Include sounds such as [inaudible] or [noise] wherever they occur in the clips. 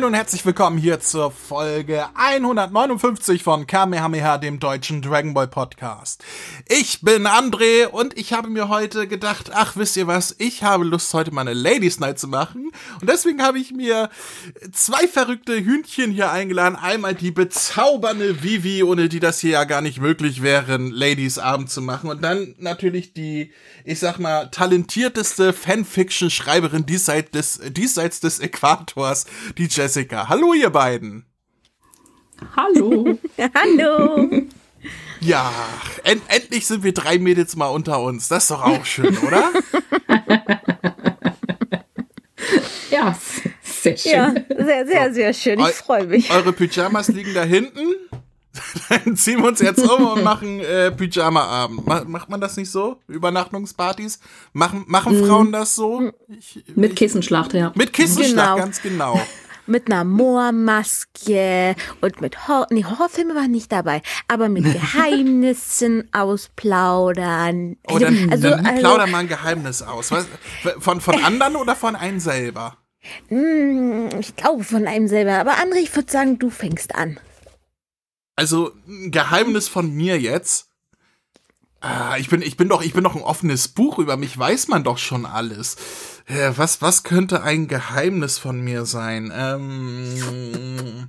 Moin und herzlich willkommen hier zur Folge 159 von Kamehameha, dem deutschen Dragon Ball Podcast. Ich bin André und ich habe mir heute gedacht, ach wisst ihr was, ich habe Lust heute mal eine Ladies Night zu machen und deswegen habe ich mir zwei verrückte Hühnchen hier eingeladen. Einmal die bezaubernde Vivi, ohne die das hier ja gar nicht möglich wäre, Ladies Abend zu machen und dann natürlich die, ich sag mal, talentierteste Fanfiction Schreiberin diesseits des, diesseits des Äquators, die Jessica. Hallo, ihr beiden. Hallo. [laughs] Hallo. Ja, en endlich sind wir drei Mädels mal unter uns. Das ist doch auch schön, oder? [laughs] ja, sehr schön. Ja, sehr, sehr, sehr schön. Ich freue mich. Eure Pyjamas liegen da hinten. [laughs] Dann ziehen wir uns jetzt um und machen äh, Pyjama-Abend. Macht man das nicht so? Übernachtungspartys? Machen, machen Frauen das so? Ich, mit Kissenschlacht, ja. Mit Kissenschlacht, genau. ganz genau. Mit einer Moormaske und mit Horror, nee, Horrorfilme waren nicht dabei, aber mit Geheimnissen ausplaudern. Oh, dann, also, dann also, plauder mal ein Geheimnis aus. Was, von, von anderen oder von einem selber? Hm, ich glaube von einem selber, aber André, ich würde sagen, du fängst an. Also, ein Geheimnis von mir jetzt. Ah, ich bin, ich bin doch, ich bin doch ein offenes Buch. Über mich weiß man doch schon alles. Was, was könnte ein Geheimnis von mir sein? Ähm,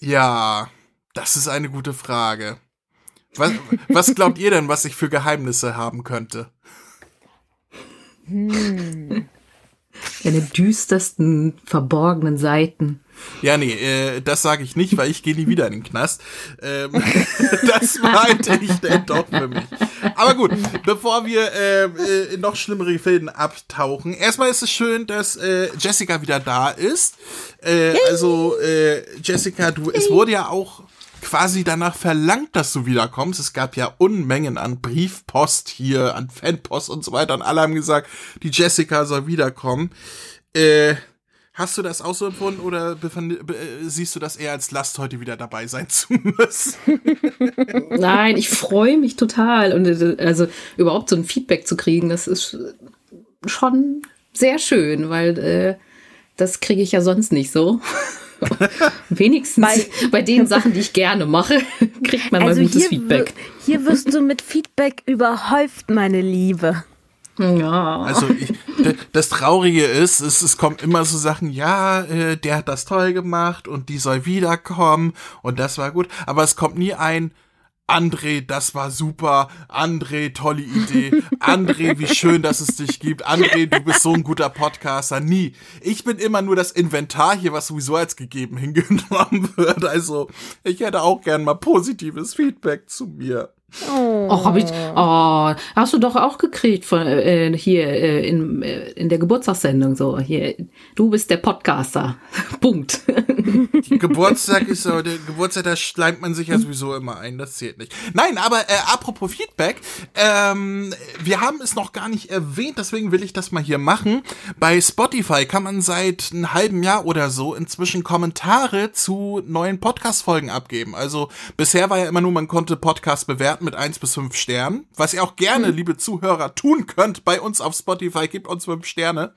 ja, das ist eine gute Frage. Was, was glaubt ihr denn, was ich für Geheimnisse haben könnte? Hm. Deine düstersten, verborgenen Seiten. Ja, nee, äh, das sage ich nicht, weil ich gehe nie wieder in den Knast. Ähm, [laughs] das meinte ich denn doch für mich. Aber gut, bevor wir äh, äh, in noch schlimmere Filme abtauchen, erstmal ist es schön, dass äh, Jessica wieder da ist. Äh, also äh, Jessica, du, es wurde ja auch quasi danach verlangt, dass du wiederkommst. Es gab ja Unmengen an Briefpost hier, an Fanpost und so weiter. Und alle haben gesagt, die Jessica soll wiederkommen. Äh, Hast du das auch so empfunden oder siehst du das eher als Last, heute wieder dabei sein zu müssen? [laughs] Nein, ich freue mich total. Und äh, also überhaupt so ein Feedback zu kriegen, das ist schon sehr schön, weil äh, das kriege ich ja sonst nicht so. [laughs] Wenigstens bei, bei, den Sachen, die ich gerne mache, kriegt man also mal gutes Feedback. Hier wirst du mit Feedback überhäuft, meine Liebe. Ja. Also ich, das Traurige ist, es, es kommt immer so Sachen, ja, äh, der hat das toll gemacht und die soll wiederkommen und das war gut, aber es kommt nie ein, André, das war super. André, tolle Idee. André, wie schön, dass es dich gibt. André, du bist so ein guter Podcaster. Nie. Ich bin immer nur das Inventar hier, was sowieso als gegeben [laughs] hingenommen wird. Also, ich hätte auch gern mal positives Feedback zu mir. Oh, Och, hab ich, oh, hast du doch auch gekriegt von äh, hier äh, in, äh, in der Geburtstagssendung so hier. Du bist der Podcaster. [laughs] Punkt. Die Geburtstag ist so, der Geburtstag, da schleimt man sich ja sowieso immer ein. Das zählt nicht. Nein, aber äh, apropos Feedback, ähm, wir haben es noch gar nicht erwähnt, deswegen will ich das mal hier machen. Bei Spotify kann man seit einem halben Jahr oder so inzwischen Kommentare zu neuen Podcast-Folgen abgeben. Also bisher war ja immer nur, man konnte Podcast bewerten bewerten mit eins bis fünf Sternen. Was ihr auch gerne, mhm. liebe Zuhörer, tun könnt bei uns auf Spotify. Gebt uns fünf Sterne.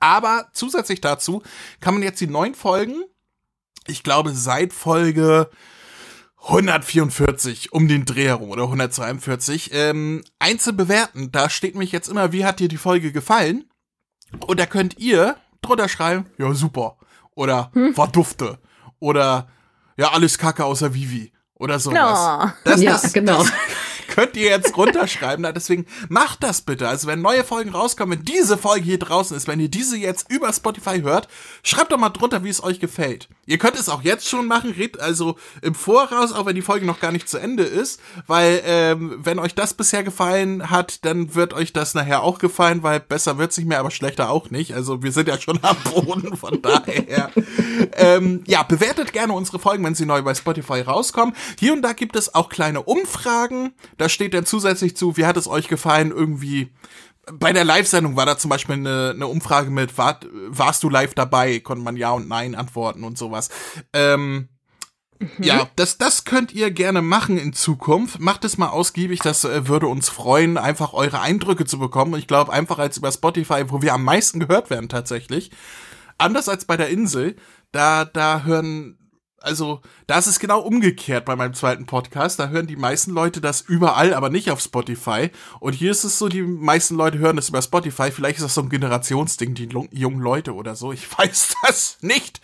Aber zusätzlich dazu kann man jetzt die neuen Folgen, ich glaube seit Folge 144 um den Dreh herum oder 142, ähm, einzeln bewerten. Da steht mich jetzt immer, wie hat dir die Folge gefallen? Und da könnt ihr drunter schreiben, ja super. Oder hm. war dufte. Oder ja, alles Kacke außer Vivi oder sowas. No. Das, ja, das, genau. Das, [laughs] könnt ihr jetzt runterschreiben. Na, deswegen macht das bitte. Also wenn neue Folgen rauskommen, wenn diese Folge hier draußen ist, wenn ihr diese jetzt über Spotify hört, schreibt doch mal drunter, wie es euch gefällt. Ihr könnt es auch jetzt schon machen, redet also im Voraus, auch wenn die Folge noch gar nicht zu Ende ist, weil ähm, wenn euch das bisher gefallen hat, dann wird euch das nachher auch gefallen, weil besser wird's nicht mehr, aber schlechter auch nicht. Also wir sind ja schon am Boden, von [laughs] daher. ähm, ja, bewertet gerne unsere Folgen, wenn sie neu bei Spotify rauskommen. Hier und da gibt es auch kleine Umfragen. Da steht dann zusätzlich zu, wie hat es euch gefallen, irgendwie. Bei der Live-Sendung war da zum Beispiel eine, eine Umfrage mit, war, warst du live dabei? Konnte man Ja und Nein antworten und sowas. Ähm, mhm. Ja, das, das könnt ihr gerne machen in Zukunft. Macht es mal ausgiebig, das äh, würde uns freuen, einfach eure Eindrücke zu bekommen. Ich glaube, einfach als über Spotify, wo wir am meisten gehört werden tatsächlich. anders als bei der Insel, da, da hören also da ist es genau umgekehrt bei meinem zweiten Podcast. Da hören die meisten Leute das überall, aber nicht auf Spotify. Und hier ist es so, die meisten Leute hören das über Spotify. Vielleicht ist das so ein Generationsding, die jungen Leute oder so. Ich [laughs] weiß das nicht.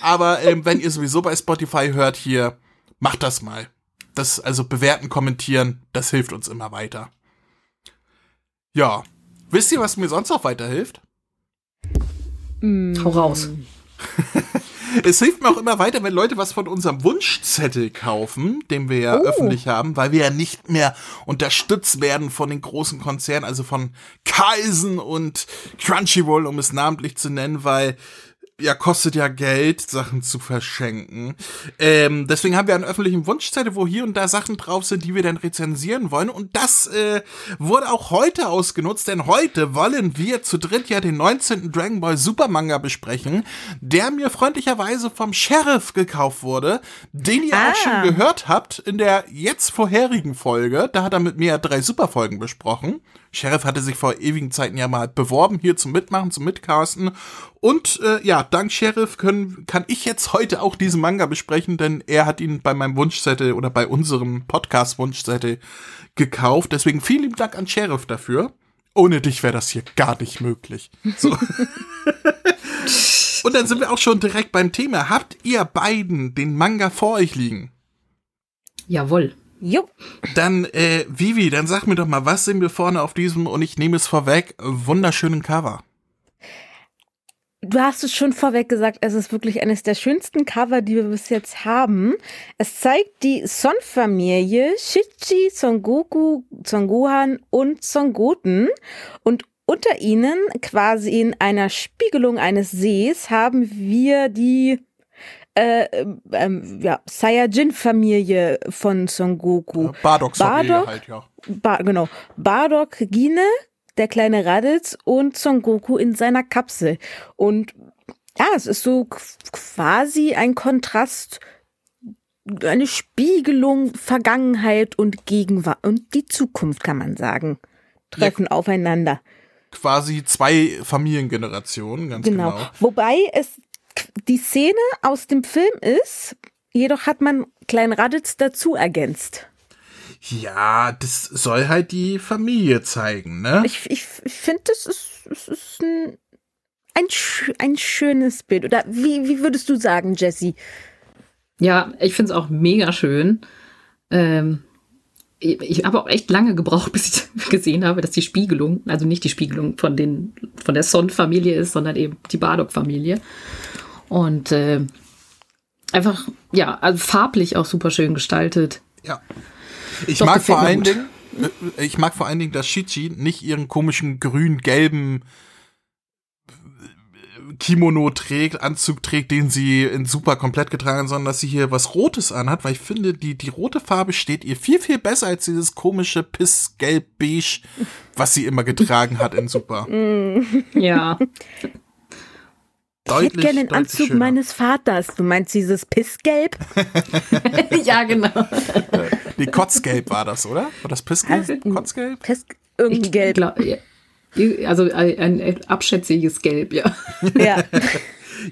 Aber ähm, wenn ihr sowieso bei Spotify hört hier, macht das mal. Das, also bewerten, kommentieren, das hilft uns immer weiter. Ja. Wisst ihr, was mir sonst auch weiterhilft? Hau raus. [laughs] Es hilft mir auch immer weiter, wenn Leute was von unserem Wunschzettel kaufen, den wir ja Oh. öffentlich haben, weil wir ja nicht mehr unterstützt werden von den großen Konzernen, also von Carlsen und Crunchyroll, um es namentlich zu nennen, weil ja, kostet ja Geld, Sachen zu verschenken. Ähm, deswegen haben wir einen öffentlichen Wunschzettel, wo hier und da Sachen drauf sind, die wir dann rezensieren wollen. Und das äh, wurde auch heute ausgenutzt, denn heute wollen wir zu dritt ja den 19. Dragon Ball Super Manga besprechen, der mir freundlicherweise vom Sheriff gekauft wurde, den ihr Ah. auch schon gehört habt in der jetzt vorherigen Folge. Da hat er mit mir drei Superfolgen besprochen. Sheriff hatte sich vor ewigen Zeiten ja mal beworben hier zum Mitmachen, zum Mitcasten. Und äh, ja, dank Sheriff können, kann ich jetzt heute auch diesen Manga besprechen, denn er hat ihn bei meinem Wunschzettel oder bei unserem Podcast-Wunschzettel gekauft. Deswegen vielen lieben Dank an Sheriff dafür. Ohne dich wäre das hier gar nicht möglich. So. [laughs] Und dann sind wir auch schon direkt beim Thema. Habt ihr beiden den Manga vor euch liegen? Jawohl. Jupp. Dann, äh, Vivi, dann sag mir doch mal, was sehen wir vorne auf diesem, und ich nehme es vorweg, wunderschönen Cover? Du hast es schon vorweg gesagt, es ist wirklich eines der schönsten Cover, die wir bis jetzt haben. Es zeigt die Son-Familie Shichi, Son Goku, Son Gohan und Son Goten. Und unter ihnen, quasi in einer Spiegelung eines Sees, haben wir die äh, ähm, ja, Saiyajin-Familie von Son Goku. Bardock, Familie Bardock? halt, ja. Ba genau. Bardock Gine, der kleine Raditz und Son Goku in seiner Kapsel. Und ja, es ist so qu- quasi ein Kontrast, eine Spiegelung Vergangenheit und Gegenwart und die Zukunft, kann man sagen, treffen aufeinander. Quasi zwei Familiengenerationen, ganz Genau. genau. Wobei es die Szene aus dem Film ist, jedoch hat man Klein Raditz dazu ergänzt. Ja, das soll halt die Familie zeigen, ne? Ich, ich, ich finde, das ist, es ist ein, ein, ein schönes Bild. Oder wie, wie würdest du sagen, Jessie? Ja, ich finde es auch mega schön. Ähm, ich ich habe auch echt lange gebraucht, [laughs] bis ich gesehen habe, dass die Spiegelung, also nicht die Spiegelung von, den, von der Son-Familie ist, sondern eben die Bardock-Familie. Und äh, einfach, ja, also farblich auch super schön gestaltet. Ja. Ich Doch, mag vor allen gut. Dingen, äh, ich mag vor allen Dingen, dass Shichi nicht ihren komischen grün-gelben äh, Kimono trägt, Anzug trägt, den sie in super komplett getragen hat, sondern dass sie hier was Rotes anhat, weil ich finde, die, die rote Farbe steht ihr viel, viel besser als dieses komische Piss-Gelb-Beige, was sie immer getragen hat in super. [laughs] Ja, [laughs] Ich hätte gerne den deutlich Anzug schöner. meines Vaters. Du meinst dieses Pissgelb? [laughs] ja, genau. [laughs] Nee, Kotzgelb war das, oder? War das Pissgelb? Also, Kotzgelb? Piss, irgendwie gelb. Glaub, ja. Also ein, ein abschätziges Gelb, ja. Ja. [laughs]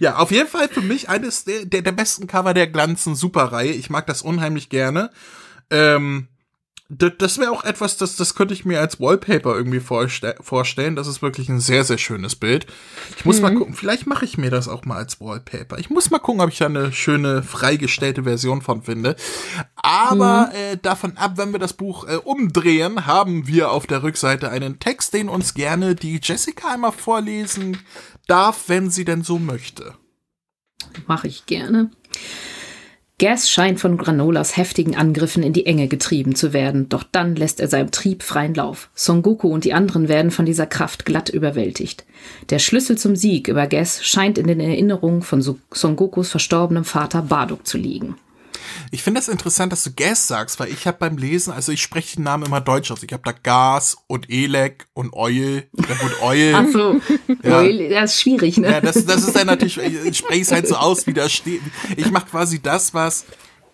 Ja, auf jeden Fall für mich eines der, der, der besten Cover der ganzen Superreihe. Ich mag das unheimlich gerne. Ähm, das, wäre auch etwas, das, das könnte ich mir als Wallpaper irgendwie vorste vorstellen. Das ist wirklich ein sehr, sehr schönes Bild. Ich muss mal gucken, vielleicht mache ich mir das auch mal als Wallpaper. Ich muss mal gucken, ob ich da eine schöne, freigestellte Version von finde. Aber äh, davon ab, wenn wir das Buch äh, umdrehen, haben wir auf der Rückseite einen Text, den uns gerne die Jessica einmal vorlesen darf, wenn sie denn so möchte. Mache ich gerne. Gas scheint von Granolas heftigen Angriffen in die Enge getrieben zu werden, doch dann lässt er seinem Trieb freien Lauf. Son Goku und die anderen werden von dieser Kraft glatt überwältigt. Der Schlüssel zum Sieg über Gas scheint in den Erinnerungen von So- Son Gokus verstorbenem Vater Bardock zu liegen. Ich finde das interessant, dass du Gas sagst, weil ich habe beim Lesen, also ich spreche den Namen immer deutsch aus. Ich habe da Gas und Elek und Oil. Ja gut, Oil. Ach so, Ja. das ist schwierig, ne? Ja, das, das ist dann natürlich, ich spreche es halt so aus, wie da steht. Ich mache quasi das, was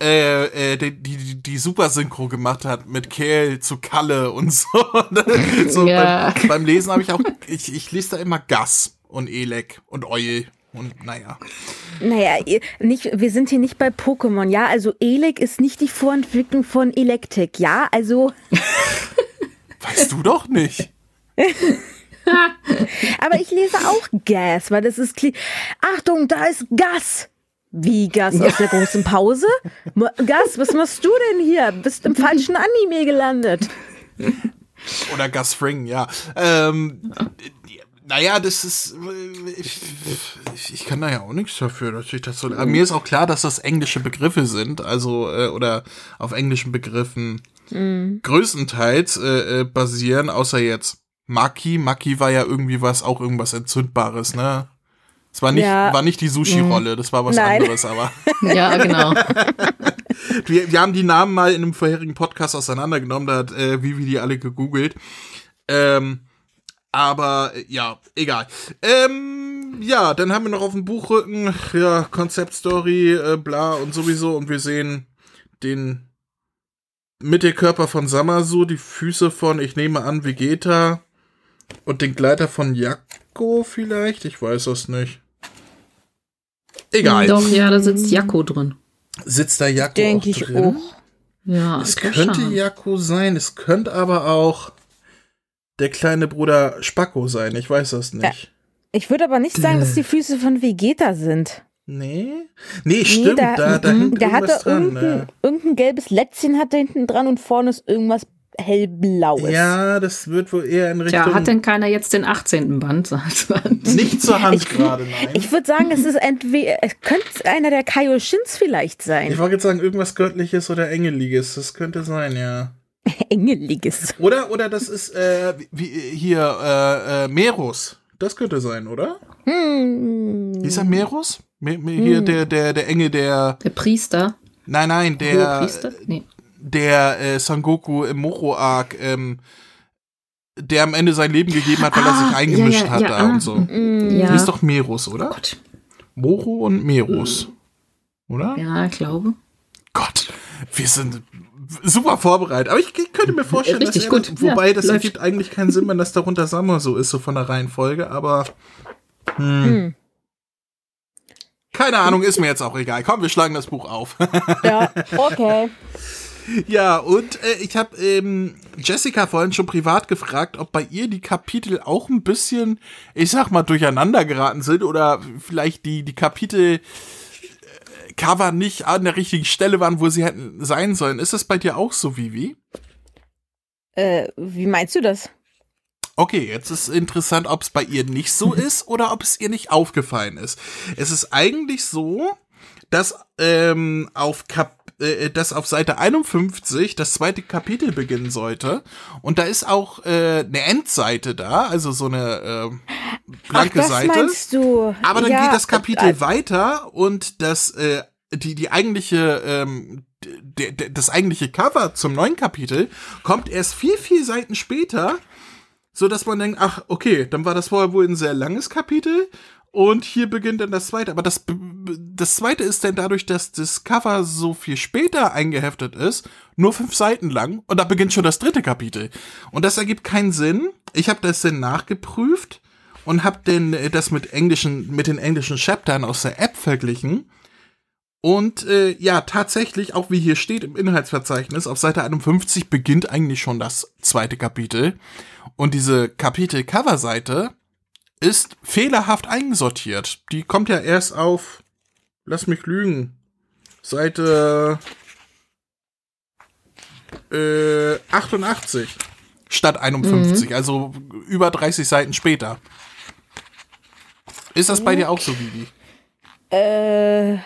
äh, äh, die, die, die Super-Synchro gemacht hat mit Kel zu Kalle und so. [laughs] so Ja. beim, beim Lesen habe ich auch, ich, ich lese da immer Gas und Elek und Oil. Und naja. Naja, nicht, wir sind hier nicht bei Pokémon, ja? Also Elec ist nicht die Vorentwicklung von Electek, ja? Also, [laughs] Weißt du doch nicht. [laughs] aber ich lese auch Gas, weil das ist Kli Achtung, da ist Gas! Wie Gas aus der großen Pause? Gas, was machst du denn hier? Bist im falschen Anime gelandet. Oder Gus Fring, ja. Ähm, naja, das ist. äh, Ich, ich kann da ja auch nichts dafür, dass ich das so. Aber mir ist auch klar, dass das englische Begriffe sind, also, äh, oder auf englischen Begriffen größtenteils äh, äh, basieren, außer jetzt Maki. Maki war ja irgendwie was, auch irgendwas Entzündbares, ne? Es war nicht, Ja. war nicht die Sushi-Rolle, das war was Nein. anderes, aber. [laughs] Ja, genau. [laughs] Wir, wir haben die Namen mal in einem vorherigen Podcast auseinandergenommen, da hat äh, Vivi die alle gegoogelt. Ähm, aber äh, ja, egal. Ähm, ja, dann haben wir noch auf dem Buchrücken, ja, Konzeptstory, äh, bla und sowieso. Und wir sehen den Mittelkörper von Samasu, die Füße von, ich nehme an, Vegeta und den Gleiter von Jakko vielleicht. Ich weiß es nicht. Egal. Doch, ja, da sitzt Jakko drin. Sitzt da Jakko Denke auch ich drin? auch. Ja, Es könnte. Jakko sein, es könnte aber auch der kleine Bruder Spacko sein, ich weiß das nicht. Ich würde aber nicht sagen, dass die Füße von Vegeta sind. Nee? Nee, stimmt, der, da, da mhm, hängt der irgendwas hatte dran. irgendein, irgendein gelbes Lätzchen hat da hinten dran und vorne ist irgendwas hellblaues. Ja, das wird wohl eher in Richtung Tja, hat denn keiner jetzt den 18. Band? [laughs] nicht zur Hand gerade, nein. Ich würde sagen, es ist entweder, es könnte einer der Kaioshins vielleicht Ich sein. wollte jetzt sagen, irgendwas Göttliches oder Engeliges, das könnte sein, ja. [laughs] Engeliges. Oder, oder das ist, äh, wie, hier, äh, äh, Meros. Das könnte sein, oder? Hm. Hieß er Meros? Me, me, hier, der, der, der Enge, der, Der Priester? nein, nein, Der der, Priester? Nee. der äh, Sangoku im Moro-Arc, ähm, der am Ende sein Leben gegeben hat, weil er sich Ah, eingemischt ja, ja, hat ja, da ah, und so. Ja. Hieß doch Meros, oder? Gott. Moro und Meros. Oder? Ja, ich glaube. Gott, wir sind super vorbereitet. Aber ich könnte mir vorstellen, Richtig dass gut. Das, wobei Ja, das läuft. ergibt eigentlich keinen Sinn, wenn das darunter Summer so ist, so von der Reihenfolge, aber hm, Hm. keine Ahnung, ist mir jetzt auch egal. Komm, wir schlagen das Buch auf. [laughs] Ja, okay. Ja, und äh, ich habe ähm, Jessica vorhin schon privat gefragt, ob bei ihr die Kapitel auch ein bisschen, ich sag mal, durcheinander geraten sind oder vielleicht die, die Kapitel Cover nicht an der richtigen Stelle waren, wo sie hätten sein sollen. Ist das bei dir auch so, Vivi? Äh, wie meinst du das? Okay, jetzt ist interessant, ob es bei ihr nicht so [laughs] ist oder ob es ihr nicht aufgefallen ist. Es ist eigentlich so, dass ähm, auf Kap äh, dass auf Seite 51 das zweite Kapitel beginnen sollte und da ist auch äh, eine Endseite da, also so eine äh, blanke Ach, das Seite. meinst du? Aber dann ja, geht das Kapitel äh, weiter und das äh, die die eigentliche ähm, d- d- das eigentliche Cover zum neuen Kapitel kommt erst viel viel Seiten später, so dass man denkt, ach okay, dann war das vorher wohl ein sehr langes Kapitel und hier beginnt dann das zweite. Aber das das zweite ist dann dadurch, dass das Cover so viel später eingeheftet ist, nur fünf Seiten lang und da beginnt schon das dritte Kapitel und das ergibt keinen Sinn. Ich habe das dann nachgeprüft und habe denn äh, das mit englischen mit den englischen Chaptern aus der App verglichen. Und äh, ja, tatsächlich, auch wie hier steht im Inhaltsverzeichnis, auf Seite 51 beginnt eigentlich schon das zweite Kapitel. Und diese Kapitel-Cover-Seite ist fehlerhaft einsortiert. Die kommt ja erst auf, lass mich lügen, Seite äh, 88 statt 51, also über 30 Seiten später. Ist das bei dir auch so, Vivi? Äh,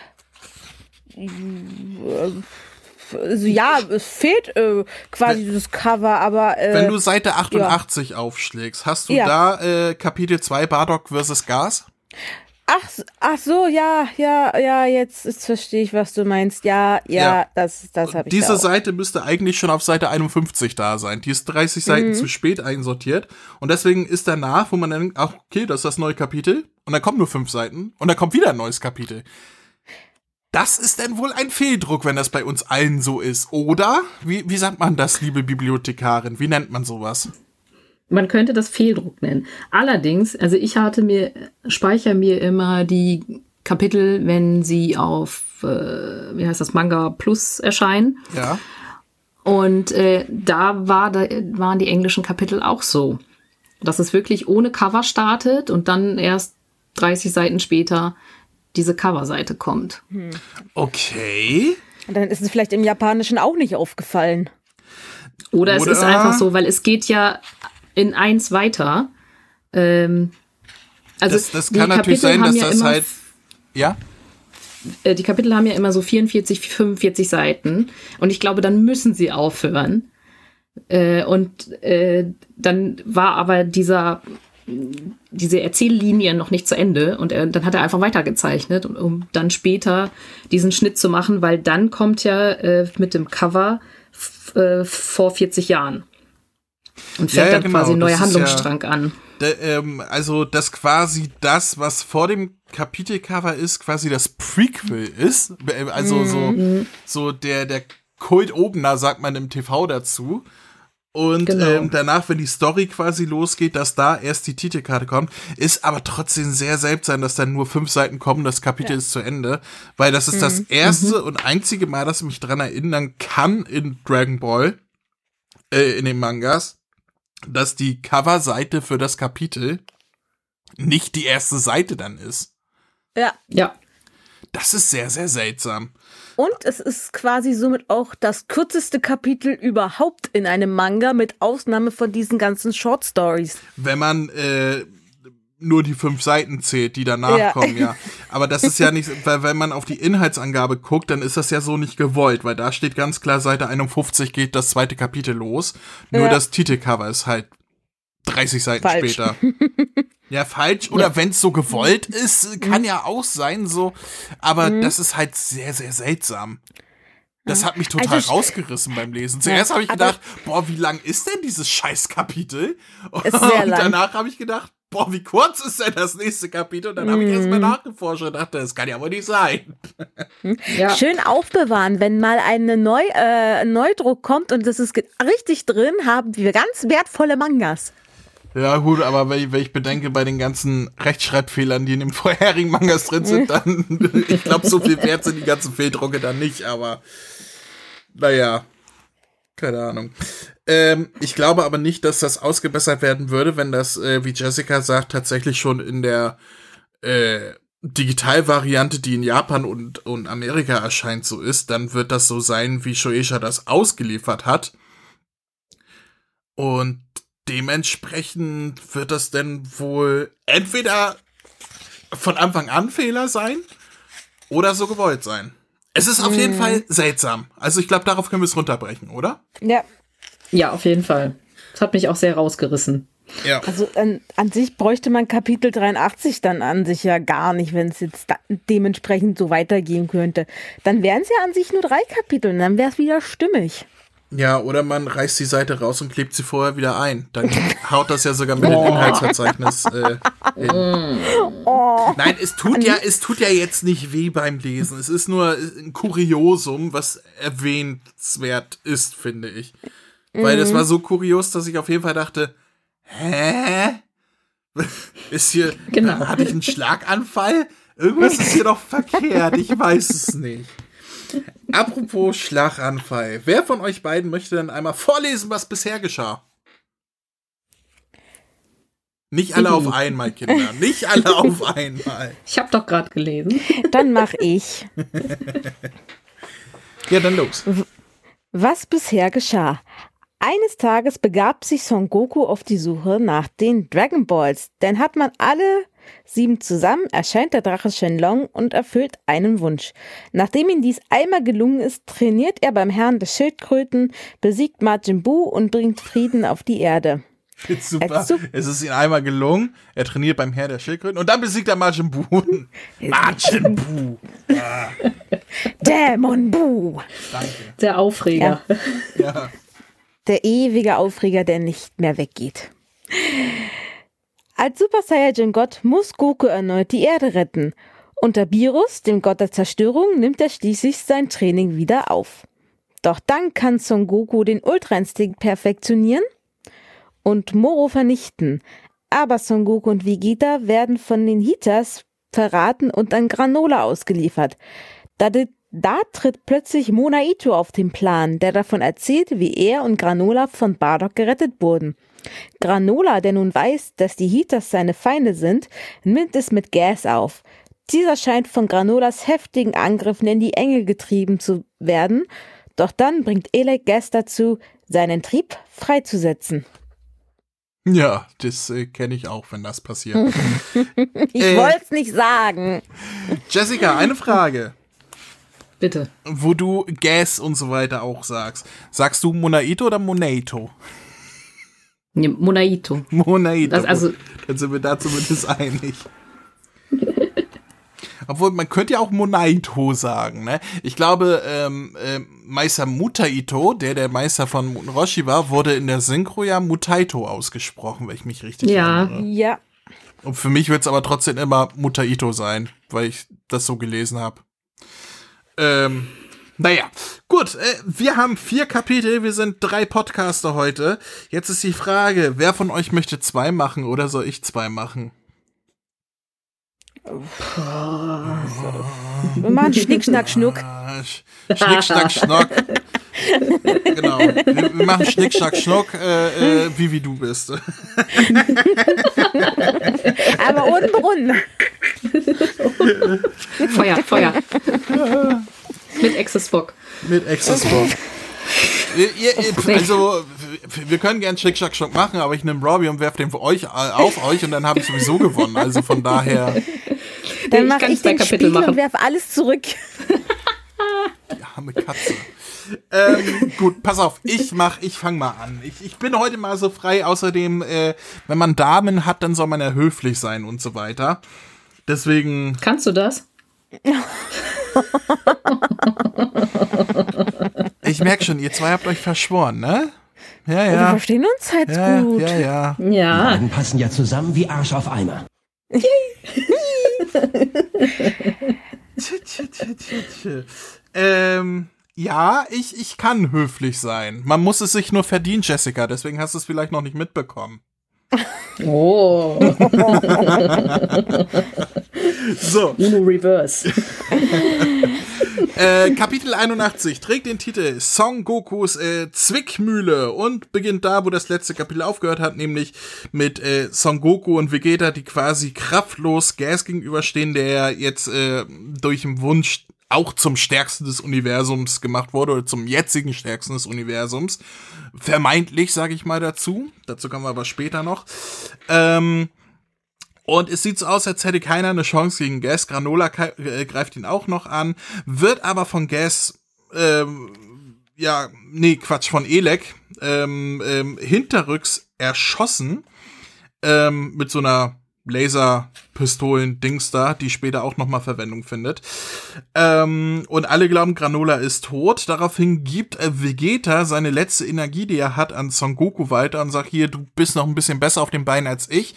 also ja, es fehlt äh, quasi das Cover, aber äh, Wenn du Seite 88 aufschlägst, hast du Ja. da äh, Kapitel 2 Bardock vs. Gas? ach, ach so, ja, ja, ja, jetzt, jetzt verstehe ich, was du meinst. Ja, ja, Ja. das, das habe ich Diese. Seite müsste eigentlich schon auf Seite 51 da sein. Die ist 30 Seiten Mhm. zu spät einsortiert. Und deswegen ist danach, wo man dann denkt, ach, okay, das ist das neue Kapitel. Und dann kommen nur fünf Seiten. Und dann kommt wieder ein neues Kapitel. Das ist dann wohl ein Fehldruck, wenn das bei uns allen so ist. Oder? Wie, wie sagt man das, liebe Bibliothekarin? Wie nennt man sowas? man könnte das Fehldruck nennen. Allerdings, also ich hatte mir, speichere mir immer die Kapitel, wenn sie auf, äh, wie heißt das, Manga Plus erscheinen. Ja. Und äh, da, war, da waren die englischen Kapitel auch so. Dass es wirklich ohne Cover startet und dann erst 30 Seiten später diese Coverseite kommt. Okay. Und dann ist es vielleicht im Japanischen auch nicht aufgefallen. Oder, es Oder- ist einfach so, weil es geht ja in eins weiter. Ähm, also Das, das die kann natürlich Kapitel sein, haben dass ja das immer halt. Ja? äh, die Kapitel haben ja immer so 44, 45 Seiten und ich glaube, dann müssen sie aufhören. Äh, und äh, dann war aber dieser diese Erzähllinie noch nicht zu Ende und er, dann hat er einfach weitergezeichnet, um, um dann später diesen Schnitt zu machen, weil dann kommt ja äh, mit dem Cover äh, vor 40 Jahren und fängt Ja, ja, dann genau, quasi ein neuer ist ja- Handlungsstrang an. Ähm, also, dass quasi das, was vor dem Kapitelcover ist, quasi das Prequel ist. Äh, Also so, so der, der Kult-Opener, sagt man im TV dazu. Und Genau. ähm, danach, wenn die Story quasi losgeht, dass da erst die Titelkarte kommt, ist aber trotzdem sehr seltsam, dass dann nur fünf Seiten kommen, das Kapitel ist zu Ende. Weil das ist das erste und einzige Mal, dass ich mich dran erinnern kann in Dragon Ball, äh, in den Mangas, dass die Coverseite für das Kapitel nicht die erste Seite dann ist. Ja. Ja, Das ist sehr, sehr seltsam. Und es ist quasi somit auch das kürzeste Kapitel überhaupt in einem Manga, mit Ausnahme von diesen ganzen Short Stories. Wenn man äh, nur die fünf Seiten zählt, die danach Ja. kommen, ja. [laughs] Aber das ist ja nicht, weil wenn man auf die Inhaltsangabe guckt, dann ist das ja so nicht gewollt, weil da steht ganz klar, Seite 51 geht das zweite Kapitel los. Nur Ja. das Titelcover ist halt 30 Seiten Falsch. später. [laughs] Ja, falsch. Oder wenn es so gewollt ist, kann ja auch sein, so. Aber Mhm. das ist halt sehr, sehr seltsam. Das hat mich total Also rausgerissen beim Lesen. Zuerst habe ich gedacht, boah, wie lang ist denn dieses Scheißkapitel? Und danach habe ich gedacht, boah, wie kurz ist denn das nächste Kapitel? Und dann habe ich Mhm. erstmal nachgeforscht und dachte, das kann ja wohl nicht sein. [laughs] ja. Schön aufbewahren, wenn mal eine Neu äh, ein Neudruck kommt und das ist richtig drin, haben wir ganz wertvolle Mangas. Ja, gut, aber wenn ich, wenn ich bedenke, bei den ganzen Rechtschreibfehlern, die in dem [laughs] vorherigen Mangas drin sind, dann, ich glaube, so viel wert sind die ganzen Fehldrucke dann nicht, aber naja, keine Ahnung. Ähm, ich glaube aber nicht, dass das ausgebessert werden würde, wenn das, äh, wie Jessica sagt, tatsächlich schon in der äh, Digitalvariante, die in Japan und, und Amerika erscheint, so ist, dann wird das so sein, wie Shueisha das ausgeliefert hat. Und dementsprechend wird das denn wohl entweder von Anfang an Fehler sein oder so gewollt sein. Es ist auf jeden Fall seltsam. Also ich glaube, darauf können wir es runterbrechen, oder? Ja. ja, auf jeden Fall. Das hat mich auch sehr rausgerissen. Ja. Also an, an sich bräuchte man Kapitel 83 dann an sich ja gar nicht, wenn es jetzt da dementsprechend so weitergehen könnte. Dann wären es ja an sich nur drei Kapitel und dann wäre es wieder stimmig. Ja, oder man reißt die Seite raus und klebt sie vorher wieder ein. Dann haut das ja sogar mit dem Inhaltsverzeichnis äh, [laughs] hin. Nein, es tut ja, es tut ja jetzt nicht weh beim Lesen. Es ist nur ein Kuriosum, was erwähnenswert ist, finde ich. Weil das war so kurios, dass ich auf jeden Fall dachte, hä? Ist hier, Genau. hatte ich einen Schlaganfall? Irgendwas ist hier doch verkehrt, ich weiß es nicht. Apropos Schlaganfall. Wer von euch beiden möchte denn einmal vorlesen, was bisher geschah? Nicht alle auf einmal, Kinder. Nicht alle [laughs] auf einmal. Ich habe doch gerade gelesen. Dann mache ich. [laughs] Ja, dann los. Was bisher geschah. Eines Tages begab sich Son Goku auf die Suche nach den Dragon Balls, denn hat man alle sieben zusammen, erscheint der Drache Shenlong und erfüllt einen Wunsch. Nachdem ihm dies einmal gelungen ist, trainiert er beim Herrn der Schildkröten, besiegt Majin Buu und bringt Frieden auf die Erde. [laughs] Super. Es ist ihm einmal gelungen. Er trainiert beim Herr der Schildkröten und dann besiegt er Majin Buu. [laughs] Majin Buu. [laughs] Dämon Buu! Danke. Der Aufreger. Ja. Der ewige Aufreger, der nicht mehr weggeht. Als Super Saiyajin Gott muss Goku erneut die Erde retten. Unter Beerus, dem Gott der Zerstörung, nimmt er schließlich sein Training wieder auf. Doch dann kann Son Goku den Ultra Instinkt perfektionieren und Moro vernichten. Aber Son Goku und Vegeta werden von den Hitas verraten und an Granola ausgeliefert. Da, da tritt plötzlich Monaito auf den Plan, der davon erzählt, wie er und Granola von Bardock gerettet wurden. Granola, der nun weiß, dass die Hitas seine Feinde sind, nimmt es mit Gas auf. Dieser scheint von Granolas heftigen Angriffen in die Enge getrieben zu werden, doch dann bringt Elec Gas dazu, seinen Trieb freizusetzen. Ja, das äh, kenne ich auch, wenn das passiert. [laughs] ich äh, wollte es nicht sagen. Jessica, eine Frage. Bitte. Wo du Gas und so weiter auch sagst. Sagst du Monaito oder Monaito? Nee, Monaito. Monaito. Das, also, Dann sind wir da zumindest einig. [laughs] Obwohl, man könnte ja auch Monaito sagen, ne? Ich glaube, ähm, äh, Meister Mutaito, der der Meister von Roshi war, wurde in der Synchro ja Mutaito ausgesprochen, wenn ich mich richtig ja. erinnere. Ja. Und für mich wird es aber trotzdem immer Mutaito sein, weil ich das so gelesen habe. Ähm, naja, gut, äh, wir haben vier Kapitel, wir sind drei Podcaster heute. Jetzt ist die Frage, wer von euch möchte zwei machen oder soll ich zwei machen? Wir machen Schnick, Schnack, Schnuck. Schnick, Schnack, Schnuck. genau. Wir, wir, machen Schnick, Schnack, Schnuck, äh, äh, wie wie du bist. Aber ohne Brunnen. [laughs] Feuer, Feuer. [laughs] Mit Access Bock. Mit Access Bock. also, wir können gern Schnick, Schnack, Schnuck machen, aber ich nehme Robbie und werfe den für euch auf euch und dann habe ich sowieso gewonnen. Also von daher. [laughs] Dann mache ich, ich den Kapitel Spiel machen. und werfe alles zurück. [laughs] Die arme Katze. ähm, gut, pass auf, ich mach, ich fang mal an. Ich, ich bin heute mal so frei. Außerdem, äh, wenn man Damen hat, dann soll man ja höflich sein und so weiter. Deswegen. Kannst du das? [laughs] [laughs] ich merke schon, ihr zwei habt euch verschworen, ne? Ja, ja. Wir verstehen uns halt ja, gut. Ja, ja. Ja. Die passen ja zusammen wie Arsch auf Eimer. [laughs] ähm, ja, ich, ich kann höflich sein. Man muss es sich nur verdienen, Jessica. Deswegen hast du es vielleicht noch nicht mitbekommen. Oh. so. Uno Reverse. äh, Kapitel 81 trägt den Titel Song Gokus äh, Zwickmühle und beginnt da, wo das letzte Kapitel aufgehört hat, nämlich mit äh, Son Goku und Vegeta, die quasi kraftlos Gas gegenüberstehen, der jetzt äh, durch den Wunsch auch zum stärksten des Universums gemacht wurde oder zum jetzigen stärksten des Universums. Vermeintlich, sage ich mal dazu. Dazu kommen wir aber später noch. Ähm, und es sieht so aus, als hätte keiner eine Chance gegen Gas. Granola äh, greift ihn auch noch an, wird aber von Gas, ähm, ja, nee, Quatsch, von Elek ähm, ähm, hinterrücks erschossen ähm, mit so einer Laserpistolen-Dings da, die später auch nochmal Verwendung findet. Ähm, und alle glauben, Granola ist tot. Daraufhin gibt äh, Vegeta seine letzte Energie, die er hat, an Son Goku weiter und sagt, hier, du bist noch ein bisschen besser auf den Beinen als ich.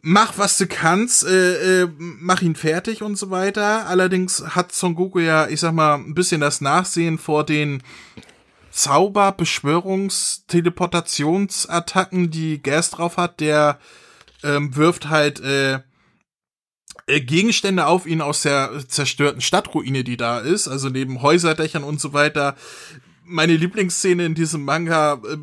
Mach, was du kannst, äh, äh, mach ihn fertig und so weiter. Allerdings hat Son Goku ja, ich sag mal, ein bisschen das Nachsehen vor den Zauber, Beschwörungs, Teleportationsattacken, die Gas drauf hat, der ähm, wirft halt äh, äh, Gegenstände auf ihn aus der zerstörten Stadtruine, die da ist, also neben Häuserdächern und so weiter. Meine Lieblingsszene in diesem Manga äh,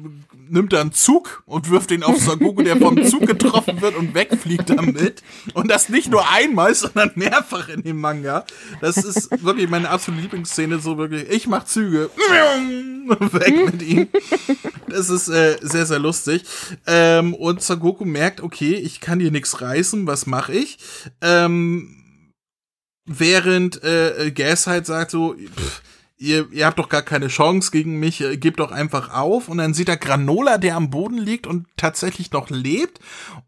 nimmt er einen Zug und wirft ihn auf Sagogo, der vom Zug getroffen wird und wegfliegt damit. Und das nicht nur einmal, sondern mehrfach in dem Manga. Das ist wirklich meine absolute Lieblingsszene, so wirklich, ich mach Züge, weg mit ihm. Das ist äh, sehr, sehr lustig. Ähm, und Sagoku merkt, okay, ich kann hier nichts reißen, was mache ich? Ähm, während äh, Gas halt sagt so, pff, ihr, ihr habt doch gar keine Chance gegen mich, äh, gebt doch einfach auf. Und dann sieht er Granola, der am Boden liegt und tatsächlich noch lebt.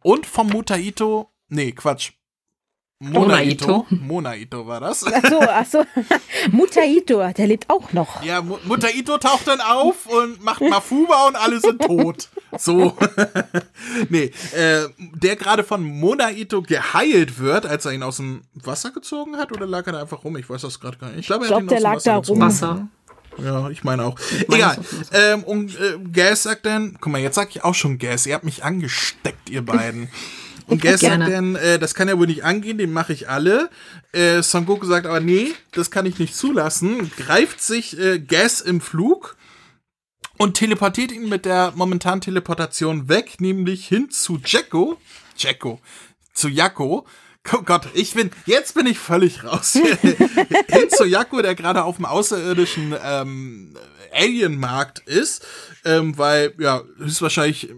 Und vom Mutaito, nee, Quatsch, Monaito. Monaito war das. Ach so, ach so. [laughs] Mutaito, der lebt auch noch. Ja, Mutaito taucht dann auf und macht Mafuba und alle sind tot. So. [laughs] nee, äh, der gerade von Monaito geheilt wird, als er ihn aus dem Wasser gezogen hat, oder lag er da einfach rum? Ich weiß das gerade gar nicht. Ich glaube, er glaub, hat ihn der aus dem lag Wasser da rum. Wasser. Ja, ich meine auch. Egal. es auch so. Ähm, und äh, Gas sagt dann, guck mal, jetzt sag ich auch schon Gas, ihr habt mich angesteckt, ihr beiden. [laughs] Und Gas sagt Gerne. dann, äh, das kann ja wohl nicht angehen, den mache ich alle. Äh, Son Goku sagt aber, nee, das kann ich nicht zulassen, greift sich äh, Gas im Flug und teleportiert ihn mit der momentanen Teleportation weg, nämlich hin zu Jacko. Jacko. Zu Jakko. Oh Gott, ich bin, jetzt bin ich völlig raus. [laughs] [laughs] hin zu Jakko, der gerade auf dem außerirdischen ähm, Alien-Markt ist, ähm, weil, ja, höchstwahrscheinlich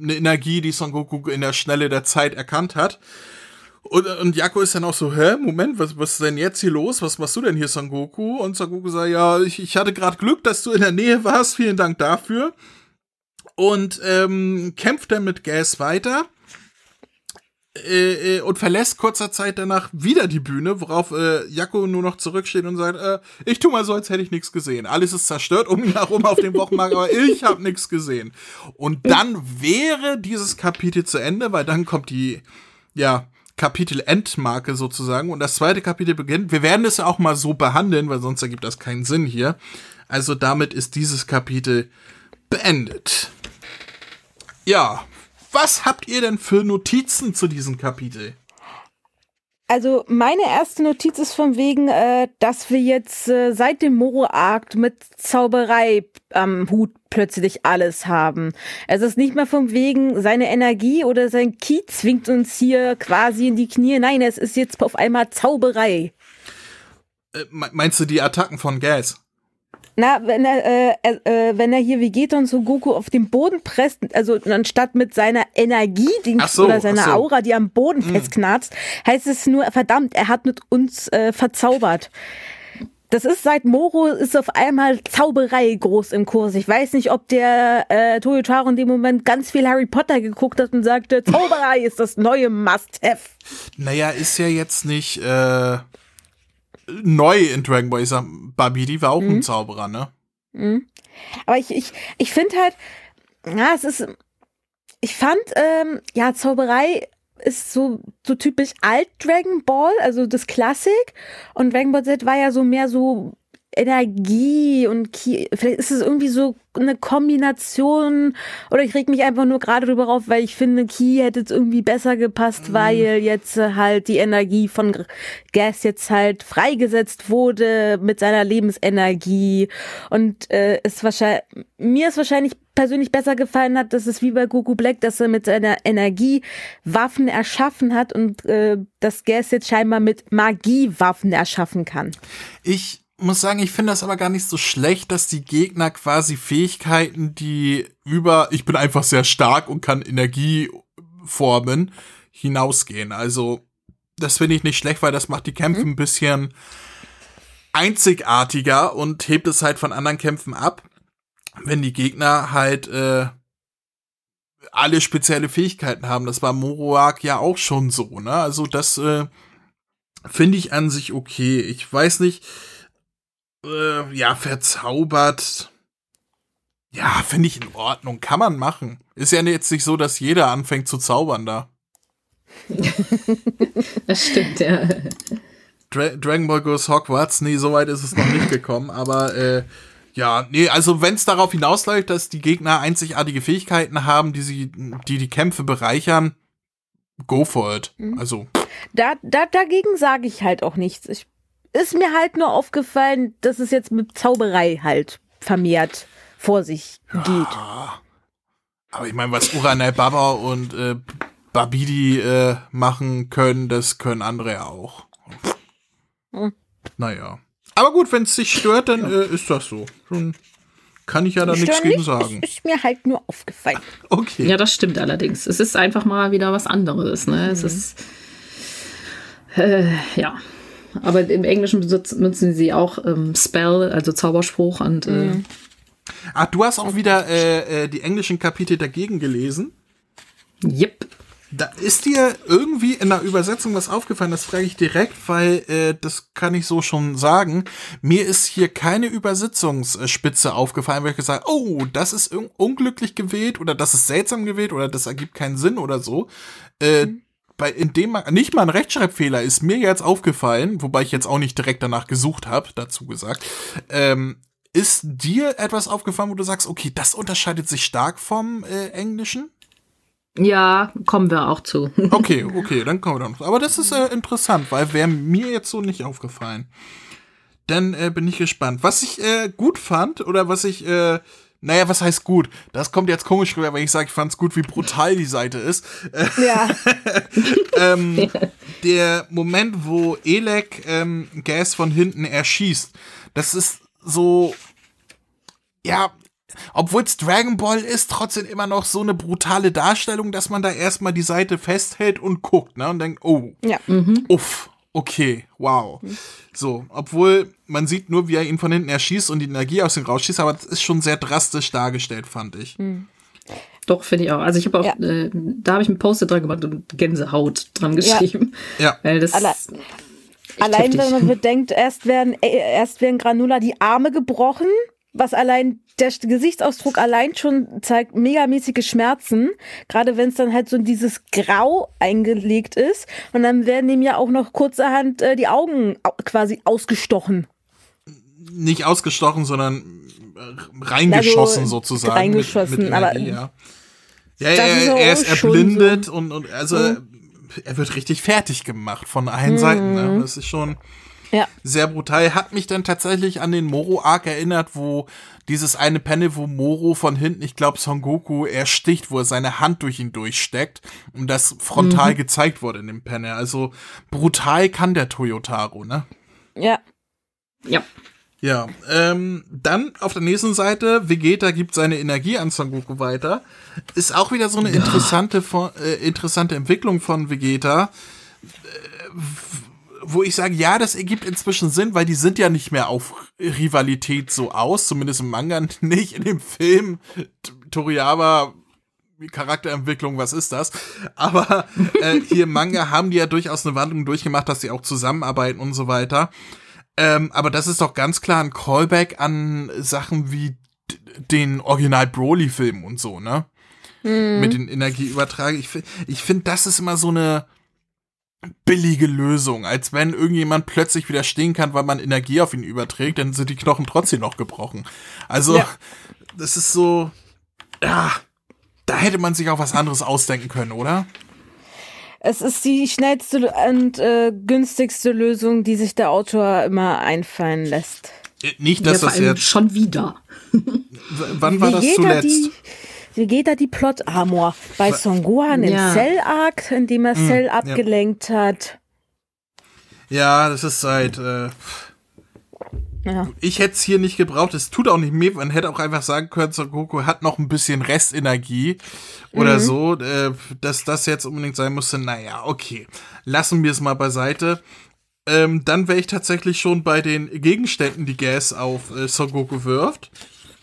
eine Energie, die Son Goku in der Schnelle der Zeit erkannt hat. Und, und Jakko ist dann auch so, hä, Moment, was, was ist denn jetzt hier los? Was machst du denn hier, Son Goku? Und Son Goku sagt, ja, ich, ich hatte gerade Glück, dass du in der Nähe warst, vielen Dank dafür. Und ähm, kämpft dann mit Gas weiter äh, äh, und verlässt kurzer Zeit danach wieder die Bühne, worauf äh, Jakko nur noch zurücksteht und sagt, äh, ich tu mal so, als hätte ich nichts gesehen. Alles ist zerstört um ihn herum auf dem Wochenmarkt, aber ich habe nichts gesehen. Und dann wäre dieses Kapitel zu Ende, weil dann kommt die, ja, Kapitel-Endmarke sozusagen und das zweite Kapitel beginnt. Wir werden es ja auch mal so behandeln, weil sonst ergibt das keinen Sinn hier. Also damit ist dieses Kapitel beendet. Ja, was habt ihr denn für Notizen zu diesem Kapitel? Also meine erste Notiz ist von wegen, äh, dass wir jetzt äh, seit dem Moro-Arkt mit Zauberei am Hut plötzlich alles haben. Es ist nicht mehr von wegen, seine Energie oder sein Ki zwingt uns hier quasi in die Knie. Nein, es ist jetzt auf einmal Zauberei. Äh, me- meinst du die Attacken von Gas? Na, wenn er, äh, äh, wenn er hier wie Vegeta und so Goku auf den Boden presst, also anstatt mit seiner Energie Ach so, oder seiner so. Aura, die am Boden festknarzt, heißt es nur, verdammt, er hat mit uns äh, verzaubert. Das ist seit Moro ist auf einmal Zauberei groß im Kurs. Ich weiß nicht, ob der äh, Toyotaro in dem Moment ganz viel Harry Potter geguckt hat und sagte, Zauberei ist das neue Must-Have. Naja, ist ja jetzt nicht äh, neu in Dragon Ball. Ich sag, Babidi war auch ein Zauberer, ne? Aber ich, ich, ich finde halt, ja, es ist, ich fand, ähm, ja, Zauberei ist so, so typisch alt Dragon Ball, also das Klassik. Und Dragon Ball Z war ja so mehr so Energie und Ki vielleicht ist es irgendwie so eine Kombination oder ich reg mich einfach nur gerade drüber auf, weil ich finde, Ki hätte jetzt irgendwie besser gepasst, weil jetzt äh, halt die Energie von Gas jetzt halt freigesetzt wurde mit seiner Lebensenergie und äh, es wahrscheinlich mir ist wahrscheinlich persönlich besser gefallen hat, dass es wie bei Goku Black, dass er mit seiner Energie Waffen erschaffen hat und äh, das Gas jetzt scheinbar mit Magie Waffen erschaffen kann. Ich muss sagen, ich finde das aber gar nicht so schlecht, dass die Gegner quasi Fähigkeiten, die über ich bin einfach sehr stark und kann Energie formen, hinausgehen. Also, das finde ich nicht schlecht, weil das macht die Kämpfe ein bisschen einzigartiger und hebt es halt von anderen Kämpfen ab, wenn die Gegner halt äh, alle spezielle Fähigkeiten haben. Das war Moroak ja auch schon so, ne? Also das äh, finde ich an sich okay. Ich weiß nicht, äh, ja, verzaubert. Ja, finde ich in Ordnung. Kann man machen. Ist ja jetzt nicht so, dass jeder anfängt zu zaubern da. [laughs] Das stimmt, ja. Dra Dragon Ball Goes Hogwarts, nee, so weit ist es noch nicht gekommen, aber äh, ja, nee, also wenn es darauf hinausläuft, dass die Gegner einzigartige Fähigkeiten haben, die sie, die die Kämpfe bereichern, go for it. Also, Da, da, dagegen sage ich halt auch nichts. Ich, ist mir halt nur aufgefallen, dass es jetzt mit Zauberei halt vermehrt vor sich geht. aber ich meine, was Uranai Baba und äh, Babidi äh, machen können, das können andere ja auch. Hm. Naja. Aber gut, wenn es dich stört, dann äh, ist das so. Dann kann ich ja da nichts gegen nicht, sagen. Ist, ist mir halt nur aufgefallen. [laughs] Okay. Ja, das stimmt allerdings. Es ist einfach mal wieder was anderes. Ne? Es ist. Äh, ja. Aber im Englischen benutzen sie auch ähm, Spell, also Zauberspruch und äh, Ach, du hast auch wieder äh, äh, die englischen Kapitel dagegen gelesen. yep. Da ist dir irgendwie in der Übersetzung was aufgefallen, das frage ich direkt, weil äh, das kann ich so schon sagen. Mir ist hier keine Übersetzungsspitze aufgefallen, weil ich gesagt oh, das ist un unglücklich gewählt oder das ist seltsam gewählt oder das ergibt keinen Sinn oder so. Äh, bei, in dem man, nicht mal ein Rechtschreibfehler ist mir jetzt aufgefallen, wobei ich jetzt auch nicht direkt danach gesucht habe, dazu gesagt. Ähm, ist dir etwas aufgefallen, wo du sagst, okay, das unterscheidet sich stark vom äh, Englischen? Ja, kommen wir auch zu. [laughs] Okay, okay, dann kommen wir noch. Aber das ist äh, interessant, weil wäre mir jetzt so nicht aufgefallen. Dann äh, bin ich gespannt. Was ich äh, gut fand oder was ich, äh, naja, was heißt gut? Das kommt jetzt komisch rüber, wenn ich sage, ich fand's gut, wie brutal die Seite ist. [laughs] Ja. ähm, [laughs] der Moment, wo Elek ähm, Gas von hinten erschießt, das ist so, ja, obwohl es Dragon Ball ist, trotzdem immer noch so eine brutale Darstellung, dass man da erstmal die Seite festhält und guckt, ne? Und denkt, oh, Ja. uff, okay, wow. So, obwohl man sieht nur, wie er ihn von hinten erschießt und die Energie aus ihm rausschießt, aber das ist schon sehr drastisch dargestellt, fand ich. Doch, finde ich auch. Also ich habe auch, Ja. äh, da habe ich ein Post dran gemacht und Gänsehaut dran geschrieben. Ja. Weil das Alle- Allein heftig. wenn man bedenkt, erst werden, äh, erst werden Granula die Arme gebrochen, was allein der Gesichtsausdruck allein schon zeigt megamäßige Schmerzen. Gerade wenn es dann halt so in dieses Grau eingelegt ist. Und dann werden ihm ja auch noch kurzerhand äh, die Augen au quasi ausgestochen. Nicht ausgestochen, sondern äh, reingeschossen Also, sozusagen. reingeschossen, mit, mit aber ja. Ja, er, ist er ist erblindet so. und, und also er wird richtig fertig gemacht von allen Seiten. Ne? Das ist schon Mhm. Ja. sehr brutal. Hat mich dann tatsächlich an den Moro-Arc erinnert, wo dieses eine Panel, wo Moro von hinten, ich glaube Son Goku, ersticht, wo er seine Hand durch ihn durchsteckt und das frontal gezeigt wurde in dem Panel. Also brutal kann der Toyotaro, ne? Ja. Ja. Ja, ähm, dann auf der nächsten Seite, Vegeta gibt seine Energie an Son Goku weiter. Ist auch wieder so eine interessante, von- äh, interessante Entwicklung von Vegeta, äh, wo ich sage, ja, das ergibt inzwischen Sinn, weil die sind ja nicht mehr auf Rivalität so aus, zumindest im Manga [laughs] nicht, in dem Film Toriyama Charakterentwicklung, was ist das? Aber äh, hier im Manga haben die ja durchaus eine Wandlung durchgemacht, dass sie auch zusammenarbeiten und so weiter. Ähm, aber das ist doch ganz klar ein Callback an Sachen wie den Original Broly-Film und so, ne? Mit den Energieübertragen. Ich, ich finde, das ist immer so eine billige Lösung, als wenn irgendjemand plötzlich wieder stehen kann, weil man Energie auf ihn überträgt, dann sind die Knochen trotzdem noch gebrochen. Also, Ja. das ist so, ja, da hätte man sich auch was anderes ausdenken können, oder? Es ist die schnellste und äh, günstigste Lösung, die sich der Autor immer einfallen lässt. Nicht, Ja, dass vor das jetzt, schon wieder. w- wann war das Vegeta zuletzt? Die, Vegeta die Plot Armor bei Son Gohan im Ja. Cell Arc, in dem er Cell abgelenkt hat. Ja, das ist seit, äh, Ja. ich hätte es hier nicht gebraucht. Es tut auch nicht mehr. Man hätte auch einfach sagen können, Son Goku hat noch ein bisschen Restenergie oder so. Äh, dass das jetzt unbedingt sein musste, naja, okay. Lassen wir es mal beiseite. Ähm, dann wäre ich tatsächlich schon bei den Gegenständen, die Gas auf äh, Son Goku wirft.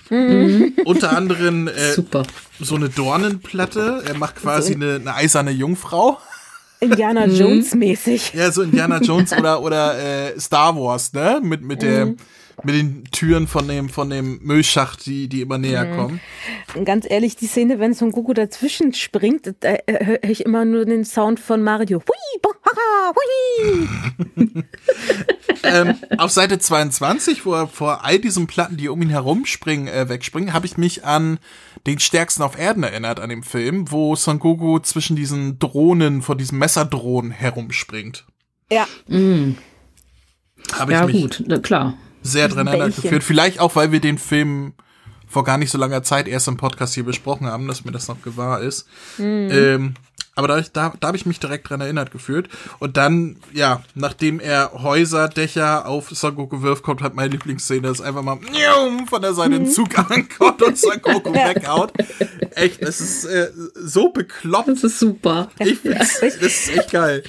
[laughs] Unter anderem äh, Super. so eine Dornenplatte. Er macht quasi eine, eine eiserne Jungfrau. Indiana Jones mäßig. Ja, so Indiana Jones [laughs] oder, oder äh, Star Wars, ne? Mit, mit, der, mit den Türen von dem, von dem Müllschacht, die, die immer näher kommen. Und ganz ehrlich, die Szene, wenn Son Goku dazwischen springt, da äh, höre ich immer nur den Sound von Mario. Hui, bo, haha, hui. [laughs] ähm, auf Seite 22, wo er vor all diesen Platten, die um ihn herumspringen, äh, wegspringen, habe ich mich an den Stärksten auf Erden erinnert, an dem Film, wo Son Goku zwischen diesen Drohnen, vor diesen Messerdrohnen herumspringt. Ja, Habe ich Ja, mich gut, na, klar. Sehr dran geführt. Vielleicht auch, weil wir den Film vor gar nicht so langer Zeit erst im Podcast hier besprochen haben, dass mir das noch gewahr ist. Ähm, aber da, da, da habe ich mich direkt dran erinnert gefühlt. Und dann, ja, nachdem er Häuserdächer auf Son Goku wirft, kommt halt meine Lieblingsszene, dass einfach mal von der Seite ein Zug ankommt und Son Goku [laughs] weghaut. Echt, das ist äh, so bekloppt. Das ist super. Ich find's, das ist echt geil.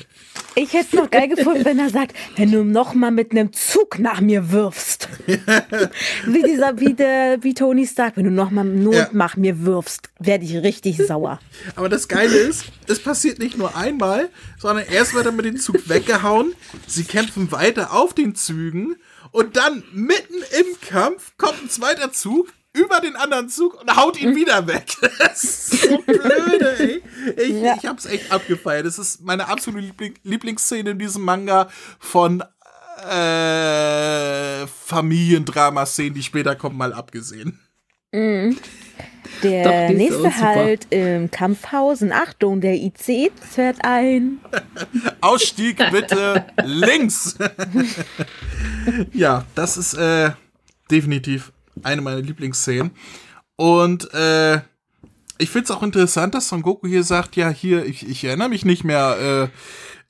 Ich hätte es noch geil gefunden, wenn er sagt, wenn du noch mal mit einem Zug nach mir wirfst. [laughs] wie dieser, wie der, wie Tony Stark, wenn du noch mal Not Ja. nach mir wirfst, werde ich richtig [laughs] sauer. Aber das Geile ist, es passiert nicht nur einmal, sondern erst wird er mit dem Zug weggehauen, sie kämpfen weiter auf den Zügen und dann mitten im Kampf kommt ein zweiter Zug über den anderen Zug und haut ihn wieder weg. [laughs] Das ist so blöde, ey. Ich, Ja. ich hab's echt abgefeiert. Das ist meine absolute Liebling Lieblingsszene in diesem Manga von äh, Familiendrama-Szenen, die später kommen, mal abgesehen. Mhm. Doch, Der die ist nächste halt im Kampfhausen. Achtung, der IC fährt ein. [laughs] Ausstieg bitte links. [laughs] ja, das ist äh, definitiv eine meiner Lieblingsszenen. Und äh, ich finde es auch interessant, dass Son Goku hier sagt, ja, hier, ich, ich erinnere mich nicht mehr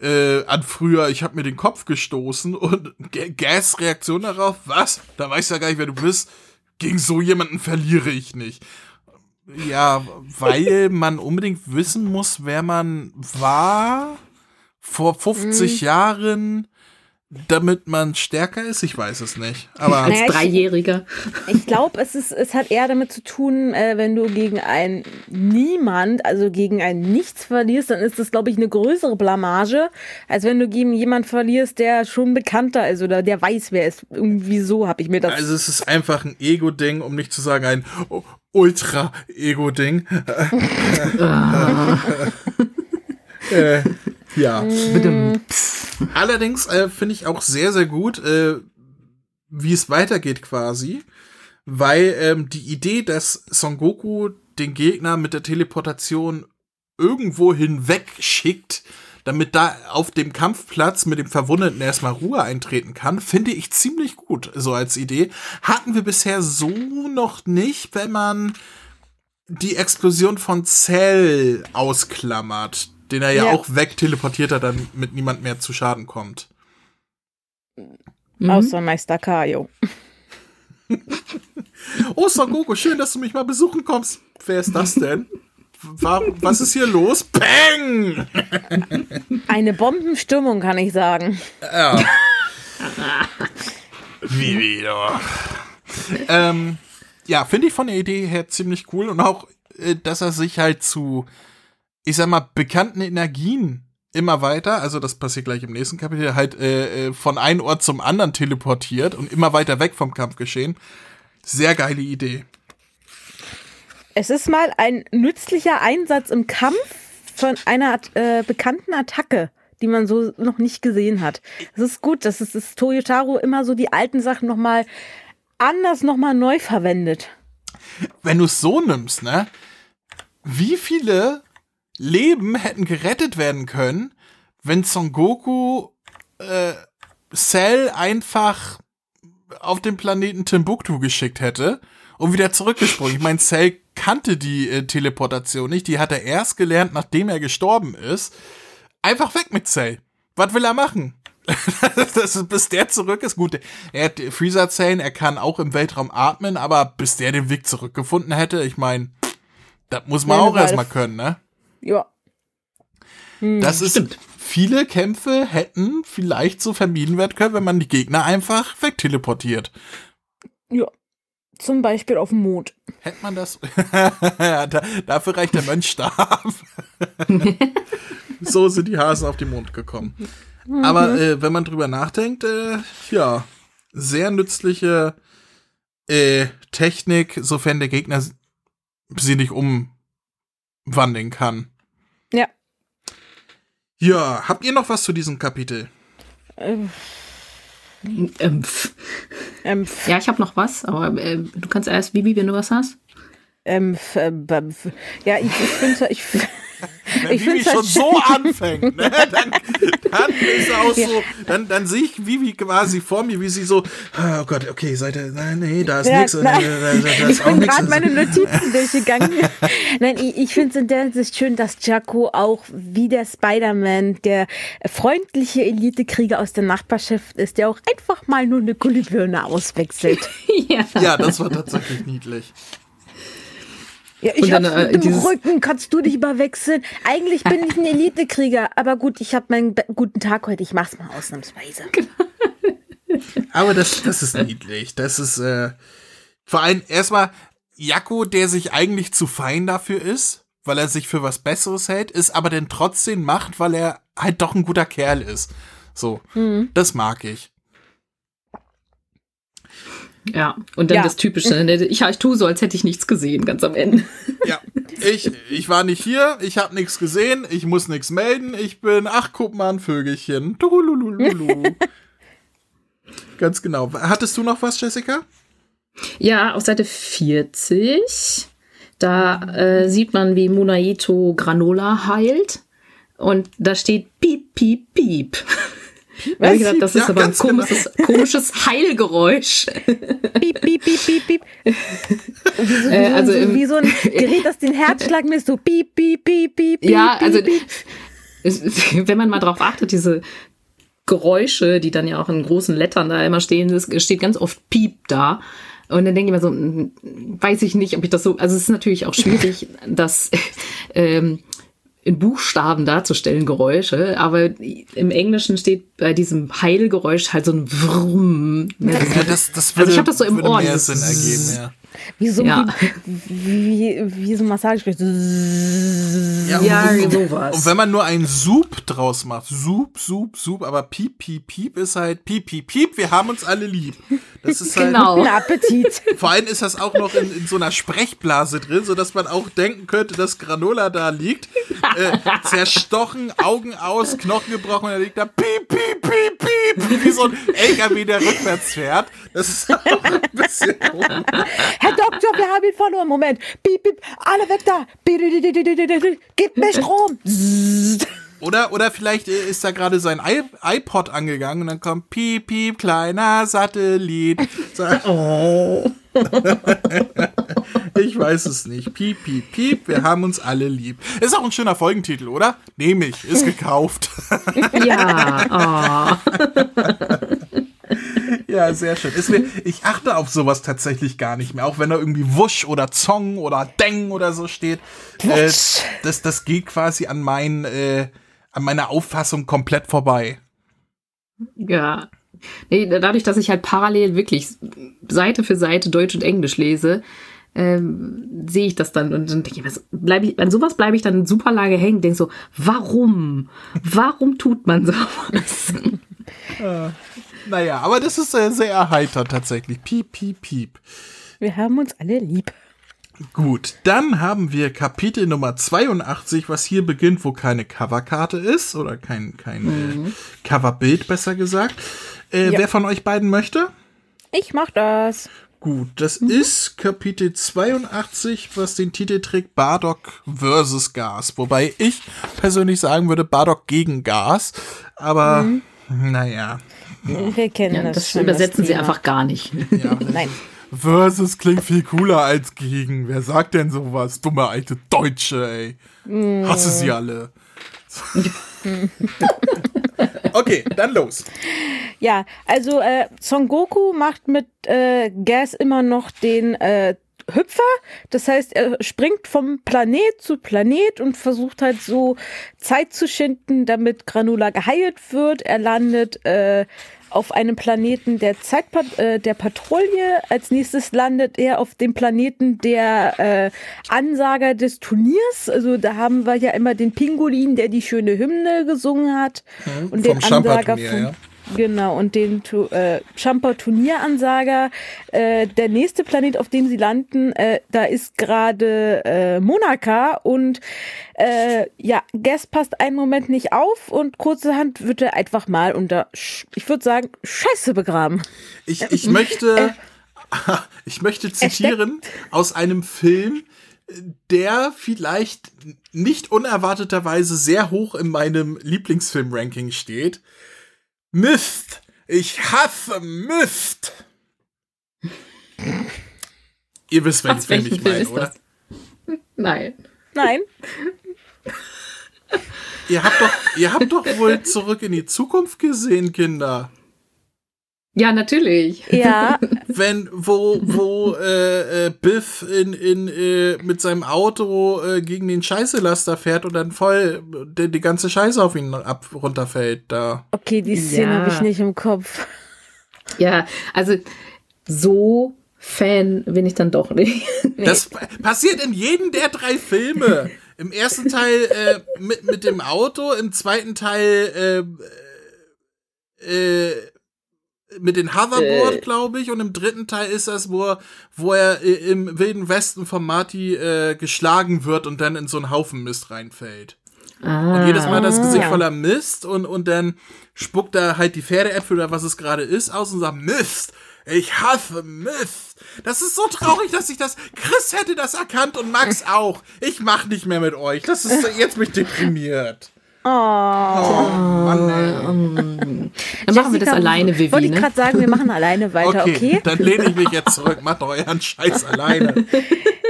äh, äh, an früher, ich habe mir den Kopf gestoßen und [laughs] G Gas Reaktion darauf, was? Da weiß ich ja gar nicht, wer du bist. Gegen so jemanden verliere ich nicht. Ja, weil man unbedingt wissen muss, wer man war vor 50 Jahren, damit man stärker ist. Ich weiß es nicht. Aber Als Naja, ich- Dreijähriger. Ich glaube, es ist, es hat eher damit zu tun, äh, wenn du gegen ein Niemand, also gegen ein Nichts verlierst, dann ist das, glaube ich, eine größere Blamage, als wenn du gegen jemand verlierst, der schon bekannter ist oder der weiß, wer ist. Irgendwie so habe ich mir das. also es ist einfach ein Ego-Ding, um nicht zu sagen ein Ultra-Ego-Ding. [laughs] äh, ja. Bitte. Allerdings äh, finde ich auch sehr, sehr gut, äh, wie es weitergeht quasi, weil ähm, die Idee, dass Son Goku den Gegner mit der Teleportation irgendwo hinweg schickt, damit da auf dem Kampfplatz mit dem Verwundeten erstmal Ruhe eintreten kann, finde ich ziemlich gut, so als Idee. Hatten wir bisher so noch nicht, wenn man die Explosion von Cell ausklammert, den er ja, Ja. auch wegteleportiert hat, dann mit niemand mehr zu Schaden kommt. Mhm. Außer Meister Kaio. Oh, Son Goku, schön, dass du mich mal besuchen kommst. Wer ist das denn? War, was ist hier los? Bang! [laughs] Eine Bombenstimmung, kann ich sagen. Ja. Wie wieder. ähm, ja, finde ich von der Idee her ziemlich cool und auch, äh, dass er sich halt zu, ich sag mal, bekannten Energien immer weiter, also das passiert gleich im nächsten Kapitel, halt äh, äh, von einem Ort zum anderen teleportiert und immer weiter weg vom Kampfgeschehen. Sehr geile Idee. Es ist mal ein nützlicher Einsatz im Kampf von einer äh, bekannten Attacke, die man so noch nicht gesehen hat. Es ist gut, dass es das Toyotaro immer so die alten Sachen noch mal anders noch mal neu verwendet. wenn du es so nimmst, ne? Wie viele Leben hätten gerettet werden können, wenn Son Goku äh, Cell einfach auf den Planeten Timbuktu geschickt hätte und wieder zurückgesprungen. Ich meine, Cell kannte die äh, Teleportation nicht, die hat er erst gelernt, nachdem er gestorben ist. Einfach weg mit Cell. Was will er machen? [laughs] das ist, bis der zurück ist, gut, er hat Freezer-Zellen, er kann auch im Weltraum atmen, aber bis der den Weg zurückgefunden hätte, ich meine, das muss man Ja, auch erstmal können, ne? Ja. Das ist, stimmt. viele Kämpfe hätten vielleicht so vermieden werden können, wenn man die Gegner einfach wegteleportiert. Ja. Zum Beispiel auf dem Mond. Hätte man das? [laughs] da, dafür reicht der Mönchstab. [laughs] so sind die Hasen auf den Mond gekommen. Aber äh, wenn man drüber nachdenkt, äh, ja, sehr nützliche äh, Technik, sofern der Gegner sie nicht umwandeln kann. Ja. Ja, habt ihr noch was zu diesem Kapitel? Ähm, Ähm, ähm, ja, ich habe noch was, aber äh, du kannst erst, Bibi, wenn du was hast. ähm, ja, ich, ich finde, ich, Wenn Ich Vivi schon so anfängt, ne, dann, dann ist auch so, dann, dann sehe ich Vivi quasi vor mir, wie sie so, ah, oh Gott, okay, Seite, nein, nee, da ist Ja, nichts, da, nein. da, da, ich bin gerade meine Notizen durchgegangen. [laughs] Nein, ich, ich finde es in der Hinsicht schön, dass Jaco auch wie der Spider-Man der freundliche Elitekrieger aus der Nachbarschaft ist, der auch einfach mal nur eine Gullibirne auswechselt. ja. [laughs] Ja, das war tatsächlich niedlich. Ja, ich hab's äh, mit dem Rücken, kannst du dich überwechseln? Eigentlich bin ich ein Elitekrieger, aber gut, ich habe meinen guten Tag heute, ich mach's mal ausnahmsweise. [laughs] Aber das, das ist niedlich. Das ist, äh, vor allem erstmal Jakko, der sich eigentlich zu fein dafür ist, weil er sich für was Besseres hält, ist aber dann trotzdem macht, weil er halt doch ein guter Kerl ist. So, das mag ich. Ja, und dann Ja. das Typische. ne? Ich, ich tue so, als hätte ich nichts gesehen, ganz am Ende. Ja, ich, ich war nicht hier, ich habe nichts gesehen, ich muss nichts melden, ich bin, ach, guck mal, ein Vögelchen. [laughs] Ganz genau. Hattest du noch was, Jessica? Ja, auf Seite 40, da äh, sieht man, wie Munaito Granola heilt. Und da steht piep, piep, piep. Hab ich gedacht, das ist Ja, aber ein ganz genau. komisches, komisches [laughs] Heilgeräusch. Piep, piep, piep, piep, piep. Wie so, wie, Äh, also so, wie so ein [laughs] Gerät, das den Herzschlag misst, so piep, piep, piep, piep, piep. Ja, also piep, piep. es- [laughs] wenn man mal drauf achtet, diese Geräusche, die dann ja auch in großen Lettern da immer stehen, es steht ganz oft Piep da. Und dann denke ich mir so, hm, weiß ich nicht, ob ich das so, also es ist natürlich auch schwierig, das ähm, in Buchstaben darzustellen, Geräusche, aber im Englischen steht bei diesem Heilgeräusch halt so ein Wurm. Ja, das, das Also ich hab das so im würde Ohr, mehr Sinn ergeben, ja. Wie so, Ja. wie, wie, wie so ein Massagegerät. Ja, Ja, und, sowas. Und wenn man nur einen Sup draus macht, Sup, Sup, Sup, aber Piep, Piep, Piep ist halt Piep, Piep, Piep, wir haben uns alle lieb. Das ist halt, Genau. Appetit. [laughs] vor allem ist das auch noch in, in so einer Sprechblase drin, sodass man auch denken könnte, dass Granola da liegt, äh, zerstochen, Augen aus, Knochen gebrochen und er liegt da Piep, Piep, Piep, Piep, wie so ein LKW, der rückwärts fährt. Das ist auch ein bisschen komisch. Herr Doktor, wir haben ihn verloren. Moment. Piep, piep. Alle weg da. Gib mir Strom. Oder, oder vielleicht ist da gerade sein iPod angegangen und dann kommt Piep, Piep, kleiner Satellit. [laughs] Oh. ich weiß es nicht. Piep, Piep, Piep, wir haben uns alle lieb. Ist auch ein schöner Folgentitel, oder? Nehme ich, ist gekauft. [laughs] Ja, oh. ja, sehr schön. Mir, ich achte auf sowas tatsächlich gar nicht mehr. Auch wenn da irgendwie Wusch oder Zong oder Deng oder so steht. Äh, das, das geht quasi an, mein, äh, an meiner Auffassung komplett vorbei. Ja. Nee, dadurch, dass ich halt parallel wirklich Seite für Seite Deutsch und Englisch lese, ähm, sehe ich das dann und dann denke ich, bleib ich, an sowas bleibe ich dann super lange hängen, denke so, warum? Warum tut man [laughs] sowas? Naja, aber das ist äh, sehr erheiternd tatsächlich. Piep, piep, piep. Wir haben uns alle lieb. Gut, dann haben wir Kapitel Nummer 82, was hier beginnt, wo keine Coverkarte ist oder kein, kein äh, Coverbild, besser gesagt. Äh, Ja. Wer von euch beiden möchte? Ich mach das. Gut, das ist Kapitel 82, was den Titel trägt Bardock versus Gas. Wobei ich persönlich sagen würde Bardock gegen Gas. Aber naja. Wir kennen Ja, das. das schon, übersetzen sie Thema. einfach gar nicht. Ja, [laughs] Nein. Versus klingt viel cooler als gegen. Wer sagt denn sowas? Dumme alte Deutsche, ey. Hasse sie alle. [laughs] okay, dann los. Ja, also äh, Son Goku macht mit äh, Gas immer noch den äh, Hüpfer. Das heißt, er springt vom Planet zu Planet und versucht halt so Zeit zu schinden, damit Granula geheilt wird. Er landet äh, auf einem Planeten der Zeitpat äh, der Patrouille. Als nächstes landet er auf dem Planeten der äh, Ansager des Turniers. Also da haben wir ja immer den Pingolin, der die schöne Hymne gesungen hat. Und den Ansager vom, ja. Genau, und den äh, Champa Turnieransager. Äh, der nächste Planet, auf dem sie landen, äh, da ist gerade äh, Monaka und äh, ja, Gas passt einen Moment nicht auf und kurzerhand wird er einfach mal unter, ich würde sagen, Scheiße begraben. Ich, ich möchte, [laughs] ich möchte zitieren aus einem Film, der vielleicht nicht unerwarteterweise sehr hoch in meinem Lieblingsfilm-Ranking steht. Mist! Ich hasse Mist! Ihr wisst, welchen Film ich meine, ist oder? das? Nein. Nein, Ihr habt doch, ihr habt doch wohl zurück in die Zukunft gesehen, Kinder. Ja, natürlich. ja, [laughs] wenn wo wo äh, äh, Biff in in äh, mit seinem Auto äh, gegen den Scheißelaster fährt und dann voll die, die ganze Scheiße auf ihn ab runterfällt da. okay, die Szene Ja. habe ich nicht im Kopf. Ja, also so Fan bin ich dann doch nicht. Das pa- passiert in jedem der drei Filme. Im ersten Teil äh, mit mit dem Auto, im zweiten Teil äh, äh, mit dem Hoverboard, Äh. glaube ich, und im dritten Teil ist das, wo er, wo er äh, im wilden Westen von Marty äh, geschlagen wird und dann in so einen Haufen Mist reinfällt. Und jedes Mal das Gesicht ja. voller Mist und, und dann spuckt er halt die Pferdeäpfel oder was es gerade ist aus und sagt, Mist, ich hasse Mist. Das ist so traurig, dass ich das, Chris hätte das erkannt und Max auch. Ich mach nicht mehr mit euch. Das ist, jetzt mich deprimiert. Oh. Oh, Mann, ey. Dann machen wir das alleine, Vivi, Wollte ich ne? gerade sagen, wir machen alleine weiter, Okay, okay? dann lehne ich mich jetzt zurück. Macht doch euren Scheiß alleine.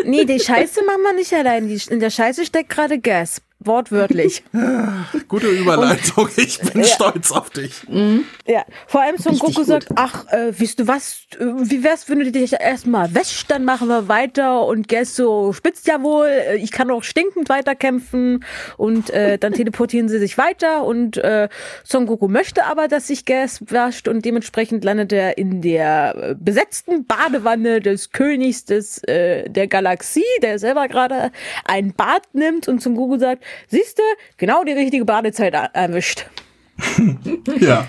Nee, die Scheiße machen wir nicht allein. Die, in der Scheiße steckt gerade Gas. Wortwörtlich. [laughs] Gute Überleitung. Ich bin stolz auf dich. Ja, vor allem Son Goku sagt, ach, äh, weißt du was, äh, wie wär's, wenn du dich erstmal wäschst, dann machen wir weiter und Gas so spitzt ja wohl, äh, ich kann auch stinkend weiterkämpfen und äh, dann teleportieren sie sich weiter und äh, Son Goku möchte aber, dass sich Gas wascht und dementsprechend landet er in der äh, besetzten Badewanne des Königs des, äh, der Galaxie, der selber gerade ein Bad nimmt und Son Goku sagt, siehste, genau die richtige Badezeit er- erwischt. [laughs] Ja.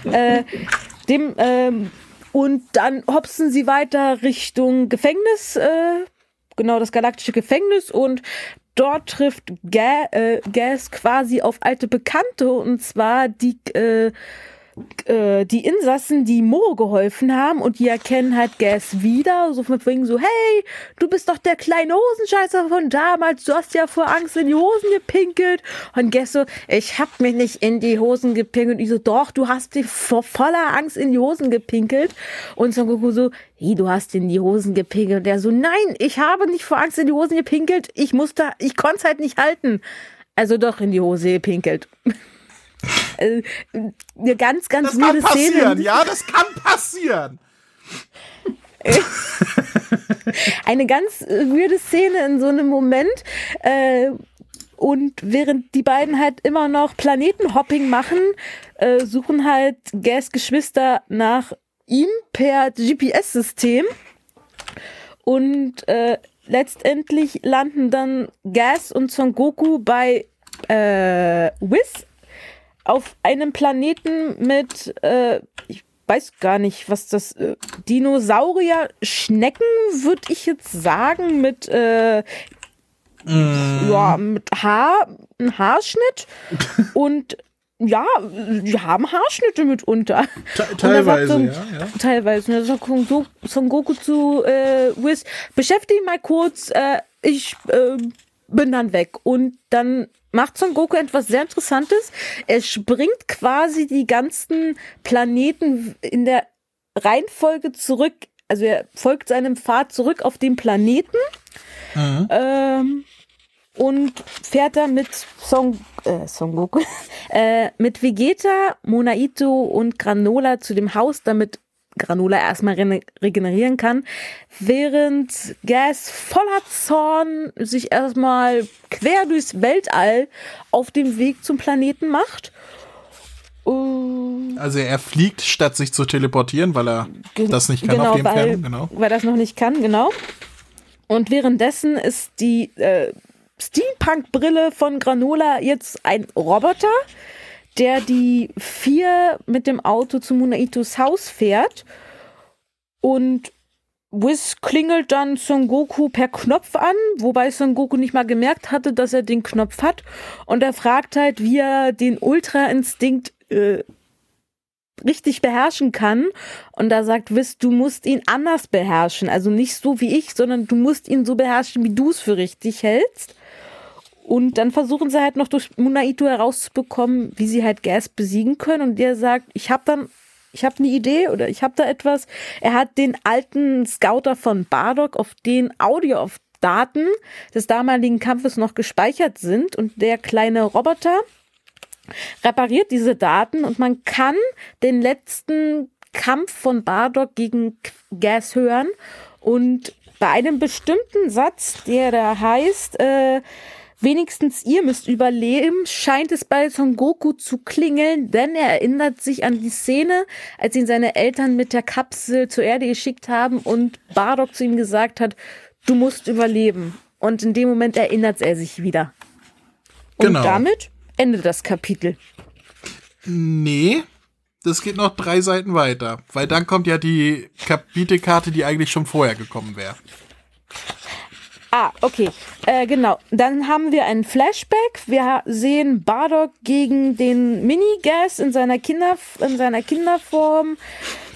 dem ähm, und dann hopsen sie weiter Richtung Gefängnis, äh, genau das galaktische Gefängnis. Und dort trifft Ga äh, Gas quasi auf alte Bekannte. Und zwar die äh, äh, die Insassen, die Mo geholfen haben und die erkennen halt Gas wieder, so von wegen so, hey, du bist doch der kleine Hosenscheißer von damals, du hast ja vor Angst in die Hosen gepinkelt. Und Gas so, ich hab mich nicht in die Hosen gepinkelt. Und ich so, doch, du hast dir vor voller Angst in die Hosen gepinkelt. Und Son Goku so, wie, du hast in die Hosen gepinkelt. Und der so, nein, ich habe nicht vor Angst in die Hosen gepinkelt, ich musste, ich konnte es halt nicht halten. Also doch in die Hose gepinkelt. [laughs] Äh, Eine ganz, ganz Das kann passieren, Szene. ja, das kann passieren. [laughs] Eine ganz äh, weirde Szene in so einem Moment. Äh, und während die beiden halt immer noch Planetenhopping machen, äh, suchen halt Gas Geschwister nach ihm per GPS-System. Und äh, letztendlich landen dann Gas und Son Goku bei äh, Whis auf einem Planeten mit, äh, ich weiß gar nicht, was das, äh, Dinosaurier-Schnecken, würde ich jetzt sagen, mit, äh, ja, mit Haar, ein Haarschnitt [laughs] und ja, die haben Haarschnitte mitunter. Te- teilweise, Son- ja, ja. Teilweise. Und da sagt Son Goku zu äh, Whis, beschäftige mal kurz, äh, ich äh, bin dann weg. Und dann macht Son Goku etwas sehr Interessantes. Er springt quasi die ganzen Planeten in der Reihenfolge zurück. Also er folgt seinem Pfad zurück auf den Planeten. Ähm, und fährt dann mit Son, äh, Son Goku, [laughs] äh, mit Vegeta, Monaito und Granola zu dem Haus, damit Granola erstmal rene- regenerieren kann, während Gas voller Zorn sich erstmal quer durchs Weltall auf dem Weg zum Planeten macht. Also er fliegt, statt sich zu teleportieren, weil er das nicht kann genau, auf die weil, Entfernung. Genau. weil das noch nicht kann, genau. Und währenddessen ist die äh, Steampunk-Brille von Granola jetzt ein Roboter, der die vier mit dem Auto zu Munaitos Haus fährt. Und Whis klingelt dann Son Goku per Knopf an, wobei Son Goku nicht mal gemerkt hatte, dass er den Knopf hat. Und er fragt halt, wie er den Ultra-Instinkt äh, richtig beherrschen kann. Und da sagt Whis, du musst ihn anders beherrschen. Also nicht so wie ich, sondern du musst ihn so beherrschen, wie du es für richtig hältst. Und dann versuchen sie halt noch durch Munaito herauszubekommen, wie sie halt Gas besiegen können. Und der sagt, ich habe dann, ich habe eine Idee oder ich habe da etwas. Er hat den alten Scouter von Bardock, auf den Audio auf Daten des damaligen Kampfes noch gespeichert sind. Und der kleine Roboter repariert diese Daten und man kann den letzten Kampf von Bardock gegen Gas hören. Und bei einem bestimmten Satz, der da heißt, äh, wenigstens ihr müsst überleben, scheint es bei Son Goku zu klingeln, denn er erinnert sich an die Szene, als ihn seine Eltern mit der Kapsel zur Erde geschickt haben und Bardock zu ihm gesagt hat, du musst überleben. Und in dem Moment erinnert er sich wieder. Und Genau. damit endet das Kapitel. Nee, das geht noch drei Seiten weiter. Weil dann kommt ja die Kapitelkarte, die eigentlich schon vorher gekommen wäre. Ah, okay. Äh, genau. Dann haben wir einen Flashback. Wir sehen Bardock gegen den Mini-Gas in seiner Kinder in seiner Kinderform.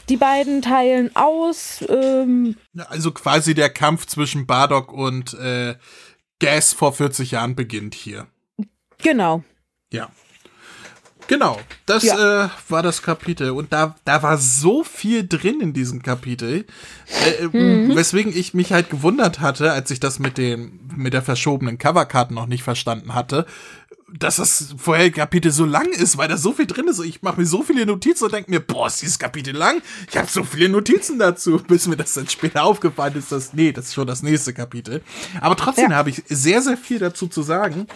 Die beiden teilen aus. Ähm, Also quasi der Kampf zwischen Bardock und äh, Gas vor 40 Jahren beginnt hier. genau. Ja. Genau, das äh, war das Kapitel. Und da, da war so viel drin in diesem Kapitel, äh, äh, weswegen ich mich halt gewundert hatte, als ich das mit dem, mit der verschobenen Coverkarte noch nicht verstanden hatte, dass das vorherige Kapitel so lang ist, weil da so viel drin ist. Ich mache mir so viele Notizen und denke mir, boah, ist dieses Kapitel lang? Ich habe so viele Notizen dazu, [laughs] bis mir das dann später aufgefallen ist, dass, nee, das ist schon das nächste Kapitel. Aber trotzdem Ja. habe ich sehr, sehr viel dazu zu sagen.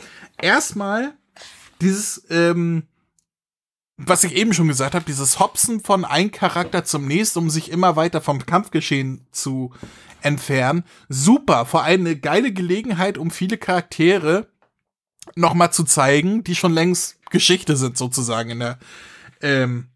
Erstmal dieses, ähm, was ich eben schon gesagt habe, dieses Hopsen von ein Charakter zum nächsten, um sich immer weiter vom Kampfgeschehen zu entfernen. Super, vor allem eine geile Gelegenheit, um viele Charaktere nochmal zu zeigen, die schon längst Geschichte sind, sozusagen in der, ähm,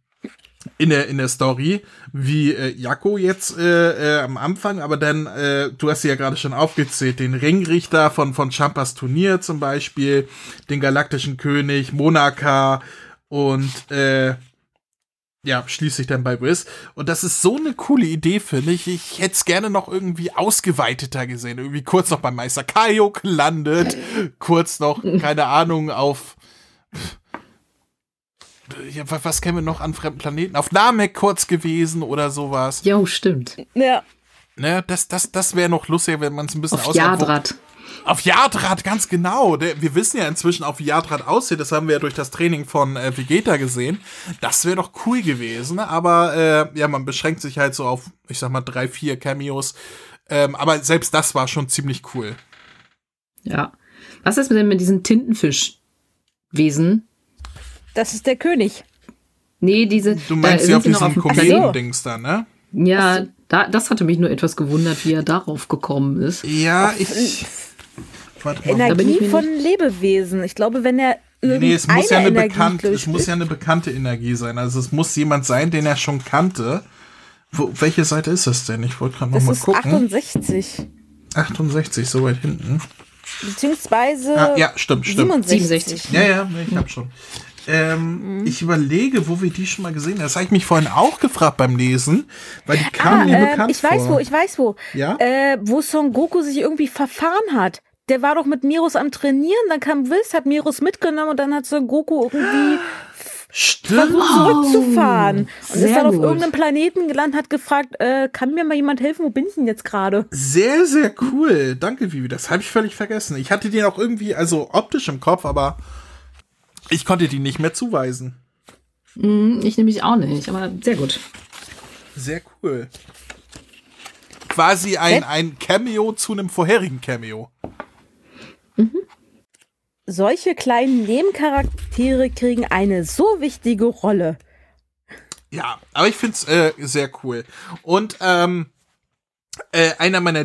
in der, in der Story, wie äh, Jakko jetzt äh, äh, am Anfang, aber dann, äh, du hast sie ja gerade schon aufgezählt, den Ringrichter von, von Champas Turnier zum Beispiel, den galaktischen König, Monaka und äh, ja, schließlich dann bei Briss. Und das ist so eine coole Idee, finde ich. Ich hätte es gerne noch irgendwie ausgeweiteter gesehen. Irgendwie kurz noch beim Meister Kaio gelandet. kurz noch, keine Ahnung, auf. Ja, wa- was kennen wir noch an fremden Planeten? Auf Namek kurz gewesen oder sowas. Jo, stimmt. Ja. Ne, das, das, das wäre noch lustiger, wenn man es ein bisschen Auf Jadrat. Auf Yadrat, ganz genau. Wir wissen ja inzwischen auch, wie Yadrat aussieht. Das haben wir ja durch das Training von äh, Vegeta gesehen. Das wäre doch cool gewesen. Aber äh, ja, man beschränkt sich halt so auf, ich sag mal, drei, vier Cameos. Ähm, aber selbst das war schon ziemlich cool. Ja. Was ist denn mit diesen Tintenfischwesen? Das ist der König. Nee, diese. Du meinst ja auf diesem Planeten. Kokain-Dings da, ne? Ja, da, das hatte mich nur etwas gewundert, wie er darauf gekommen ist. Ja, ich. Ich Energie von Lebewesen. Ich glaube, wenn er Nee, es muss ja eine Energie bekannte, es muss ja eine bekannte Energie sein. Also es muss jemand sein, den er schon kannte. Wo, welche Seite ist das denn? Ich wollte gerade noch Das mal ist gucken. 68. 68, so weit hinten. Beziehungsweise Ah, ja, stimmt, stimmt. 67. 67. Ja, ja, nee, ich hab schon. Ähm, Ich überlege, wo wir die schon mal gesehen haben. Das habe ich mich vorhin auch gefragt beim Lesen, weil die Ah, kamen mir ähm, bekannt ich weiß vor. wo, ich weiß wo. Ja? Äh, wo Son Goku sich irgendwie verfahren hat. Der war doch mit Mirus am Trainieren, dann kam Whis, hat Mirus mitgenommen und dann hat Son Goku irgendwie Stimmt. versucht zurückzufahren. Und ist dann auf gut. irgendeinem Planeten gelandet, hat gefragt, äh, kann mir mal jemand helfen, wo bin ich denn jetzt gerade? Sehr, sehr cool. Danke, Vivi. Das habe ich völlig vergessen. Ich hatte den auch irgendwie, also optisch im Kopf, aber ich konnte die nicht mehr zuweisen. Hm, Ich nämlich auch nicht, aber sehr gut. Sehr cool. Quasi ein, ein Cameo zu einem vorherigen Cameo. Solche kleinen Nebencharaktere kriegen eine so wichtige Rolle. Ja, aber ich find's äh, sehr cool. Und ähm, äh, einer meiner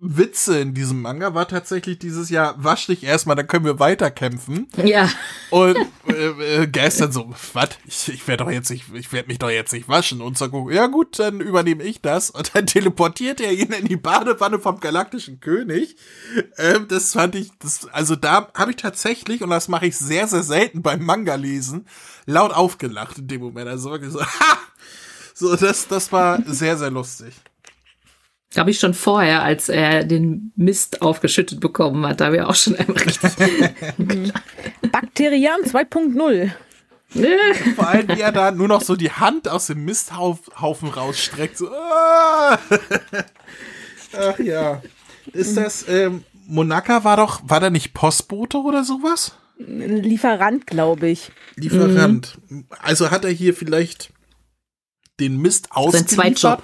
Lieblingswitze in diesem Manga war tatsächlich dieses Jahr, wasch dich erstmal, dann können wir weiterkämpfen. Ja, Und äh, äh, gestern so, was? Ich, ich werde doch jetzt nicht, ich werde mich doch jetzt nicht waschen. Und so, ja gut, dann übernehme ich das. Und dann teleportiert er ihn in die Badewanne vom galaktischen König. Ähm, das fand ich, das, also da habe ich tatsächlich, und das mache ich sehr, sehr selten beim Manga lesen, laut aufgelacht in dem Moment. Also wirklich so, [laughs] ha! So, das, das war sehr, sehr lustig. Habe ich schon vorher, als er den Mist aufgeschüttet bekommen hat, da habe ich auch schon einmal richtig. [laughs] Bakterian 2.0. Vor allem, wie er da nur noch so die Hand aus dem Misthaufen rausstreckt. So, ah! Ach ja. Ist das, ähm, Monaka war doch, war da nicht Postbote oder sowas? Lieferant, glaube ich. Lieferant. Also hat er hier vielleicht den Mist ausgeliefert? Zweitjob.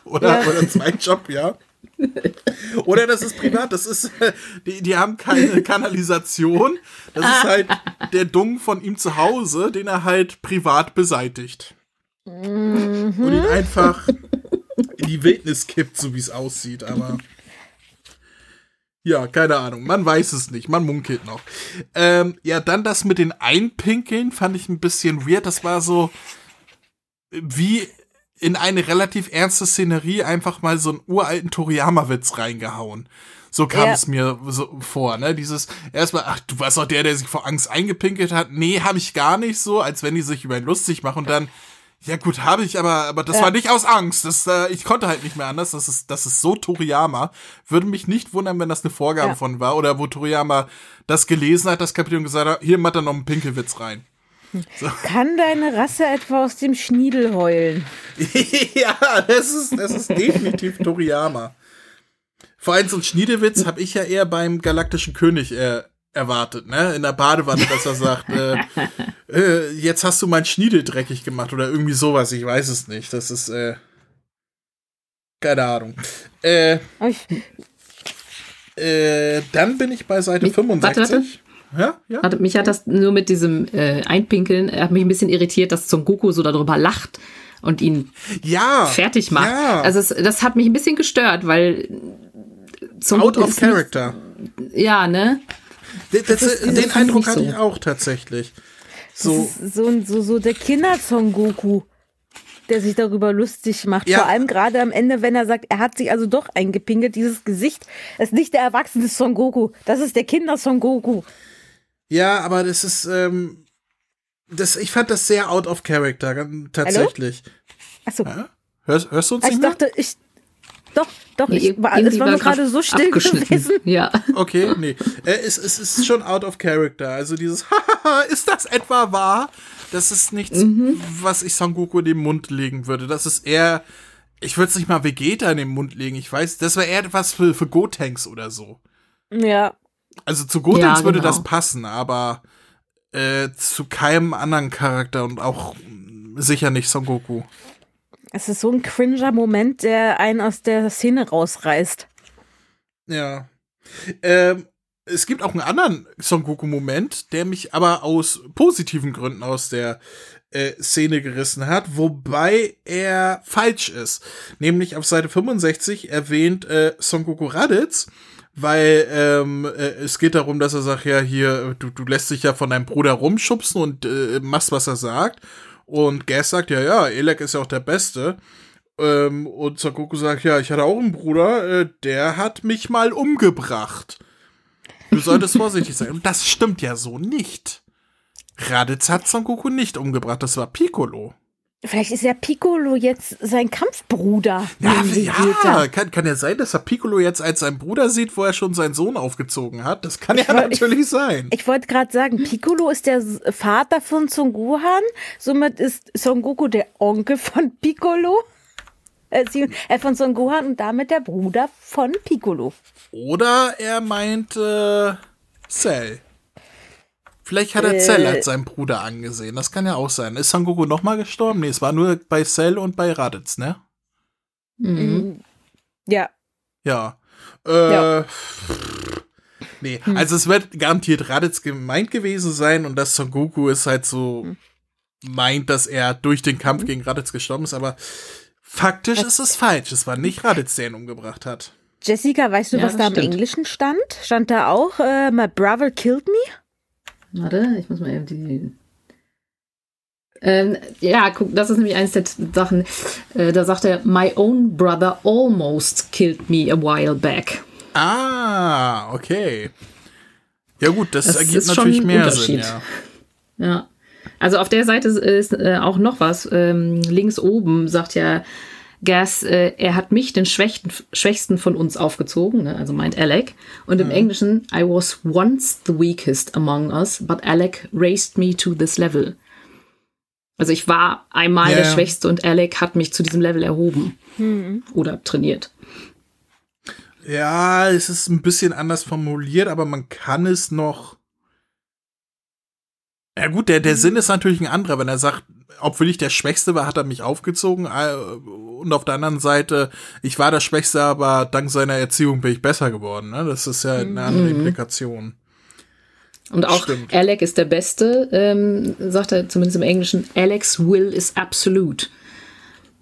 [laughs] Oder, Ja. oder Zweitjob, ja. Oder das ist privat, das ist, [laughs] die, die haben keine Kanalisation. Das ist halt der Dung von ihm zu Hause, den er halt privat beseitigt. Und ihn einfach in die Wildnis kippt, so wie es aussieht, aber. Ja, keine Ahnung. Man weiß es nicht. Man munkelt noch. Ähm, ja, dann das mit den Einpinkeln fand ich ein bisschen weird. Das war so wie in eine relativ ernste Szenerie einfach mal so einen uralten Toriyama-Witz reingehauen. So kam Ja. es mir so vor, ne? Dieses erstmal, ach, du warst doch der, der sich vor Angst eingepinkelt hat. Nee, habe ich gar nicht so, als wenn die sich über ihn lustig machen und dann ja gut, habe ich, aber aber das Ja. war nicht aus Angst. Das äh, ich konnte halt nicht mehr anders. Das ist das ist so Toriyama. Würde mich nicht wundern, wenn das eine Vorgabe Ja. von war oder wo Toriyama das gelesen hat, das Kapitel und gesagt hat, hier macht er noch einen Pinkelwitz rein. Kann deine Rasse etwa aus dem Schniedel heulen? [laughs] ja, das ist, das ist definitiv Toriyama. Vor allem so ein Schniedewitz habe ich ja eher beim Galaktischen König äh, erwartet, ne? In der Badewanne, dass er sagt, äh, [laughs] äh, jetzt hast du mein Schniedel dreckig gemacht oder irgendwie sowas, ich weiß es nicht. Das ist, äh, keine Ahnung. Äh, äh, dann bin ich bei Seite Mich- 65. warte, warte. Ja, ja. Warte, mich hat das nur mit diesem äh, Einpinkeln, er hat mich ein bisschen irritiert, dass Son Goku so darüber lacht und ihn Ja. fertig macht. Ja. Also es, das hat mich ein bisschen gestört, weil Son Out Goku of ist nicht- character. Ja, ne? Das, das, ist- das den ich Eindruck hatte so. ich auch tatsächlich. das So. ist so, so, so der Kinder-Son Goku, der sich darüber lustig macht. Ja. Vor allem gerade am Ende, wenn er sagt, er hat sich also doch eingepinkelt. Dieses Gesicht ist nicht der erwachsene Son Goku. Das ist der Kinder-Son Goku. Ja, aber das ist, ähm, das, ich fand das sehr out of character, ganz- tatsächlich. Achso, Hörst, hörst du uns ich nicht mehr? dachte, ich. Doch, doch, ich Ir- war, es war nur gerade so still gewesen. [laughs] Ja. Okay, nee. Äh, es, es ist schon out of character. Also dieses, [laughs] hahaha, ist das etwa wahr? Das ist nichts, Mhm. was ich Son Goku in den Mund legen würde. Das ist eher, ich würde es nicht mal Vegeta in den Mund legen. Ich weiß, das wäre eher etwas für, für Gotenks oder so. Ja, Also zu Gotenks Ja, würde genau. das passen, aber äh, zu keinem anderen Charakter und auch sicher nicht Son Goku. es ist so ein cringer Moment, der einen aus der Szene rausreißt. Ja. Ähm, es gibt auch einen anderen Son Goku-Moment, der mich aber aus positiven Gründen aus der äh, Szene gerissen hat, wobei er falsch ist. Nämlich auf Seite 65 erwähnt äh, Son Goku Raditz, weil ähm, äh, es geht darum, dass er sagt, ja, hier, du, du lässt dich ja von deinem Bruder rumschubsen und äh, machst, was er sagt. Und Gas sagt, ja, ja, Elek ist ja auch der Beste. Ähm, und Son Goku sagt, ja, ich hatte auch einen Bruder, äh, der hat mich mal umgebracht. Du solltest vorsichtig sein. Und das stimmt ja so nicht. Raditz hat Son Goku nicht umgebracht, das war Piccolo. Vielleicht ist ja Piccolo jetzt sein Kampfbruder. Ja, ja kann, kann ja sein, dass er Piccolo jetzt als sein Bruder sieht, wo er schon seinen Sohn aufgezogen hat. Das kann ja woll- ich- natürlich sein. Ich wollte gerade sagen, Piccolo ist der Vater von Son Gohan, somit ist Son Goku der Onkel von Piccolo. Äh, äh, von Son Gohan und damit der Bruder von Piccolo. Oder er meint äh, Cell. Vielleicht hat er Äh. Cell als seinen Bruder angesehen. Das kann ja auch sein. Ist Son Goku nochmal gestorben? Nee, es war nur bei Cell und bei Raditz, ne? Mhm. Ja, Ja. Äh, Ja. Nee, also es wird garantiert Raditz gemeint gewesen sein und dass Son Goku ist halt so meint, dass er durch den Kampf gegen Raditz gestorben ist, aber faktisch ist es falsch. Es war nicht Raditz, der ihn umgebracht hat. Jessica, weißt du, Ja, was da im stimmt. Englischen stand? Stand da auch, äh, my brother killed me? Warte, ich muss mal eben die. Ähm, ja, guck, das ist nämlich eines der Sachen. Äh, da sagt er, My own brother almost killed me a while back. Ah, okay. Ja gut, das, Das ergibt natürlich mehr Sinn, ja. Ja. Also auf der Seite ist äh, auch noch was. Ähm, links oben sagt ja Gas, äh, er hat mich, den Schwächten, Schwächsten von uns aufgezogen, ne? also meint Alec. Und im Englischen, I was once the weakest among us, but Alec raised me to this level. Also ich war einmal Ja, der ja. Schwächste und Alec hat mich zu diesem Level erhoben. Oder trainiert. Ja, es ist ein bisschen anders formuliert, aber man kann es noch. Ja gut, der, der Sinn ist natürlich ein anderer, wenn er sagt, obwohl ich der Schwächste war, hat er mich aufgezogen. äh, Und auf der anderen Seite, ich war der Schwächste, aber dank seiner Erziehung bin ich besser geworden. Ne? Das ist ja eine andere Implikation. Und auch Stimmt. Alec ist der Beste, ähm, sagt er zumindest im Englischen. Alex will is absolute.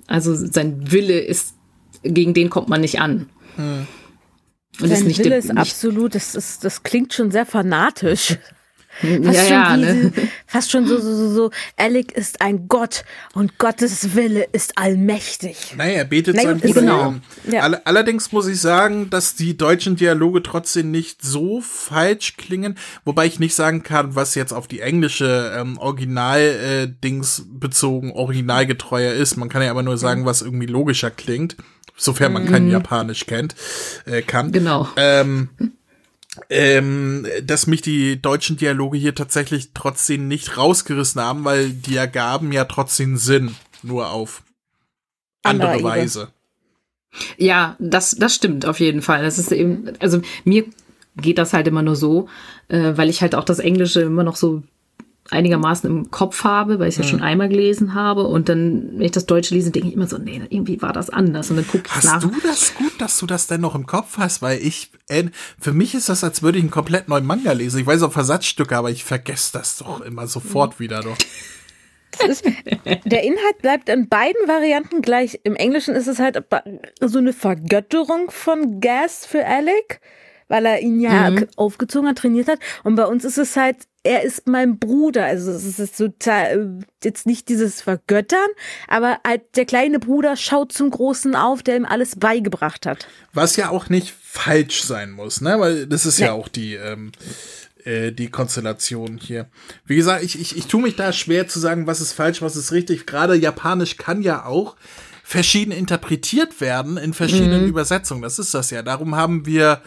Also sein Wille ist, gegen den kommt man nicht an. Und Sein ist nicht Wille der, ist absolut, das, ist, das klingt schon sehr fanatisch. Fast Ja, schon, ja, wie ne? [laughs] fast schon so, so, so, so, Alec ist ein Gott und Gottes Wille ist allmächtig. Naja, er betet Na seinen gut, Bruder genau. Ja. All, allerdings muss ich sagen, dass die deutschen Dialoge trotzdem nicht so falsch klingen, wobei ich nicht sagen kann, was jetzt auf die englische ähm, Original-Dings bezogen originalgetreuer ist. Man kann ja aber nur sagen, was irgendwie logischer klingt, sofern man kein Japanisch kennt, äh, kann. Genau. Ähm, ähm, dass mich die deutschen Dialoge hier tatsächlich trotzdem nicht rausgerissen haben, weil die ergaben ja trotzdem Sinn, nur auf andere Anderer Ebene. Weise. Ja, das, das stimmt auf jeden Fall. Das ist eben, also mir geht das halt immer nur so, äh, weil ich halt auch das Englische immer noch so einigermaßen im Kopf habe, weil ich es Mhm. ja schon einmal gelesen habe. Und dann, wenn ich das Deutsche lese, denke ich immer so, nee, irgendwie war das anders. Und dann gucke ich Hast nach. du das gut, dass du das denn noch im Kopf hast? Weil ich, äh, für mich ist das, als würde ich einen komplett neuen Manga lesen. Ich weiß auch Versatzstücke, aber ich vergesse das doch immer sofort wieder doch. Ist, der Inhalt bleibt in beiden Varianten gleich. Im Englischen ist es halt so eine Vergötterung von Gas für Alec, weil er ihn ja aufgezogen hat, trainiert hat. Und bei uns ist es halt, er ist mein Bruder. Also es ist total, jetzt nicht dieses Vergöttern, aber halt der kleine Bruder schaut zum Großen auf, der ihm alles beigebracht hat. Was ja auch nicht falsch sein muss, ne? Weil das ist ja Nee. auch die, ähm, äh, die Konstellation hier. Wie gesagt, ich, ich, ich tue mich da schwer zu sagen, was ist falsch, was ist richtig. Gerade Japanisch kann ja auch verschieden interpretiert werden in verschiedenen Übersetzungen. Das ist das ja. Darum haben wir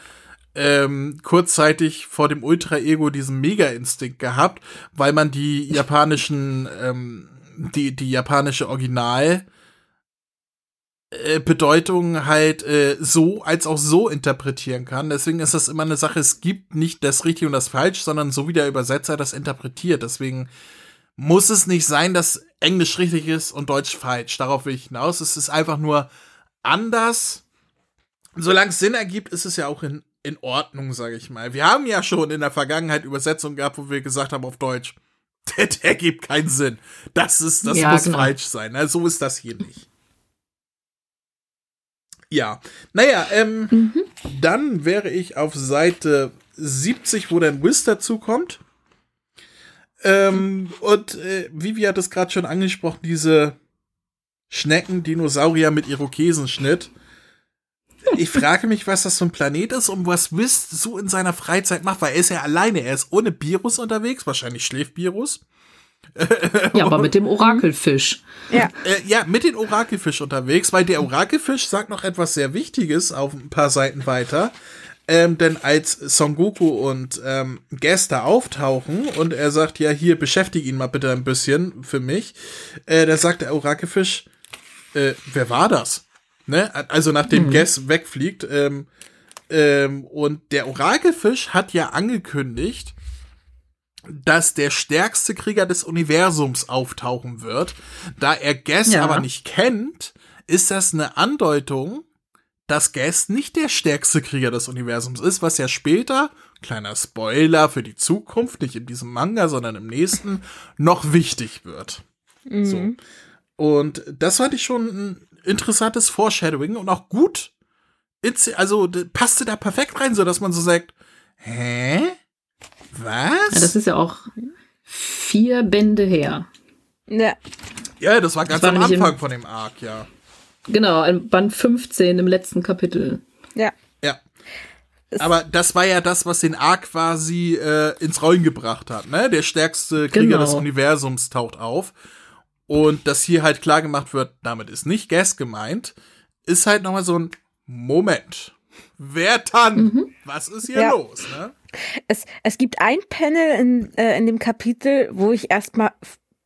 ähm, kurzzeitig vor dem Ultra-Ego diesen Mega-Instinkt gehabt, weil man die japanischen, ähm, die, die japanische Original äh, Bedeutung halt äh, so als auch so interpretieren kann. Deswegen ist das immer eine Sache, es gibt nicht das Richtige und das Falsch, sondern so wie der Übersetzer das interpretiert. Deswegen muss es nicht sein, dass Englisch richtig ist und Deutsch falsch. Darauf will ich hinaus. Es ist einfach nur anders. Solange es Sinn ergibt, ist es ja auch in, in Ordnung, sage ich mal. Wir haben ja schon in der Vergangenheit Übersetzungen gehabt, wo wir gesagt haben auf Deutsch, [laughs] der, der gibt keinen Sinn. Das ist, das Ja, muss genau. falsch sein. Also so ist das hier nicht. Ja, naja, ähm, dann wäre ich auf Seite 70, wo dann Wiz dazu kommt. Ähm, und äh, Vivi hat es gerade schon angesprochen, diese Schnecken, Dinosaurier mit Irokesenschnitt. Ich frage mich, was das für ein Planet ist und was Wiz so in seiner Freizeit macht, weil er ist ja alleine, er ist ohne Virus unterwegs, wahrscheinlich schläft Virus. [laughs] Ja, aber mit dem Orakelfisch. Ja. Äh, ja, mit den Orakelfisch unterwegs, weil der Orakelfisch sagt noch etwas sehr Wichtiges auf ein paar Seiten weiter. Ähm, denn als Son Goku und ähm, Gäste auftauchen und er sagt, ja, hier, beschäftige ihn mal bitte ein bisschen für mich, äh, da sagt der Orakelfisch, äh, wer war das? Ne? Also nachdem mhm. Guess wegfliegt, ähm, ähm, und der Orakelfisch hat ja angekündigt, dass der stärkste Krieger des Universums auftauchen wird. Da er Guess Ja. aber nicht kennt, ist das eine Andeutung, dass Guess nicht der stärkste Krieger des Universums ist, was ja später, kleiner Spoiler für die Zukunft, nicht in diesem Manga, sondern im nächsten, noch wichtig wird. So. Und das fand ich schon interessantes Foreshadowing und auch gut. Also passte da perfekt rein, so dass man so sagt, hä? Was? Ja, das ist ja auch vier Bände her. Ja. Ja, das war ganz war am im- Anfang von dem Arc, ja. Genau, ein Band 15 im letzten Kapitel. Ja. Ja. Aber das war ja das, was den Arc quasi äh, ins Rollen gebracht hat, ne? Der stärkste Krieger Genau. des Universums taucht auf. Und dass hier halt klar gemacht wird, damit ist nicht Gas gemeint, ist halt nochmal so ein Moment. Wer dann? Was ist hier Ja. los, ne? Es, es gibt ein Panel in, äh, in dem Kapitel, wo ich erstmal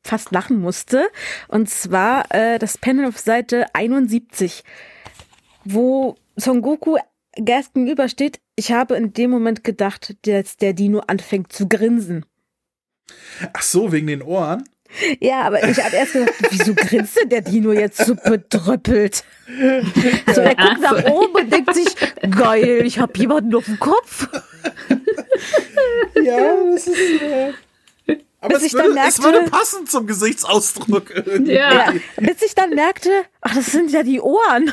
fast lachen musste. Und zwar äh, das Panel auf Seite 71, wo Son Goku Gas gegenübersteht. Ich habe in dem Moment gedacht, dass der Dino anfängt zu grinsen. Ach so, wegen den Ohren? Ja, aber ich habe erst gedacht, wieso grinst denn der Dino jetzt so bedröppelt? Also er guckt nach oben und denkt sich, geil, ich habe jemanden auf dem Kopf. Ja, das ist. Äh, aber Bis es ich dann würde, es merkte- würde passen zum Gesichtsausdruck. irgendwie. Ja. Ja, bis ich dann merkte, ach, das sind ja die Ohren.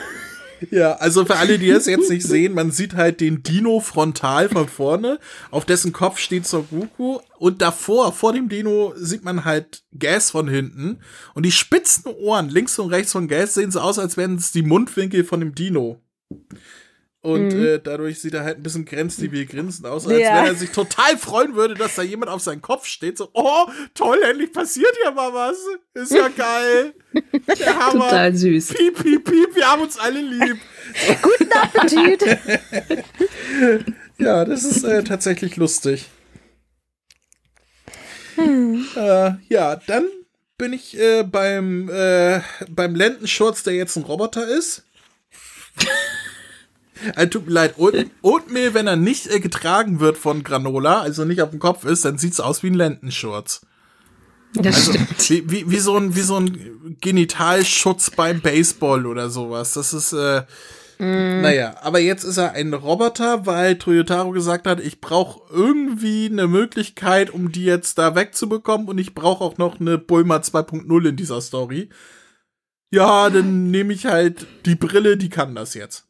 Ja, also für alle, die es jetzt nicht sehen, man sieht halt den Dino frontal von vorne, auf dessen Kopf steht Son Goku und davor, vor dem Dino, sieht man halt Gas von hinten. Und die spitzen Ohren links und rechts von Gas sehen so aus, als wären es die Mundwinkel von dem Dino. Und Mhm. äh, dadurch sieht er halt ein bisschen grenzdebil grinsend aus, als Ja. wenn er sich total freuen würde, dass da jemand auf seinem Kopf steht. So, oh, toll, endlich passiert ja mal was. Ist ja geil. Der [laughs] Hammer. Total süß. Piep, piep, piep, wir haben uns alle lieb. [laughs] Guten Appetit. Ja, das ist äh, tatsächlich lustig. Äh, ja, dann bin ich äh, beim, äh, beim Lendenschurz, der jetzt ein Roboter ist. [laughs] äh, tut mir leid, Oat- Oatmeal, wenn er nicht äh, getragen wird von Granola, also nicht auf dem Kopf ist, dann sieht's aus wie ein Lendenschurz. Das Also, stimmt. wie, wie, wie, so ein, wie so ein Genitalschutz beim Baseball oder sowas. Das ist, äh, naja, aber jetzt ist er ein Roboter, weil Toyotaro gesagt hat, ich brauche irgendwie eine Möglichkeit, um die jetzt da wegzubekommen und ich brauche auch noch eine Bulma 2.0 in dieser Story. Ja, dann nehme ich halt die Brille, die kann das jetzt.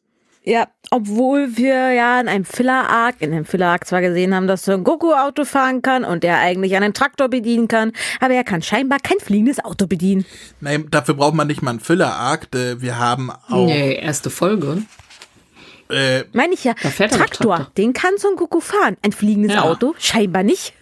Ja, obwohl wir ja in einem Filler-Arc, in dem Filler-Arc zwar gesehen haben, dass Son Goku Auto fahren kann und er eigentlich einen Traktor bedienen kann, aber er kann scheinbar kein fliegendes Auto bedienen. Nein, dafür braucht man nicht mal einen Filler-Arc. äh, Wir haben auch, Nee, erste Folge. äh, Meine ich ja, Traktor, Traktor. den kann Son Goku fahren. Ein fliegendes Ja. Auto scheinbar nicht.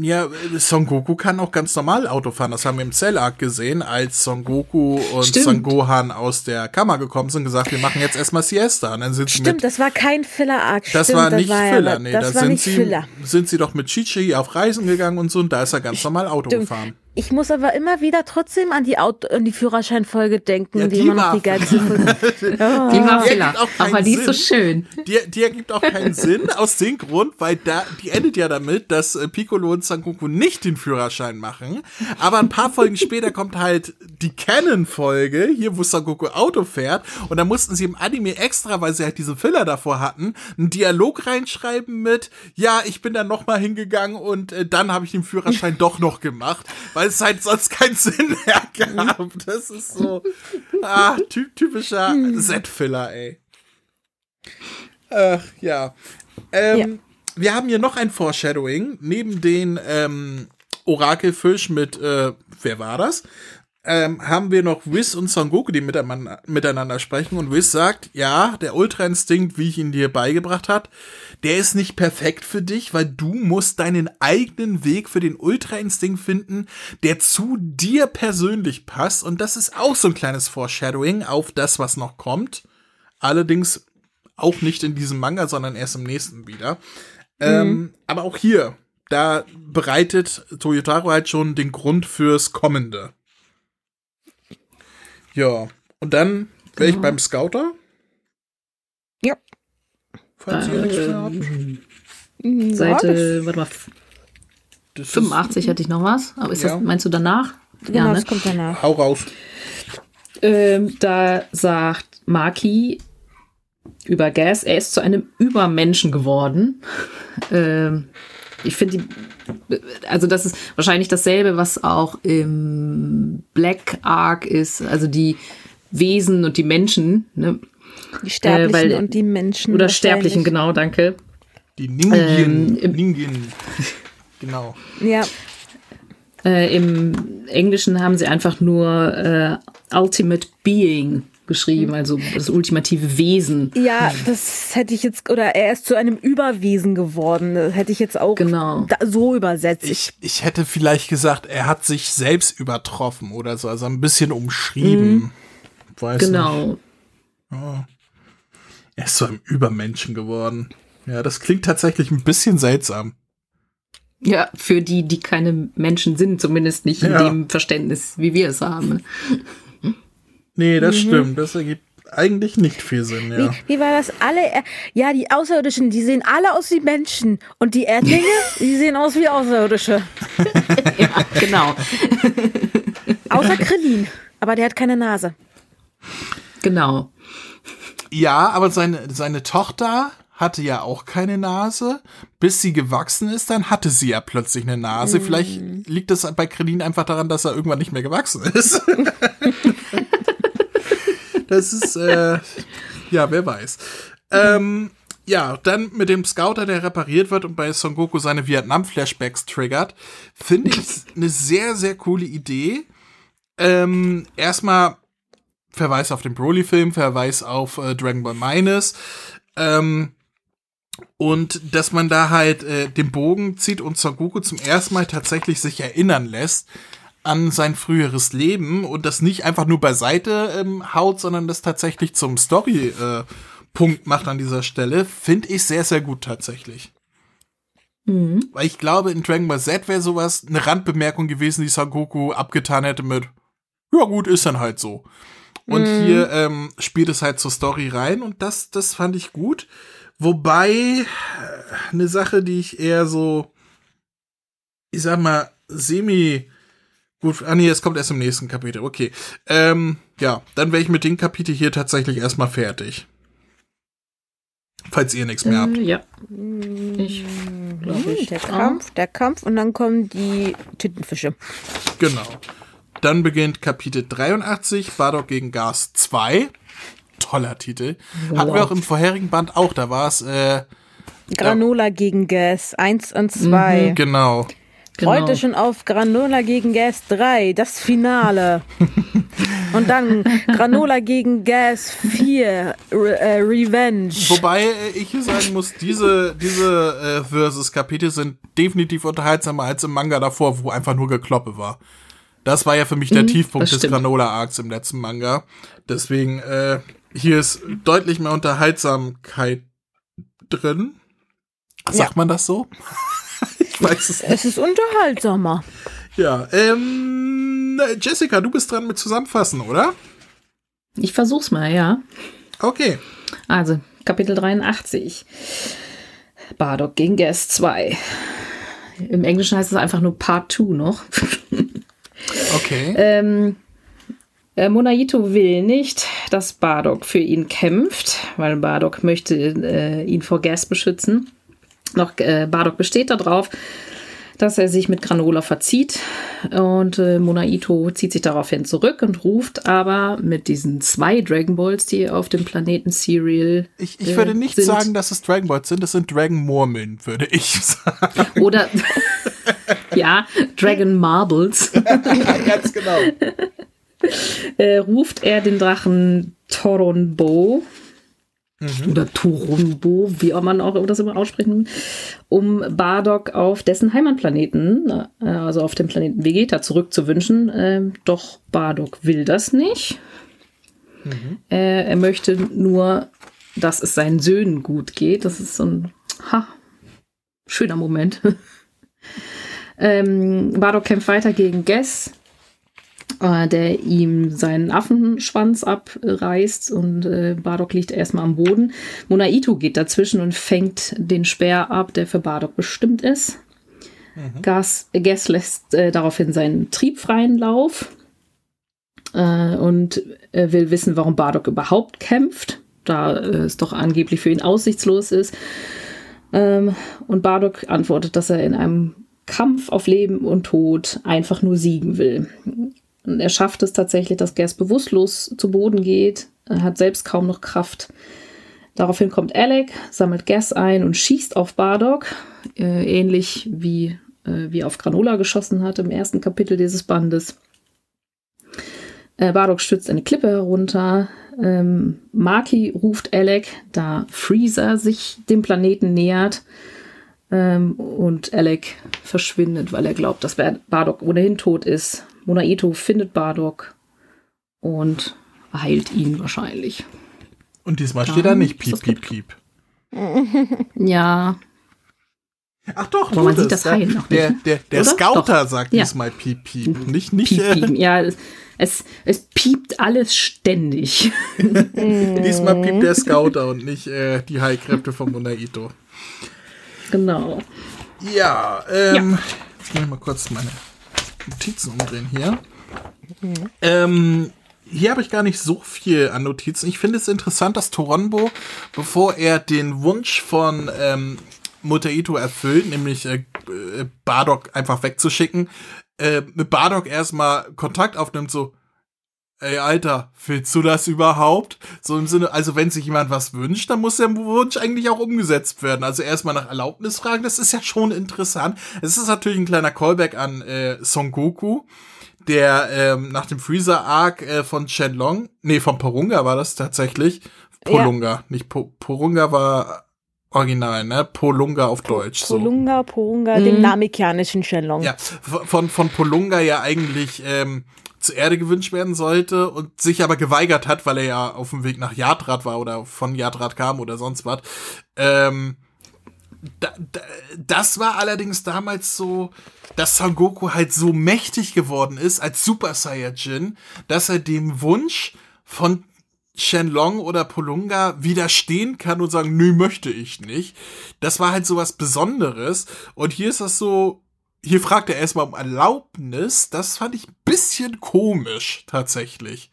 Ja, Son Goku kann auch ganz normal Auto fahren. Das haben wir im Cell-Arc gesehen, als Son Goku und Stimmt. Son Gohan aus der Kammer gekommen sind und gesagt, wir machen jetzt erstmal Siesta. Und dann sind sie Stimmt, mit, das war kein Filler-Arc. das Stimmt, war nicht ja- Filler, nee, das da war sind nicht sie, Filler. sind sie doch mit Chichi auf Reisen gegangen und so, und da ist er ganz normal Auto Stimmt. gefahren. Ich muss aber immer wieder trotzdem an die, Auto, an die Führerscheinfolge denken, Ja, die, die immer noch die geilste Folge. [laughs] Die war Die keinen Aber die ist so schön. Die, die ergibt auch keinen Sinn, aus dem Grund, weil da, die endet ja damit, dass äh, Piccolo und Son Goku nicht den Führerschein machen. Aber ein paar Folgen später kommt halt die Canon-Folge, hier wo Son Goku Auto fährt. Und da mussten sie im Anime extra, weil sie halt diese Filler davor hatten, einen Dialog reinschreiben mit, ja, ich bin dann noch mal hingegangen und äh, dann habe ich den Führerschein doch noch gemacht, weil es halt sonst keinen Sinn mehr [laughs] gab. Das ist so, ah, ty typischer Z-Filler, ey. Ach, ja. Ähm, Ja. Wir haben hier noch ein Foreshadowing, neben den ähm, Orakelfisch mit, äh, wer war das? Ähm, haben wir noch Wiz und Son Goku, die miteinander, sprechen. Und Wiz sagt, ja, der Ultra-Instinkt, wie ich ihn dir beigebracht hat, der ist nicht perfekt für dich, weil du musst deinen eigenen Weg für den Ultra-Instinkt finden, der zu dir persönlich passt. Und das ist auch so ein kleines Foreshadowing auf das, was noch kommt. Allerdings auch nicht in diesem Manga, sondern erst im nächsten wieder. Ähm, aber auch hier, da bereitet Toyotaro halt schon den Grund fürs Kommende. Ja, und dann wäre ich beim Scouter. Ja. Falls ihr nichts mehr habt. Ja, Seite, warte mal, Das ist- 85 hätte ich noch was. Aber ist Ja. das, meinst du danach? genau, ne? das kommt danach. Hau raus. Ähm, da sagt Maki über Gas, er ist zu einem Übermenschen geworden. [laughs] Ähm, ich finde die, also das ist wahrscheinlich dasselbe, was auch im Black Ark ist, also die Wesen und die Menschen, ne? Die Sterblichen weil- und die Menschen. oder. Sterblichen, genau, danke. Die Ningen. Ähm, im- Ningen. Genau. Ja, Äh, Im Englischen haben sie einfach nur äh, Ultimate Being geschrieben, also das ultimative Wesen. ja, das hätte ich jetzt, oder er ist zu einem Überwesen geworden. Das hätte ich jetzt auch Genau. da, so übersetzt. Ich, ich hätte vielleicht gesagt, er hat sich selbst übertroffen oder so, also ein bisschen umschrieben. Weiß nicht. Genau. Er ist zu einem Übermenschen geworden. Ja, das klingt tatsächlich ein bisschen seltsam. Ja, für die, die keine Menschen sind, zumindest nicht in Ja. dem Verständnis, wie wir es haben. Nee, das Mhm. stimmt. Das ergibt eigentlich nicht viel Sinn, ja. Wie, wie war das? Alle, äh, ja, die Außerirdischen, die sehen alle aus wie Menschen. Und die Erdlinge, [laughs] die sehen aus wie Außerirdische. [laughs] ja, genau. [laughs] Außer Krillin. Aber der hat keine Nase. Genau. Ja, aber seine, seine Tochter hatte ja auch keine Nase. Bis sie gewachsen ist, dann hatte sie ja plötzlich eine Nase. Mhm. Vielleicht liegt es bei Krillin einfach daran, dass er irgendwann nicht mehr gewachsen ist. Das ist, äh, Ja, wer weiß. Ähm, ja, dann mit dem Scouter, der repariert wird und bei Son Goku seine Vietnam-Flashbacks triggert, finde ich [laughs] eine sehr, sehr coole Idee. Ähm, erstmal Verweis auf den Broly-Film, Verweis auf äh, Dragon Ball Minus. Ähm, und dass man da halt äh, den Bogen zieht und Son Goku zum ersten Mal tatsächlich sich erinnern lässt an sein früheres Leben und das nicht einfach nur beiseite ähm, haut, sondern das tatsächlich zum Story-Punkt äh, macht an dieser Stelle, finde ich sehr, sehr gut tatsächlich. Mhm. Weil ich glaube, in Dragon Ball Z wäre sowas eine Randbemerkung gewesen, die Son Goku abgetan hätte mit, ja gut, ist dann halt so. Und mhm. hier ähm, spielt es halt zur Story rein und das, das fand ich gut. Wobei äh, eine Sache, die ich eher so, ich sag mal, semi gut, ah nee, es kommt erst im nächsten Kapitel. Okay. Ähm, ja, dann wäre ich mit dem Kapitel hier tatsächlich erstmal fertig. Falls ihr nichts mehr habt. Äh, ja. Ich glaube ich. Der Kampf, der Kampf und dann kommen die Tintenfische. Genau. Dann beginnt Kapitel 83, Bardock gegen Gas 2 toller Titel. Wow. Hatten wir auch im vorherigen Band auch, da war es äh, Granola ja. gegen Gas 1 und 2. Mhm, genau. Genau. Heute schon auf Granola gegen Gas 3, das Finale. [laughs] Und dann Granola gegen Gas 4, Re äh, Revenge. Wobei äh, ich hier sagen muss, diese, diese äh, Versus-Kapitel sind definitiv unterhaltsamer als im Manga davor, wo einfach nur Gekloppe war. Das war ja für mich der mhm, Tiefpunkt des Granola-Arcs im letzten Manga. Deswegen, äh, hier ist deutlich mehr Unterhaltsamkeit drin. Sagt ja. man das so? [laughs] ich weiß es nicht. Es ist unterhaltsamer. Ja, ähm, Jessica, du bist dran mit Zusammenfassen, oder? Ich versuch's mal, ja. Okay. Also, Kapitel 83. Bardock gegen Gas 2. Im Englischen heißt es einfach nur Part 2 noch. [laughs] okay. Ähm, äh, Monaito will nicht, dass Bardock für ihn kämpft, weil Bardock möchte äh, ihn vor Gas beschützen. Noch äh, Bardock besteht darauf, dass er sich mit Granola verzieht und äh, Monaito zieht sich daraufhin zurück und ruft aber mit diesen zwei Dragon Balls, die auf dem Planeten Serial Ich, ich würde nicht sind, sagen, dass es Dragon Balls sind, das sind Dragon Murmeln, würde ich [laughs] sagen. Oder [laughs] ja, Dragon Marbles. [laughs] Ganz genau äh, ruft er den Drachen Toronbo mhm. oder Turumbo, wie auch man auch das immer aussprechen, um Bardock auf dessen Heimatplaneten, äh, also auf dem Planeten Vegeta, zurückzuwünschen. Äh, doch Bardock will das nicht. Mhm. Äh, er möchte nur, dass es seinen Söhnen gut geht. Das ist so ein ha, schöner Moment. [laughs] ähm, Bardock kämpft weiter gegen Guess äh, der ihm seinen Affenschwanz abreißt und äh, Bardock liegt erstmal am Boden. Monaito geht dazwischen und fängt den Speer ab, der für Bardock bestimmt ist. Mhm. Gas, Gas lässt äh, daraufhin seinen triebfreien Lauf äh, und will wissen, warum Bardock überhaupt kämpft, da äh, es doch angeblich für ihn aussichtslos ist. Ähm, und Bardock antwortet, dass er in einem Kampf auf Leben und Tod einfach nur siegen will. Und er schafft es tatsächlich, dass Gas bewusstlos zu Boden geht. Er hat selbst kaum noch Kraft. Daraufhin kommt Alec, sammelt Gas ein und schießt auf Bardock, äh, ähnlich wie, äh, wie auf Granola geschossen hat im ersten Kapitel dieses Bandes. Äh, Bardock stürzt eine Klippe herunter. Ähm, Maki ruft Alec, da Freezer sich dem Planeten nähert. Ähm, und Alec verschwindet, weil er glaubt, dass Bardock ohnehin tot ist. Monaito findet Bardock und heilt ihn wahrscheinlich. Und diesmal steht da nicht piep, piep, piep. [laughs] ja. Ach doch, Aber man sieht das Heilen noch nicht. Der, der, der Scouter doch. sagt ja. diesmal piep, piep. Nicht, nicht. Piep, piep. Ja, es, es piept alles ständig. [laughs] diesmal piept der Scouter und nicht äh, die Heilkräfte von Monaito. Genau. Ja, ähm, ja. jetzt muss ich mal kurz meine Notizen umdrehen hier. Ähm, hier habe ich gar nicht so viel an Notizen. Ich finde es interessant, dass Toronbo, bevor er den Wunsch von ähm, Mutaito erfüllt, nämlich äh, äh, Bardock einfach wegzuschicken, äh, mit Bardock erstmal Kontakt aufnimmt, so, ey, Alter, willst du das überhaupt? So im Sinne, also wenn sich jemand was wünscht, dann muss der Wunsch eigentlich auch umgesetzt werden. Also erstmal nach Erlaubnis fragen, das ist ja schon interessant. Es ist natürlich ein kleiner Callback an äh, Son Goku, der ähm, nach dem Freezer-Arc äh, von Shenlong, nee, von Porunga war das tatsächlich. Polunga, ja. nicht po Porunga war Original, ne? Polunga auf Deutsch. Polunga, so. Polunga, mhm. dem namikianischen Shenlong. Ja, von, von Polunga ja eigentlich ähm, zur Erde gewünscht werden sollte und sich aber geweigert hat, weil er ja auf dem Weg nach Yadrat war oder von Yadrat kam oder sonst was. Ähm, da, da, das war allerdings damals so, dass Son Goku halt so mächtig geworden ist als Super Saiyajin, dass er dem Wunsch von Shenlong oder Polunga widerstehen kann und sagen, nö, möchte ich nicht. Das war halt so was Besonderes. Und hier ist das so, hier fragt er erstmal um Erlaubnis. Das fand ich ein bisschen komisch, tatsächlich.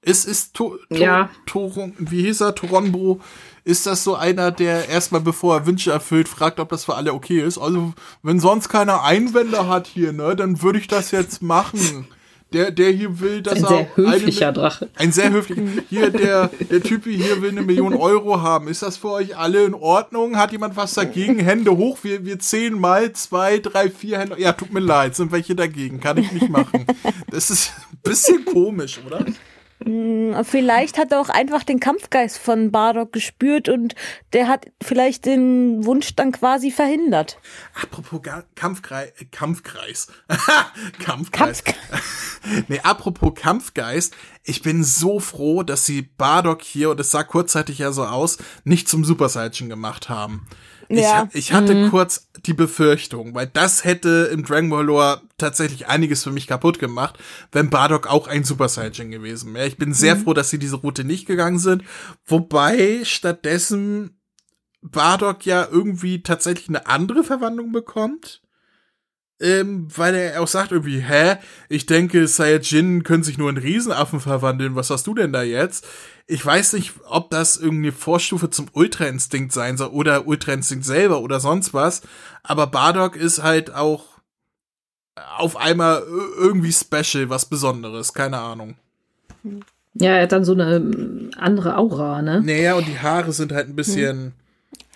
Es ist to, to, ja. Toron, wie hieß er, Toronbo, ist das so einer, der erstmal, bevor er Wünsche erfüllt, fragt, ob das für alle okay ist. Also, wenn sonst keiner Einwände hat hier, ne, dann würde ich das jetzt machen. Der, der hier will, dass ein er. Ein sehr höflicher eine, Drache. Ein sehr höflicher. Hier, der, der Typ hier will eine Million Euro haben. Ist das für euch alle in Ordnung? Hat jemand was dagegen? Hände hoch. Wir, wir zählen mal zwei, drei, vier Hände. Ja, tut mir leid. Sind welche dagegen? Kann ich nicht machen. Das ist ein bisschen komisch, oder? Hm, vielleicht hat er auch einfach den Kampfgeist von Bardock gespürt und der hat vielleicht den Wunsch dann quasi verhindert. Apropos Ga Kampfkreis, äh, Kampfkreis. [laughs] Kampfkreis. Kampf [laughs] nee, apropos Kampfgeist, ich bin so froh, dass sie Bardock hier, und es sah kurzzeitig ja so aus, nicht zum Super Saiyan gemacht haben. Ja. Ich, ich hatte mhm. kurz die Befürchtung, weil das hätte im Dragon Ball Lore tatsächlich einiges für mich kaputt gemacht, wenn Bardock auch ein Super Saiyan gewesen wäre. Ich bin sehr mhm. froh, dass sie diese Route nicht gegangen sind, wobei stattdessen Bardock ja irgendwie tatsächlich eine andere Verwandlung bekommt ähm, weil er auch sagt irgendwie, hä, ich denke, Saiyajin können sich nur in Riesenaffen verwandeln, was hast du denn da jetzt? Ich weiß nicht, ob das irgendeine Vorstufe zum Ultra-Instinkt sein soll oder Ultra-Instinkt selber oder sonst was, aber Bardock ist halt auch auf einmal irgendwie special, was Besonderes, keine Ahnung. Ja, er hat dann so eine ähm, andere Aura, ne? Naja, und die Haare sind halt ein bisschen hm.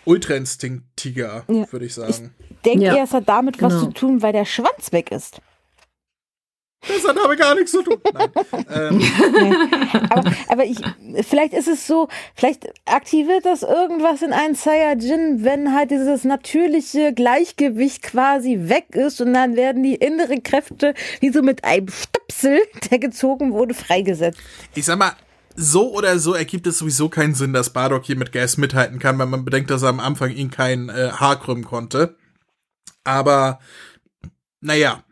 ultra-instinktiger, ja. würde ich sagen. Ich denke, ja. es hat damit genau. was zu tun, weil der Schwanz weg ist. Das hat aber gar nichts zu tun. ähm. [laughs] aber, aber ich, vielleicht ist es so, vielleicht aktiviert das irgendwas in einen Saiyajin, wenn halt dieses natürliche Gleichgewicht quasi weg ist und dann werden die inneren Kräfte wie so mit einem Stöpsel, der gezogen wurde, freigesetzt. Ich sag mal, so oder so ergibt es sowieso keinen Sinn, dass Bardock hier mit Gas mithalten kann, wenn man bedenkt, dass er am Anfang ihn kein äh, Haar krümmen konnte. Aber, naja,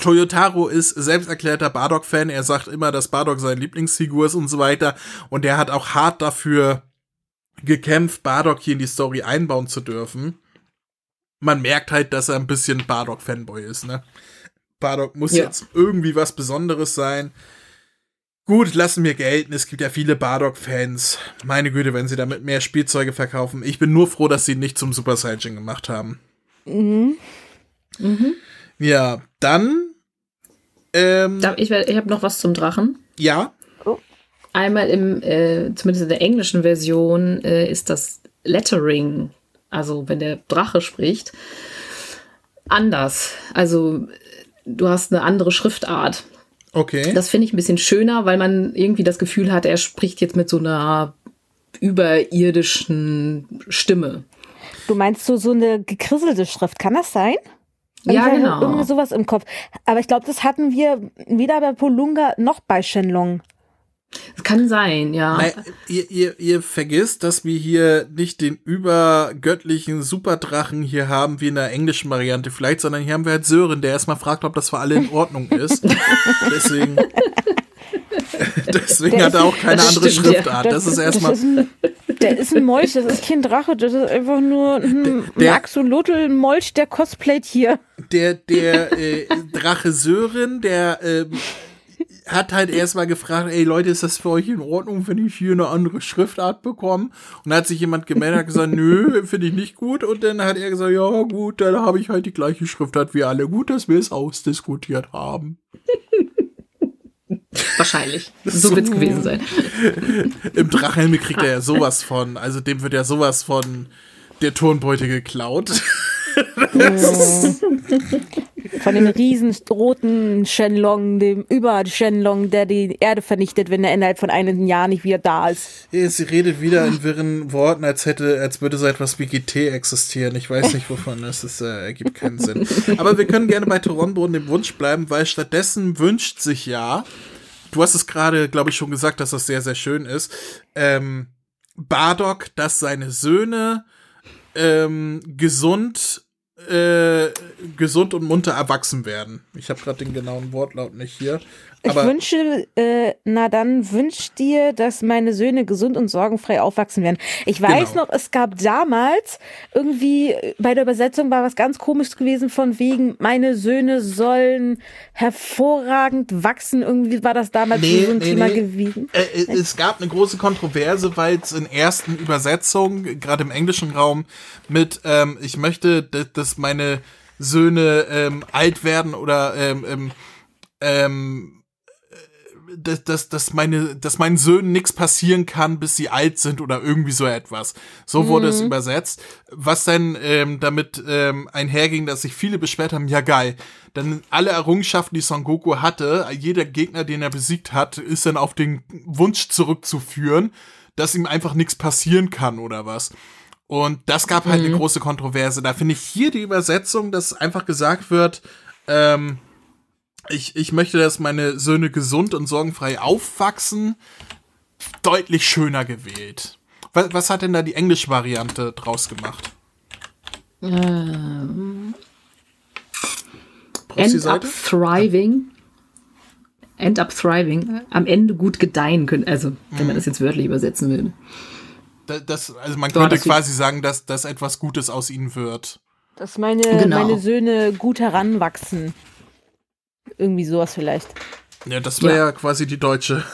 Toyotaro ist selbsterklärter Bardock-Fan. Er sagt immer, dass Bardock sein Lieblingsfigur ist und so weiter. Und er hat auch hart dafür gekämpft, Bardock hier in die Story einbauen zu dürfen. Man merkt halt, dass er ein bisschen Bardock-Fanboy ist, ne? Bardock muss ja. jetzt irgendwie was Besonderes sein. Gut, lassen wir gelten. Es gibt ja viele Bardock-Fans. Meine Güte, wenn sie damit mehr Spielzeuge verkaufen. Ich bin nur froh, dass sie nicht zum Super Saiyan gemacht haben. Mhm. Mhm. Ja, dann. Ähm, ich ich habe noch was zum Drachen. Ja. Oh. Einmal im, äh, zumindest in der englischen Version, äh, ist das Lettering, also wenn der Drache spricht, anders. Also du hast eine andere Schriftart. Okay. Das finde ich ein bisschen schöner, weil man irgendwie das Gefühl hat, er spricht jetzt mit so einer überirdischen Stimme. Du meinst so, so eine gekrisselte Schrift, kann das sein? Ja, ich genau. Irgendwie sowas im Kopf. Aber ich glaube, das hatten wir weder bei Polunga noch bei Shenlong. Das kann sein, ja. Nein, ihr, ihr, ihr vergisst, dass wir hier nicht den übergöttlichen Superdrachen hier haben, wie in der englischen Variante vielleicht, sondern hier haben wir halt Sören, der erstmal fragt, ob das für alle in Ordnung ist. [laughs] Deswegen. [laughs] Deswegen der hat er auch keine andere stimmt, Schriftart. Das, das, ist erstmal. Der ist ein Molch, das ist kein Drache, das ist einfach nur ein, der, Axolotl-Molch, der cosplayt hier. Der, der äh, Drache Sören, der äh, hat halt erstmal gefragt, ey Leute, ist das für euch in Ordnung, wenn ich hier eine andere Schriftart bekomme? Und dann hat sich jemand gemeldet, hat gesagt, nö, finde ich nicht gut. Und dann hat er gesagt, ja gut, dann habe ich halt die gleiche Schriftart wie alle. Gut, dass wir es ausdiskutiert haben. Wahrscheinlich. [laughs] So wird's gewesen sein. [laughs] Im Drachenhimmel kriegt er ja sowas von. Also dem wird ja sowas von der Turnbeute geklaut. [laughs] Von dem riesen roten Shenlong, dem Über-Shenlong, der die Erde vernichtet, wenn er innerhalb von einem Jahr nicht wieder da ist. Sie redet wieder in wirren Worten, als hätte, als würde so etwas wie GT existieren. Ich weiß nicht wovon. Das ist, äh, ergibt keinen Sinn. Aber wir können gerne bei Toronto und dem Wunsch bleiben, weil stattdessen wünscht sich ja, du hast es gerade, glaube ich, schon gesagt, dass das sehr, sehr schön ist, ähm, Bardock, dass seine Söhne ähm, gesund äh, gesund und munter erwachsen werden. Ich habe gerade den genauen Wortlaut nicht hier. Aber ich wünsche, äh, na dann wünsch dir, dass meine Söhne gesund und sorgenfrei aufwachsen werden. Ich weiß genau. noch, es gab damals irgendwie bei der Übersetzung war was ganz komisch gewesen von wegen, meine Söhne sollen hervorragend wachsen. Irgendwie war das damals nee, so ein nee, Thema nee. gewesen. Äh, äh, es gab eine große Kontroverse, weil es in ersten Übersetzungen, gerade im englischen Raum, mit ähm, ich möchte, dass meine Söhne ähm, alt werden oder ähm, ähm, ähm dass, dass, dass, meine, dass meinen Söhnen nichts passieren kann, bis sie alt sind oder irgendwie so etwas. So wurde mhm. es übersetzt. Was dann ähm, damit ähm, einherging, dass sich viele beschwert haben, ja geil. Dann alle Errungenschaften, die Son Goku hatte, jeder Gegner, den er besiegt hat, ist dann auf den Wunsch zurückzuführen, dass ihm einfach nichts passieren kann oder was. Und das gab halt mhm. eine große Kontroverse. Da finde ich hier die Übersetzung, dass einfach gesagt wird, ähm, ich, ich möchte, dass meine Söhne gesund und sorgenfrei aufwachsen, deutlich schöner gewählt. Was, was hat denn da die englische Variante draus gemacht? Ähm, end up thriving. End up thriving. Am Ende gut gedeihen können. Also, wenn man mhm. das jetzt wörtlich übersetzen will. Das, also man könnte quasi sagen, dass, dass etwas Gutes aus ihnen wird. Dass meine, genau. meine Söhne gut heranwachsen. Irgendwie sowas vielleicht. Ja, das wäre ja. ja. quasi die deutsche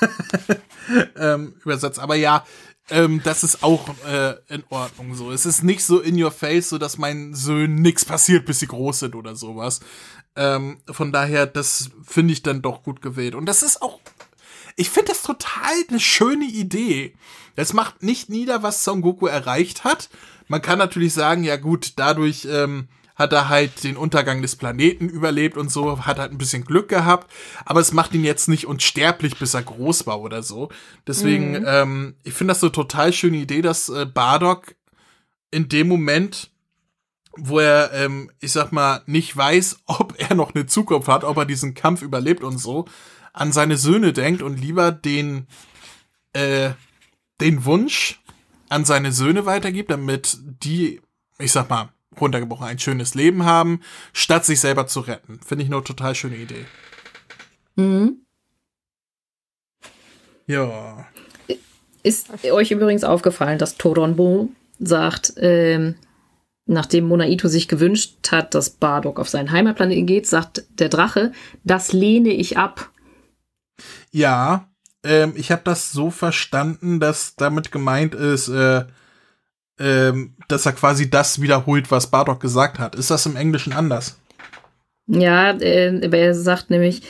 [laughs] ähm, Übersetz. Aber ja, ähm, das ist auch äh, in Ordnung so. Es ist nicht so in your face, so dass meinen Söhnen nichts passiert, bis sie groß sind oder sowas. Ähm, von daher, das finde ich dann doch gut gewählt. Und das ist auch, ich finde das total eine schöne Idee. Das macht nicht nieder, was Son Goku erreicht hat. Man kann natürlich sagen, ja gut, dadurch ähm, hat er halt den Untergang des Planeten überlebt und so, hat halt ein bisschen Glück gehabt, aber es macht ihn jetzt nicht unsterblich, bis er groß war oder so. Deswegen, mhm. ähm, ich finde das so total schöne Idee, dass äh, Bardock in dem Moment, wo er, ähm, ich sag mal, nicht weiß, [laughs] ob er noch eine Zukunft hat, ob er diesen Kampf überlebt und so, an seine Söhne denkt und lieber den, äh, den Wunsch an seine Söhne weitergibt, damit die, ich sag mal, runtergebrochen, ein schönes Leben haben, statt sich selber zu retten. Finde ich eine total schöne Idee. Mhm. Ja. Ist euch übrigens aufgefallen, dass Toronbo sagt, ähm, nachdem Monaito sich gewünscht hat, dass Bardock auf seinen Heimatplaneten geht, sagt der Drache, das lehne ich ab. Ja, ähm, ich habe das so verstanden, dass damit gemeint ist, äh, ähm, dass er quasi das wiederholt, was Bardock gesagt hat. Ist das im Englischen anders? Ja, äh, er sagt nämlich,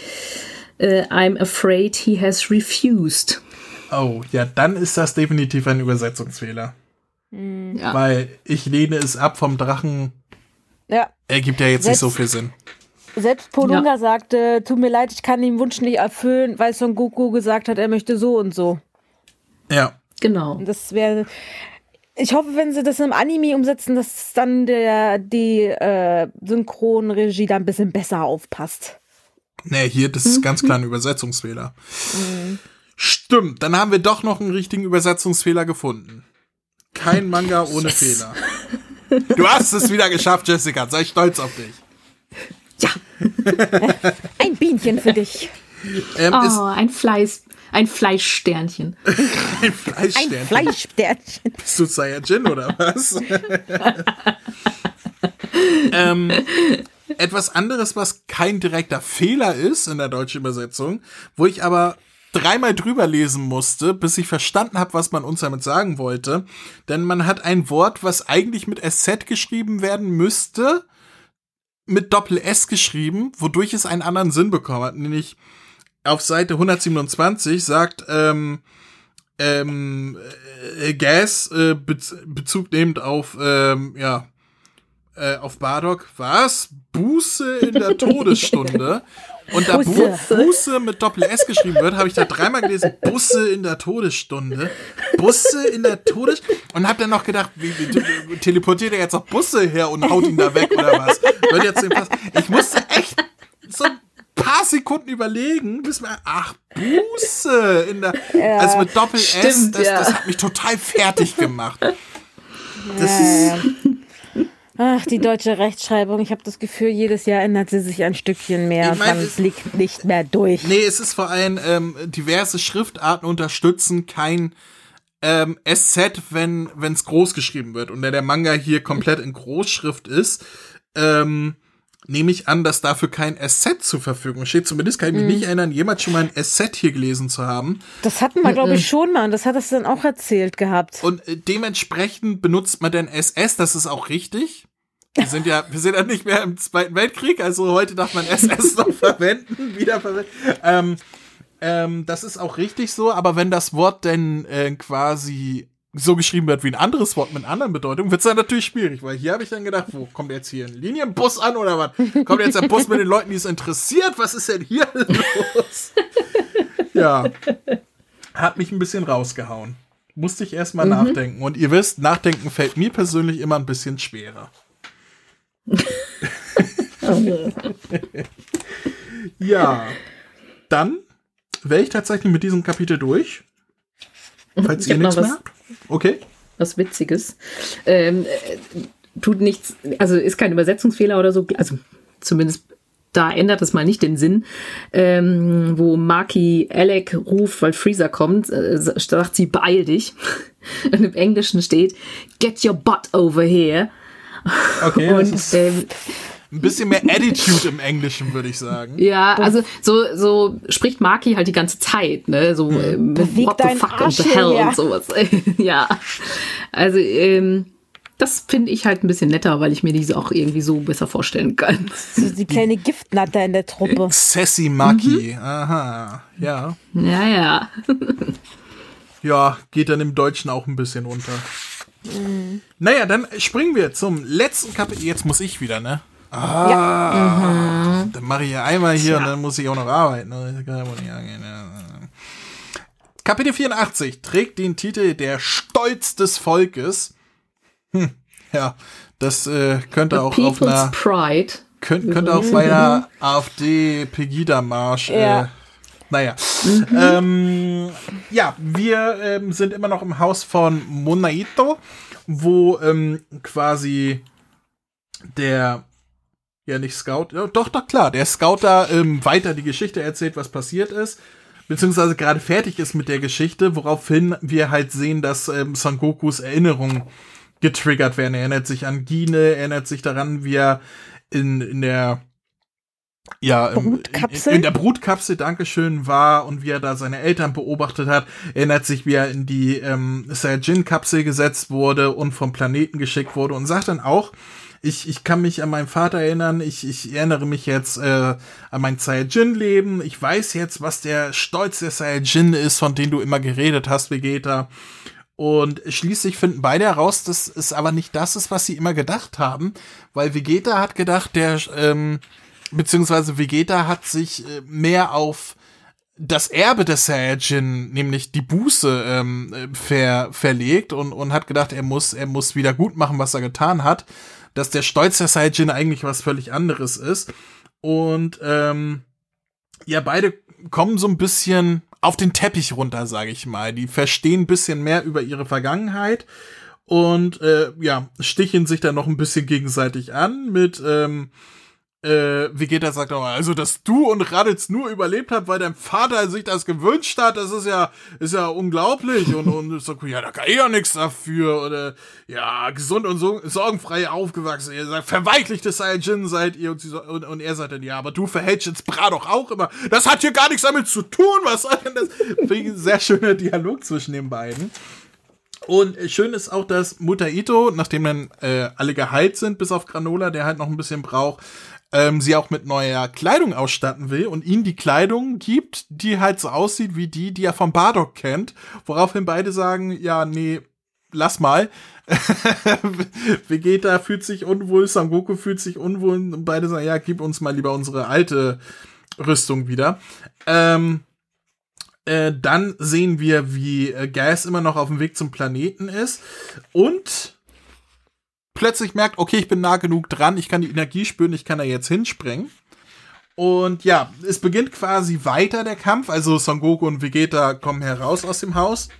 äh, I'm afraid he has refused. Oh, ja, dann ist das definitiv ein Übersetzungsfehler. Hm. Ja. Weil ich lehne es ab vom Drachen. Ja. Ergibt ja jetzt selbst, nicht so viel Sinn. Selbst Polunga ja. sagte, tut mir leid, ich kann den Wunsch nicht erfüllen, weil Son Goku gesagt hat, er möchte so und so. Ja. Genau. Das wäre, ich hoffe, wenn sie das im Anime umsetzen, dass dann der, die äh, Synchronregie da ein bisschen besser aufpasst. Nee, hier, das ist mhm. ganz klar ein Übersetzungsfehler. Mhm. Stimmt, dann haben wir doch noch einen richtigen Übersetzungsfehler gefunden. Kein Manga ohne yes. Fehler. Du hast es wieder geschafft, Jessica. Sei stolz auf dich. Ja. [laughs] ein Bienchen für dich. Ähm, oh, ein Fleiß, ein Fleischsternchen. [laughs] ein Fleischsternchen. Ein Fleischsternchen. Bist du Saiyajin oder was? [laughs] ähm, etwas anderes, was kein direkter Fehler ist in der deutschen Übersetzung, wo ich aber dreimal drüber lesen musste, bis ich verstanden habe, was man uns damit sagen wollte. Denn man hat ein Wort, was eigentlich mit SZ geschrieben werden müsste, mit Doppel S geschrieben, wodurch es einen anderen Sinn bekommen hat, nämlich auf Seite 127 sagt ähm, ähm, äh, Gas äh, Bez Bezug nehmend auf ähm, ja äh, auf Bardock was Buße in der [laughs] Todesstunde und da Bu. Buße mit Doppel S geschrieben wird, habe ich da dreimal gelesen Busse in der Todesstunde, Busse in der Todes und hab dann noch gedacht, wie, wie teleportiert er jetzt noch Busse her und haut ihn da weg oder was? Wird jetzt. Ich musste echt so paar Sekunden überlegen, bis mir, ach, Buße in der, also mit Doppel S, Stimmt, das, ja. das hat mich total fertig gemacht. Das Ja, ist, ja. Ach, die deutsche Rechtschreibung. Ich habe das Gefühl, jedes Jahr ändert sie sich ein Stückchen mehr Ich mein, und es- es liegt nicht mehr durch. nee, es ist vor allem, ähm, diverse Schriftarten unterstützen kein, ähm, SZ, wenn es groß geschrieben wird. Und da der Manga hier komplett in Großschrift ist, ähm, nehme ich an, dass dafür kein SZ zur Verfügung steht. Zumindest kann ich mich nicht erinnern, jemals schon mal ein SZ hier gelesen zu haben. Das hatten wir, glaube ich, schon mal und das hat es dann auch erzählt gehabt. Und äh, dementsprechend benutzt man dann SS, das ist auch richtig. Wir sind ja, wir sind ja nicht mehr im Zweiten Weltkrieg, also heute darf man SS [laughs] noch verwenden, wieder verwenden. Ähm, ähm, das ist auch richtig so, aber wenn das Wort denn äh, quasi so geschrieben wird wie ein anderes Wort mit anderen Bedeutungen, wird's dann natürlich schwierig, weil hier habe ich dann gedacht, wo kommt jetzt hier ein Linienbus an oder was? Kommt jetzt der Bus mit den Leuten, die es interessiert? Was ist denn hier [laughs] los? Ja. Hat mich ein bisschen rausgehauen. Musste ich erstmal nachdenken. Und ihr wisst, nachdenken fällt mir persönlich immer ein bisschen schwerer. [laughs] ja. Dann wäre ich tatsächlich mit diesem Kapitel durch. Falls ihr nichts mehr habt. Okay. was Witziges. Ähm, äh, tut nichts, also ist kein Übersetzungsfehler oder so, also zumindest da ändert es mal nicht den Sinn, ähm, wo Maki Alec ruft, weil Freezer kommt, äh, sagt sie, beeil dich. [laughs] Und im Englischen steht, get your butt over here. Okay. Und ähm, ein bisschen mehr Attitude im Englischen, würde ich sagen. ja, also so, so spricht Maki halt die ganze Zeit, ne? So äh, mit Beweg what the fuck and Arsch the hell hierher. und sowas. [laughs] ja. Also, ähm, das finde ich halt ein bisschen netter, weil ich mir diese auch irgendwie so besser vorstellen kann. So die kleine Giftnatter in der Truppe. Sassy Maki. Aha. Ja. Ja, ja. Ja, geht dann im Deutschen auch ein bisschen unter. Naja, dann springen wir zum letzten Kapitel. Jetzt muss ich wieder, ne? Ah, dann mache ich ja einmal hier und dann muss ich auch noch arbeiten. ja ja. Kapitel 84 trägt den Titel Der Stolz des Volkes. Hm, ja, das äh, könnte auch auf People's einer Pride. Könnt, könnte auch bei einer AfD-Pegida-Marsch. Äh, Ja. naja. Ähm, ja, wir ähm, sind immer noch im Haus von Monaito, wo ähm, quasi der, ja nicht Scout, ja, doch, doch klar, der Scout da ähm, weiter die Geschichte erzählt, was passiert ist. Beziehungsweise gerade fertig ist mit der Geschichte, woraufhin wir halt sehen, dass ähm, Son Gokus Erinnerungen getriggert werden. Er erinnert sich an Gine, erinnert sich daran, wie er in, in der ja, im- Brutkapsel? In, in der Brutkapsel, Dankeschön, war und wie er da seine Eltern beobachtet hat, erinnert sich, wie er in die ähm, Saiyajin-Kapsel gesetzt wurde und vom Planeten geschickt wurde und sagt dann auch, ich, ich kann mich an meinen Vater erinnern, ich, ich erinnere mich jetzt äh, an mein Saiyajin-Leben, ich weiß jetzt, was der Stolz der Saiyajin ist, von dem du immer geredet hast, Vegeta. Und schließlich finden beide heraus, dass es aber nicht das ist, was sie immer gedacht haben, weil Vegeta hat gedacht, der, ähm, beziehungsweise Vegeta hat sich äh, mehr auf das Erbe des Saiyajin, nämlich die Buße, ähm, äh, ver, verlegt und, und hat gedacht, er muss, er muss wieder gut machen, was er getan hat, dass der Stolz der Saiyajin eigentlich was völlig anderes ist. Und ähm, ja, beide kommen so ein bisschen auf den Teppich runter, sage ich mal. Die verstehen ein bisschen mehr über ihre Vergangenheit und äh, ja, sticheln sich dann noch ein bisschen gegenseitig an mit ähm, äh, Vegeta sagt aber, also, dass du und Raditz nur überlebt habt, weil dein Vater sich das gewünscht hat, das ist ja, ist ja unglaublich. Und, und sag, ja, da kann ich ja nichts dafür. Oder, ja, gesund und so, sorgenfrei aufgewachsen. Ihr sagt, verweichlichte Saiyajin seid ihr. Und, sie so, und, und er sagt dann, ja, aber du verhältst jetzt Bra doch auch immer. Das hat hier gar nichts damit zu tun. Was soll denn das? Finde sehr schöner Dialog zwischen den beiden. Und äh, schön ist auch, dass Mutter Ito, nachdem dann äh, alle geheilt sind, bis auf Granola, der halt noch ein bisschen braucht, ähm, sie auch mit neuer Kleidung ausstatten will und ihm die Kleidung gibt, die halt so aussieht wie die, die er von Bardock kennt, woraufhin beide sagen, ja, nee, lass mal. [laughs] Vegeta fühlt sich unwohl, Sangoku fühlt sich unwohl und beide sagen, ja, gib uns mal lieber unsere alte Rüstung wieder. Ähm, äh, dann sehen wir, wie äh, Gas immer noch auf dem Weg zum Planeten ist und plötzlich merkt, okay, ich bin nah genug dran, ich kann die Energie spüren, ich kann da jetzt hinspringen. Und ja, es beginnt quasi weiter der Kampf. Also Son Goku und Vegeta kommen heraus aus dem Haus.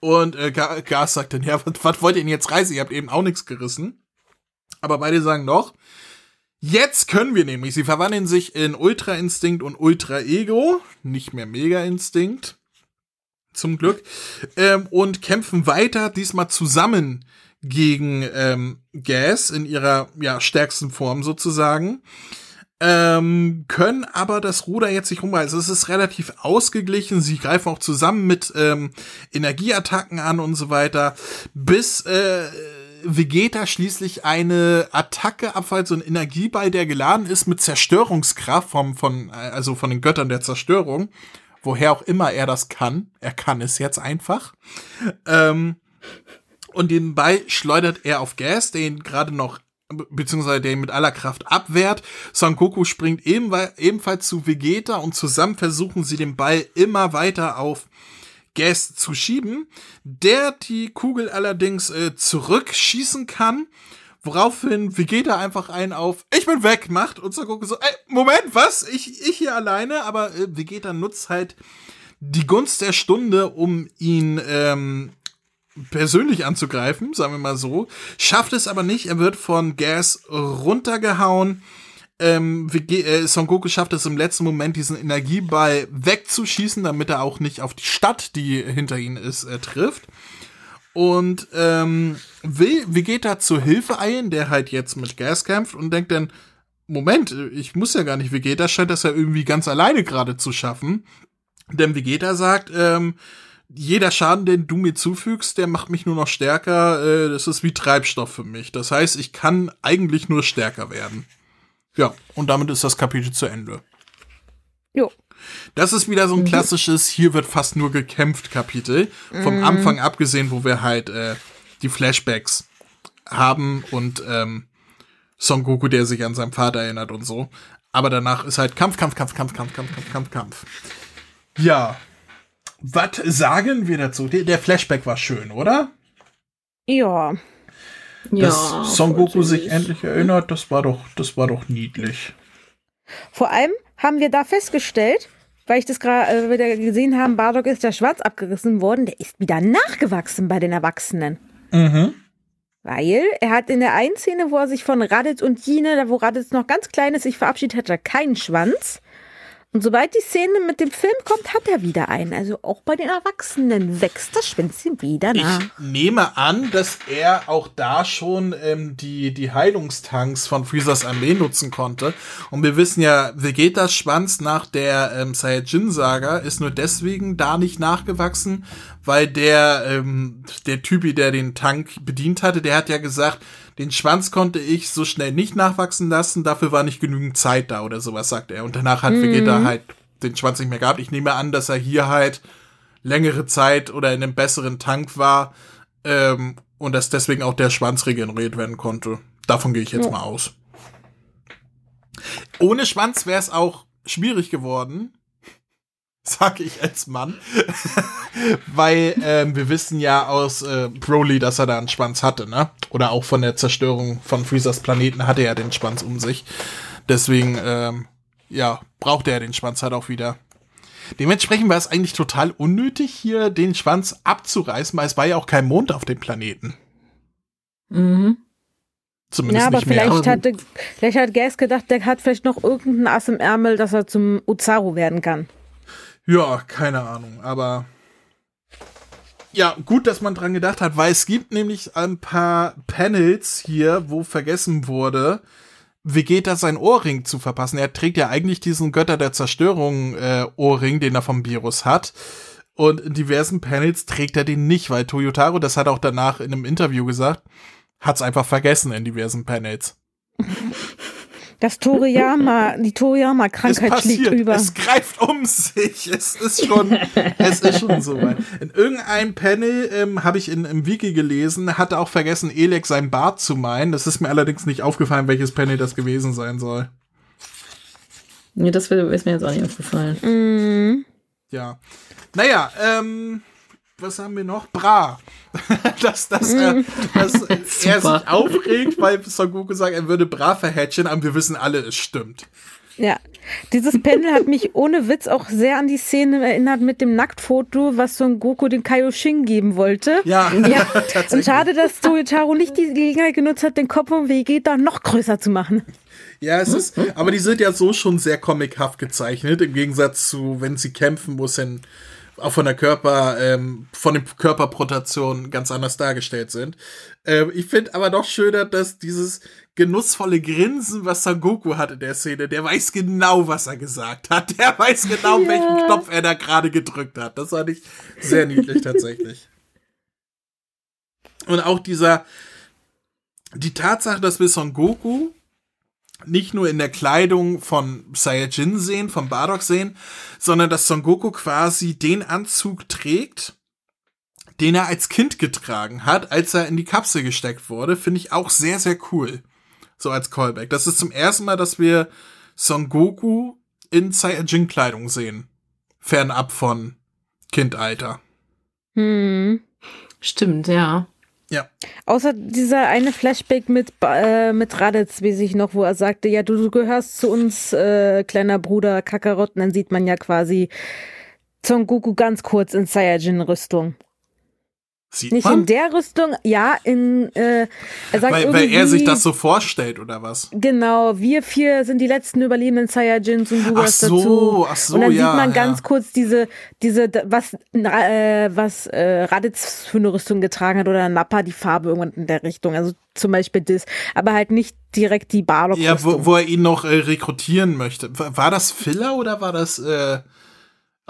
Und äh, Gas sagt dann, ja, was, was wollt ihr denn jetzt reisen? Ihr habt eben auch nichts gerissen. Aber beide sagen doch, jetzt können wir nämlich. Sie verwandeln sich in Ultra Instinkt und Ultra Ego, nicht mehr Mega Instinkt. Zum Glück. Ähm, und kämpfen weiter, diesmal zusammen gegen ähm, Gas in ihrer ja, stärksten Form sozusagen. Ähm, können aber das Ruder jetzt nicht rumreißen. Es ist relativ ausgeglichen. Sie greifen auch zusammen mit ähm, Energieattacken an und so weiter, bis äh, Vegeta schließlich eine Attacke abfällt, so ein Energieball, der geladen ist mit Zerstörungskraft vom, von, also von den Göttern der Zerstörung. Woher auch immer er das kann. Er kann es jetzt einfach. Ähm, und den Ball schleudert er auf Gas, den gerade noch beziehungsweise der ihn mit aller Kraft abwehrt. Son Goku springt ebenfalls zu Vegeta und zusammen versuchen sie den Ball immer weiter auf Gas zu schieben, der die Kugel allerdings äh, zurückschießen kann, woraufhin Vegeta einfach einen auf Ich bin weg macht und Son Goku so, ey, Moment, was? Ich, ich hier alleine? Aber äh, Vegeta nutzt halt die Gunst der Stunde, um ihn ähm, persönlich anzugreifen, sagen wir mal so. Schafft es aber nicht. Er wird von Gas runtergehauen. Ähm, äh, Son Goku schafft es im letzten Moment, diesen Energieball wegzuschießen, damit er auch nicht auf die Stadt, die hinter ihm ist, äh, trifft. Und ähm, will Vegeta zur Hilfe eilen, der halt jetzt mit Gas kämpft und denkt dann, Moment, ich muss ja gar nicht Vegeta, scheint das ja irgendwie ganz alleine gerade zu schaffen. Denn Vegeta sagt, ähm, jeder Schaden, den du mir zufügst, der macht mich nur noch stärker. Äh, das ist wie Treibstoff für mich. Das heißt, ich kann eigentlich nur stärker werden. Ja, und damit ist das Kapitel zu Ende. Jo. Das ist wieder so ein mhm. klassisches, hier wird fast nur gekämpft Kapitel. Vom mhm. Anfang abgesehen, wo wir halt äh, die Flashbacks haben und ähm, Son Goku, der sich an seinen Vater erinnert und so. Aber danach ist halt Kampf, Kampf, Kampf, Kampf, Kampf, Kampf, Kampf, Kampf, Kampf. Ja, was sagen wir dazu? Der, der Flashback war schön, oder? Ja. Dass ja, Son Goku sich endlich erinnert, das war doch, das war doch niedlich. Vor allem haben wir da festgestellt, weil ich das gerade äh, wieder gesehen haben, Bardock ist der Schwarz abgerissen worden, der ist wieder nachgewachsen bei den Erwachsenen. Mhm. Weil er hat in der einen Szene, wo er sich von Raditz und Jine, da wo Raditz noch ganz klein ist, sich verabschiedet hat, er keinen Schwanz. Und sobald die Szene mit dem Film kommt, hat er wieder einen. Also auch bei den Erwachsenen wächst das Schwänzchen wieder nach. Ich nehme an, dass er auch da schon ähm, die, die Heilungstanks von Freezers Armee nutzen konnte. Und wir wissen ja, Vegetas Schwanz nach der ähm, Saiyajin-Saga ist nur deswegen da nicht nachgewachsen, weil der, ähm, der Typi, der den Tank bedient hatte, der hat ja gesagt, den Schwanz konnte ich so schnell nicht nachwachsen lassen, dafür war nicht genügend Zeit da oder sowas, sagt er. Und danach hat mhm. Vegeta halt den Schwanz nicht mehr gehabt. Ich nehme an, dass er hier halt längere Zeit oder in einem besseren Tank war ähm, und dass deswegen auch der Schwanz regeneriert werden konnte. Davon gehe ich jetzt ja. mal aus. Ohne Schwanz wäre es auch schwierig geworden, [laughs] sag ich als Mann. [laughs] Weil ähm, wir wissen ja aus äh, Broly, dass er da einen Schwanz hatte, ne? Oder auch von der Zerstörung von Freezers Planeten hatte er den Schwanz um sich. Deswegen, ähm, ja, braucht er den Schwanz halt auch wieder. Dementsprechend war es eigentlich total unnötig, hier den Schwanz abzureißen, weil es war ja auch kein Mond auf dem Planeten. Mhm. Zumindest ja, aber nicht vielleicht, mehr. Hatte, vielleicht hat Gas gedacht, der hat vielleicht noch irgendeinen Ass im Ärmel, dass er zum Uzaru werden kann. Ja, keine Ahnung, aber ja, gut, dass man dran gedacht hat, weil es gibt nämlich ein paar Panels hier, wo vergessen wurde, Vegeta sein Ohrring zu verpassen. Er trägt ja eigentlich diesen Götter der Zerstörung äh, Ohrring, den er vom Virus hat. Und in diversen Panels trägt er den nicht, weil Toyotaro, das hat auch danach in einem Interview gesagt, hat's einfach vergessen in diversen Panels. [laughs] Das Toriyama, die es Toriyama-Krankheit schlägt passiert, über. es greift um sich. Es ist schon, [laughs] es ist schon so weit. In irgendeinem Panel ähm, habe ich in, im Wiki gelesen, hatte auch vergessen, Elek sein Bart zu meinen. Das ist mir allerdings nicht aufgefallen, welches Panel das gewesen sein soll. Nee, das ist mir jetzt auch nicht aufgefallen. Mhm. Ja. Naja, ähm, was haben wir noch? Bra. [laughs] dass dass, äh, dass äh, [laughs] er Super. sich aufregt, weil Son Goku sagt, er würde Bra verhätscheln, aber wir wissen alle, es stimmt. Ja, dieses Panel hat mich ohne Witz auch sehr an die Szene erinnert mit dem Nacktfoto, was Son Goku dem Kaioshin geben wollte. Ja, Ja, [laughs] tatsächlich. und schade, dass Toyotaro nicht die Gelegenheit genutzt hat, den Kopf von Vegeta noch größer zu machen. Ja, es ist, aber die sind ja so schon sehr comichaft gezeichnet, im Gegensatz zu, wenn sie kämpfen, wo es dann auch von der Körper, ähm, von den Körperproportionen ganz anders dargestellt sind. Ähm, ich finde aber doch schöner, dass dieses genussvolle Grinsen, was Son Goku hat in der Szene, der weiß genau, was er gesagt hat. [laughs] Der weiß genau, welchen Knopf er da gerade gedrückt hat. Das fand ich sehr niedlich tatsächlich. Und auch dieser, die Tatsache, dass wir Son Goku nicht nur in der Kleidung von Saiyajin sehen, von Bardock sehen, sondern dass Son Goku quasi den Anzug trägt, den er als Kind getragen hat, als er in die Kapsel gesteckt wurde, finde ich auch sehr, sehr cool. So als Callback. Das ist zum ersten Mal, dass wir Son Goku in Saiyajin-Kleidung sehen. Fernab von Kindalter. Hm. Stimmt, ja. Ja. Außer dieser eine Flashback mit, äh, mit Raditz, weiß ich noch, wo er sagte, ja, du, du gehörst zu uns, äh, kleiner Bruder Kakarot. Und dann sieht man ja quasi Son ganz kurz in Saiyajin-Rüstung. Sieht Nicht man? in der Rüstung, ja, in, äh, er sagt Weil, weil er sich das so vorstellt, oder was? Genau, wir vier sind die letzten überlebenden Saiyajins und du Ach so, dazu. ach so, und dann ja, sieht man ja. ganz kurz diese, diese, was, äh, was äh, Raditz für eine Rüstung getragen hat oder Nappa die Farbe irgendwann in der Richtung. Also zum Beispiel das, aber halt nicht direkt die barlock Ja, wo, wo er ihn noch äh, rekrutieren möchte. War, war das Filler oder war das äh,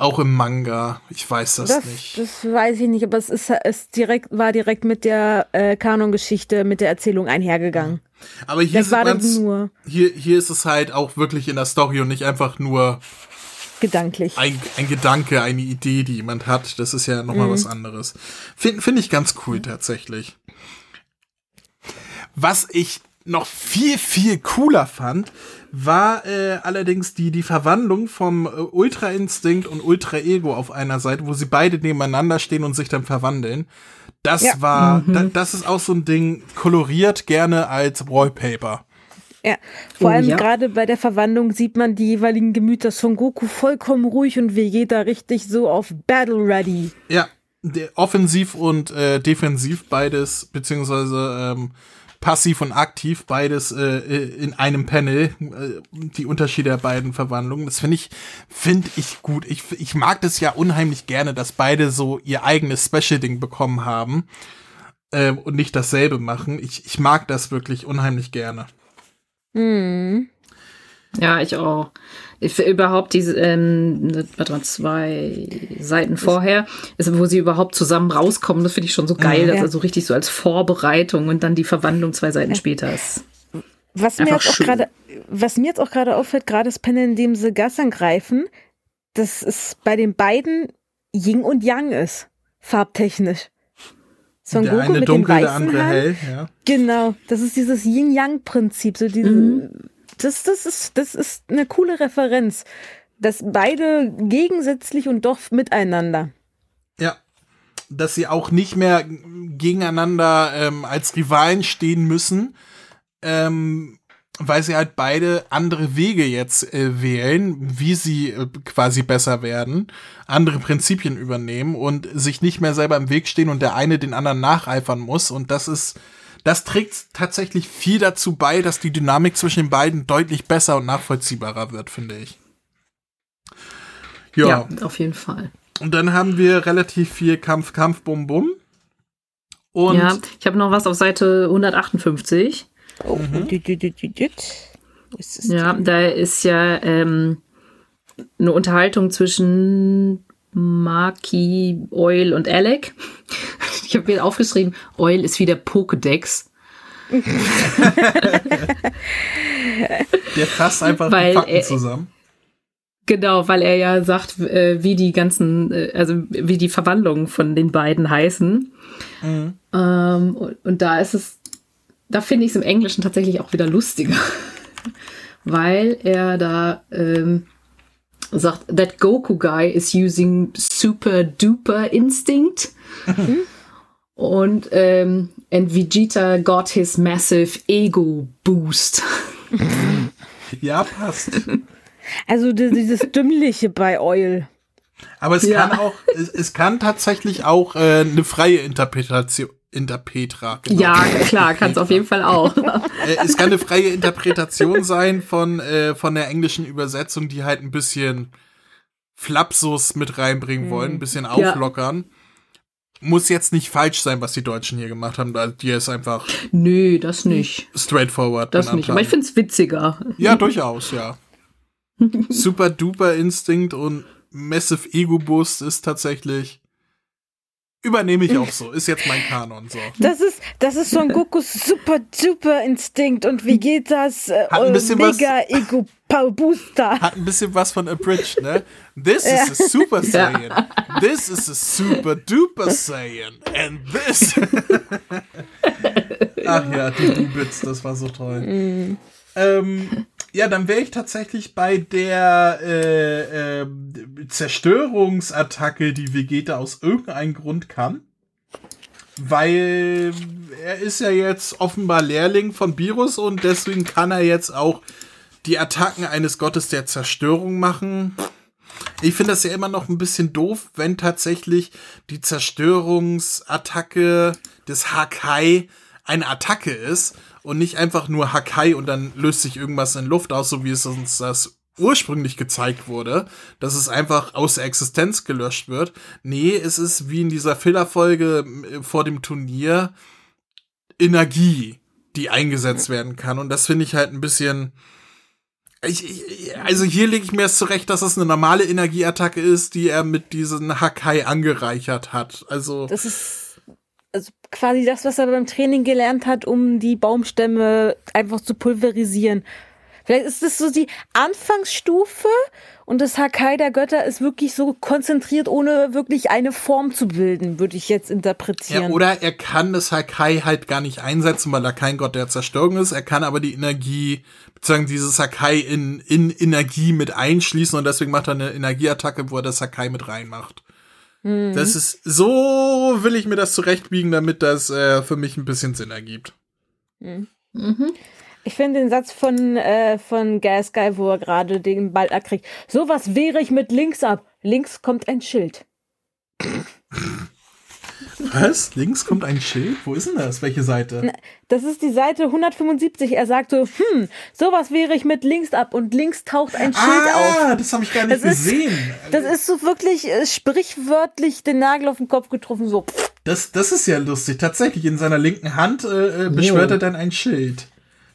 auch im Manga? Ich weiß das, das, nicht. das weiß ich nicht, aber es ist, es direkt, war direkt mit der äh, Kanongeschichte, mit der Erzählung einhergegangen. Aber hier, Das man's, nur hier, hier ist es halt auch wirklich in der Story und nicht einfach nur gedanklich. ein, ein Gedanke, eine Idee, die jemand hat. Das ist ja nochmal Mhm. was anderes. Finde find ich ganz cool tatsächlich. Was ich noch viel, viel cooler fand, war äh, allerdings die, die Verwandlung vom äh, Ultra Instinct und Ultra Ego auf einer Seite, wo sie beide nebeneinander stehen und sich dann verwandeln. Das Ja. war, da, das ist auch so ein Ding, koloriert gerne als Wallpaper. Ja, vor Oh, allem ja. gerade bei der Verwandlung sieht man die jeweiligen Gemüter Son Goku vollkommen ruhig und Vegeta richtig so auf Battle Ready. Ja, offensiv und äh, defensiv beides, beziehungsweise ähm, passiv und aktiv beides äh, äh, in einem Panel, äh, die Unterschiede der beiden Verwandlungen. Das finde ich, finde ich gut. Ich, ich mag das ja unheimlich gerne, dass beide so ihr eigenes Special-Ding bekommen haben ähm, und nicht dasselbe machen. Ich, ich mag das wirklich unheimlich gerne. Hm. Ja, ich auch. Ich, überhaupt diese, ähm, warte mal, zwei Seiten vorher, ist, wo sie überhaupt zusammen rauskommen, das finde ich schon so geil. Das Ja. also richtig so als Vorbereitung und dann die Verwandlung zwei Seiten später ist. Was mir jetzt auch gerade, was mir jetzt auch gerade auffällt, gerade das Panel, in dem sie Gas angreifen, dass es bei den beiden Yin und Yang ist, farbtechnisch. Son der Goku eine mit dunkel, den der weißen andere Haaren. hell. Ja. Genau, das ist dieses Yin-Yang-Prinzip, so diese, Mhm. Das, das ist, das ist eine coole Referenz. Dass beide gegensätzlich und doch miteinander. Ja. Dass sie auch nicht mehr gegeneinander ähm, als Rivalen stehen müssen, ähm, weil sie halt beide andere Wege jetzt äh, wählen, wie sie äh, quasi besser werden, andere Prinzipien übernehmen und sich nicht mehr selber im Weg stehen und der eine den anderen nacheifern muss. Und das ist, das trägt tatsächlich viel dazu bei, dass die Dynamik zwischen den beiden deutlich besser und nachvollziehbarer wird, finde ich. Ja, ja. auf jeden Fall. Und dann haben wir relativ viel Kampf, Kampf, Bum, Bum. Und ja, ich habe noch was auf Seite 158. Oh, es Ja, da ist ja ähm, eine Unterhaltung zwischen Maki, Oil und Alec. [laughs] Ich habe mir aufgeschrieben, Oil ist wie der Pokédex. Der fasst einfach Weil die Fakten er- zusammen. Genau, weil er ja sagt, äh, wie die ganzen, äh, also wie die Verwandlungen von den beiden heißen. Mhm. Ähm, und, und da ist es, da finde ich es im Englischen tatsächlich auch wieder lustiger, [laughs] weil er da ähm, sagt, that Goku guy is using super duper instinct. Und ähm, and Vegeta got his massive ego boost. [laughs] Ja, passt. Also di- dieses Dümmliche bei Eul. Aber es Ja. kann auch, es, es kann tatsächlich auch äh, eine freie Interpretation, Interpetra. genau. Ja, klar, kann es auf jeden Fall auch. [laughs] Äh, es kann eine freie Interpretation sein von, äh, von der englischen Übersetzung, die halt ein bisschen Flapsus mit reinbringen wollen, ein bisschen auflockern. Muss jetzt nicht falsch sein, was die Deutschen hier gemacht haben, weil die ist einfach Nö, das nicht. straightforward. Das nicht. Aber ich finde es witziger. Ja, durchaus, ja. [laughs] Super duper Instinct und Massive Ego Boost ist tatsächlich. Übernehme ich auch so. Ist jetzt mein Kanon so. Das ist, das ist Son Gokus super duper Instinkt und wie geht das? Äh, Hat ein bisschen was- Mega Ego Power Booster. Hat ein bisschen was von Abridged, ne? This is a Super Saiyan. This is a Super Duper Saiyan. And this. [laughs] Ach ja, die Du-Bits, das war so toll. Ähm, ja, dann wäre ich tatsächlich bei der äh, ähm, Zerstörungsattacke, die Vegeta aus irgendeinem Grund kann. Weil er ist ja jetzt offenbar Lehrling von Virus und deswegen kann er jetzt auch die Attacken eines Gottes der Zerstörung machen. Ich finde das ja immer noch ein bisschen doof, wenn tatsächlich die Zerstörungsattacke des Hakai eine Attacke ist und nicht einfach nur Hakai und dann löst sich irgendwas in Luft aus, so wie es uns das ursprünglich gezeigt wurde, dass es einfach aus der Existenz gelöscht wird. Nee, es ist wie in dieser Filler-Folge äh, vor dem Turnier Energie, die eingesetzt werden kann. Und das finde ich halt ein bisschen. Ich, ich, also hier lege ich mir es zurecht, dass es eine normale Energieattacke ist, die er mit diesen Hakai angereichert hat. Also Das ist also quasi das, was er beim Training gelernt hat, um die Baumstämme einfach zu pulverisieren. Vielleicht ist das so die Anfangsstufe und das Hakai der Götter ist wirklich so konzentriert, ohne wirklich eine Form zu bilden, würde ich jetzt interpretieren. Ja, oder er kann das Hakai halt gar nicht einsetzen, weil er kein Gott der Zerstörung ist. Er kann aber die Energie, beziehungsweise dieses Hakai in, in Energie mit einschließen und deswegen macht er eine Energieattacke, wo er das Hakai mit reinmacht. Das ist, so will ich mir das zurechtbiegen, damit das äh, für mich ein bisschen Sinn ergibt. Mhm. Ich finde den Satz von, äh, von Gas Guy, wo er gerade den Ball abkriegt. Sowas wehre ich mit links ab. Links kommt ein Schild. [laughs] Was? Links kommt ein Schild? Wo ist denn das? Welche Seite? Das ist die Seite 175. Er sagt so, hm, sowas wehre ich mit links ab und links taucht ein Schild auf. Ah, das habe ich gar nicht Das ist- gesehen. Das ist so wirklich äh, sprichwörtlich den Nagel auf den Kopf getroffen, so. Das, das ist ja lustig. Tatsächlich, in seiner linken Hand äh, äh, beschwört er dann ein Schild.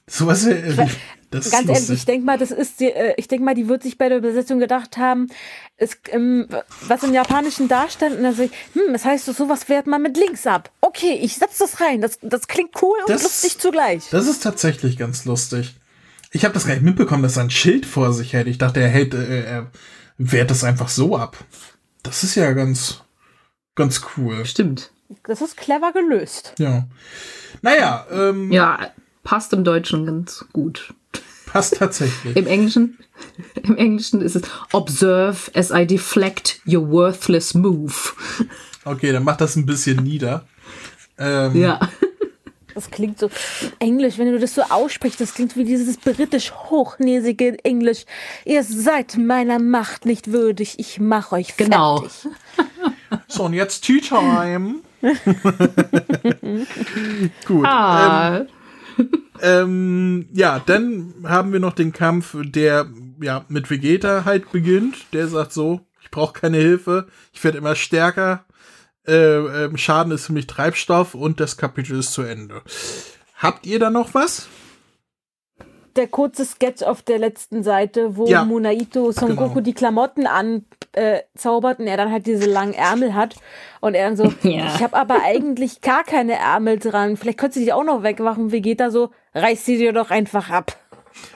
Sowas, äh, das Ganz ehrlich, ich denke mal, das ist die, äh, ich denke mal, die wird sich bei der Übersetzung gedacht haben, es, ähm, was im Japanischen da stand, und dann sag ich, hm, das heißt, so sowas wehrt man mit links ab. Okay, ich setz das rein. Das, das klingt cool und Das- lustig zugleich. Das ist tatsächlich ganz lustig. Ich habe das gar nicht mitbekommen, dass er ein Schild vor sich hält. Ich dachte, er hält, äh, er wehrt das einfach so ab. Das ist ja ganz, ganz cool. Stimmt. Das ist clever gelöst. Ja. Naja, ähm, Ja, passt im Deutschen ganz gut. Passt tatsächlich. Im Englischen, im Englischen ist es Observe as I deflect your worthless move. Okay, dann macht das ein bisschen nieder. Ähm, Ja. Das klingt so englisch, wenn du das so aussprichst, das klingt wie dieses britisch hochnäsige Englisch. Ihr seid meiner Macht nicht würdig, ich mach euch fertig. Genau. [laughs] So, und jetzt Tea Time. [laughs] Gut. Ah, Ähm, ja, dann haben wir noch den Kampf, der ja mit Vegeta halt beginnt. Der sagt so, ich brauche keine Hilfe, ich werde immer stärker. Äh, ähm, Schaden ist für mich Treibstoff und das Kapitel ist zu Ende. Habt ihr da noch was? Der kurze Sketch auf der letzten Seite, wo Ja, Munaito Son genau. Goku die Klamotten an äh, und er dann halt diese langen Ärmel hat und er dann so, [laughs] Ja. ich habe aber eigentlich gar keine Ärmel dran, vielleicht könntest du die auch noch wegmachen. Vegeta so, reiß sie dir doch einfach ab.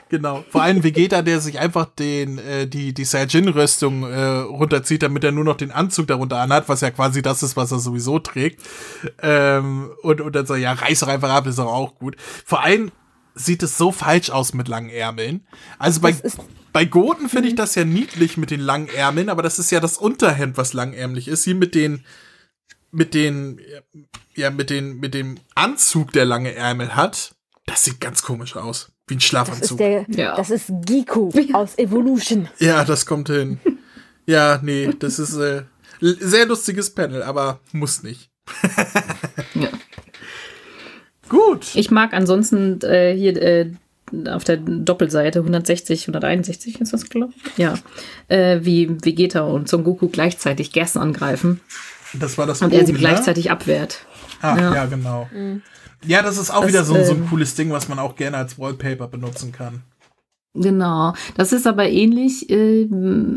Genau. Vor allem Vegeta, der sich einfach den, äh, die, die Saiyajin-Rüstung äh, runterzieht, damit er nur noch den Anzug darunter anhat, was ja quasi das ist, was er sowieso trägt. Ähm, und, und dann so, ja, reiß doch einfach ab, ist doch auch gut. Vor allem sieht es so falsch aus mit langen Ärmeln. Also bei, Das bei Goten finde ich das ja niedlich mit den langen Ärmeln, aber das ist ja das Unterhemd, was langärmlich ist. Hier mit den, mit den, ja, mit den, mit dem Anzug, der lange Ärmel hat, das sieht ganz komisch aus. Wie ein Das Schlafanzug. ist der, Ja. das ist Giku [laughs] aus Evolution. Ja, das kommt hin. Ja, nee, das ist äh, sehr lustiges Panel, aber muss nicht. [laughs] Ja. Gut. Ich mag ansonsten äh, hier äh, auf der Doppelseite 160, 161 ist das, glaube ich. Ja. Äh, wie Vegeta und Son Goku gleichzeitig Gersten angreifen Das war das und er sie oben, ne? gleichzeitig abwehrt. Ah, ja, ja. genau. Ja, das ist auch Das, wieder so, so ein ähm, cooles Ding, was man auch gerne als Wallpaper benutzen kann. Genau. Das ist aber ähnlich, äh,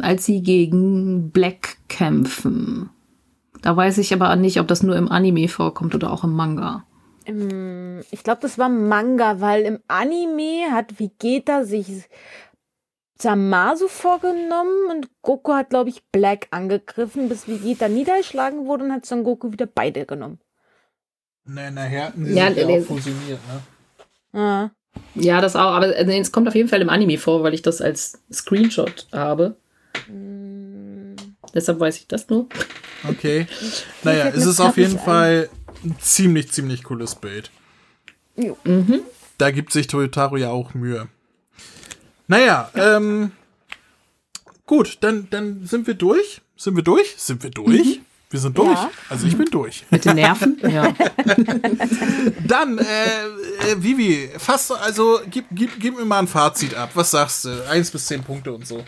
als sie gegen Black kämpfen. Da weiß ich aber nicht, ob das nur im Anime vorkommt oder auch im Manga. Im, ich glaube, das war Manga, weil im Anime hat Vegeta sich Zamasu vorgenommen und Goku hat, glaube ich, Black angegriffen, bis Vegeta niedergeschlagen wurde und hat Son Goku wieder beide genommen. Nee, nachher hatten sie Ja, sich ja nee. auch fusioniert, ne? Ah. Ja, das auch, aber äh, es kommt auf jeden Fall im Anime vor, weil ich das als Screenshot habe. Deshalb weiß ich das nur. Okay. Naja, es ist auf jeden ein. Ein ziemlich, ziemlich cooles Bild. Jo. Da gibt sich Toyotaro ja auch Mühe. Naja, ähm, gut, dann, dann sind wir durch. Sind wir durch? Sind wir durch? Wir sind durch. Ja. Also ich bin durch. Mit den Nerven. [laughs] ja. Dann, äh, äh, Vivi, fast, also gib, gib, gib mir mal ein Fazit ab. Was sagst du? Eins bis zehn Punkte und so.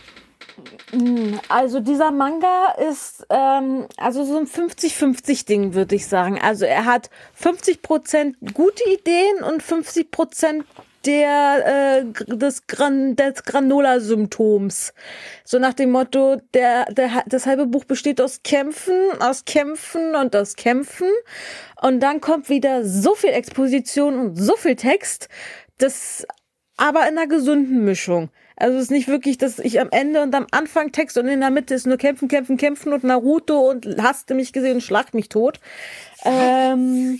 Also dieser Manga ist ähm, also so ein 50-50 Ding, würde ich sagen. Also er hat 50% gute Ideen und 50% der, äh, des, Gran des Granola-Symptoms. So nach dem Motto, der, der, das halbe Buch besteht aus Kämpfen, aus Kämpfen und aus Kämpfen. Und dann kommt wieder so viel Exposition und so viel Text, das aber in einer gesunden Mischung. Also es ist nicht wirklich, dass ich am Ende und am Anfang Text und in der Mitte ist nur kämpfen, kämpfen, kämpfen und Naruto und hast du mich gesehen und schlag mich tot. Ähm,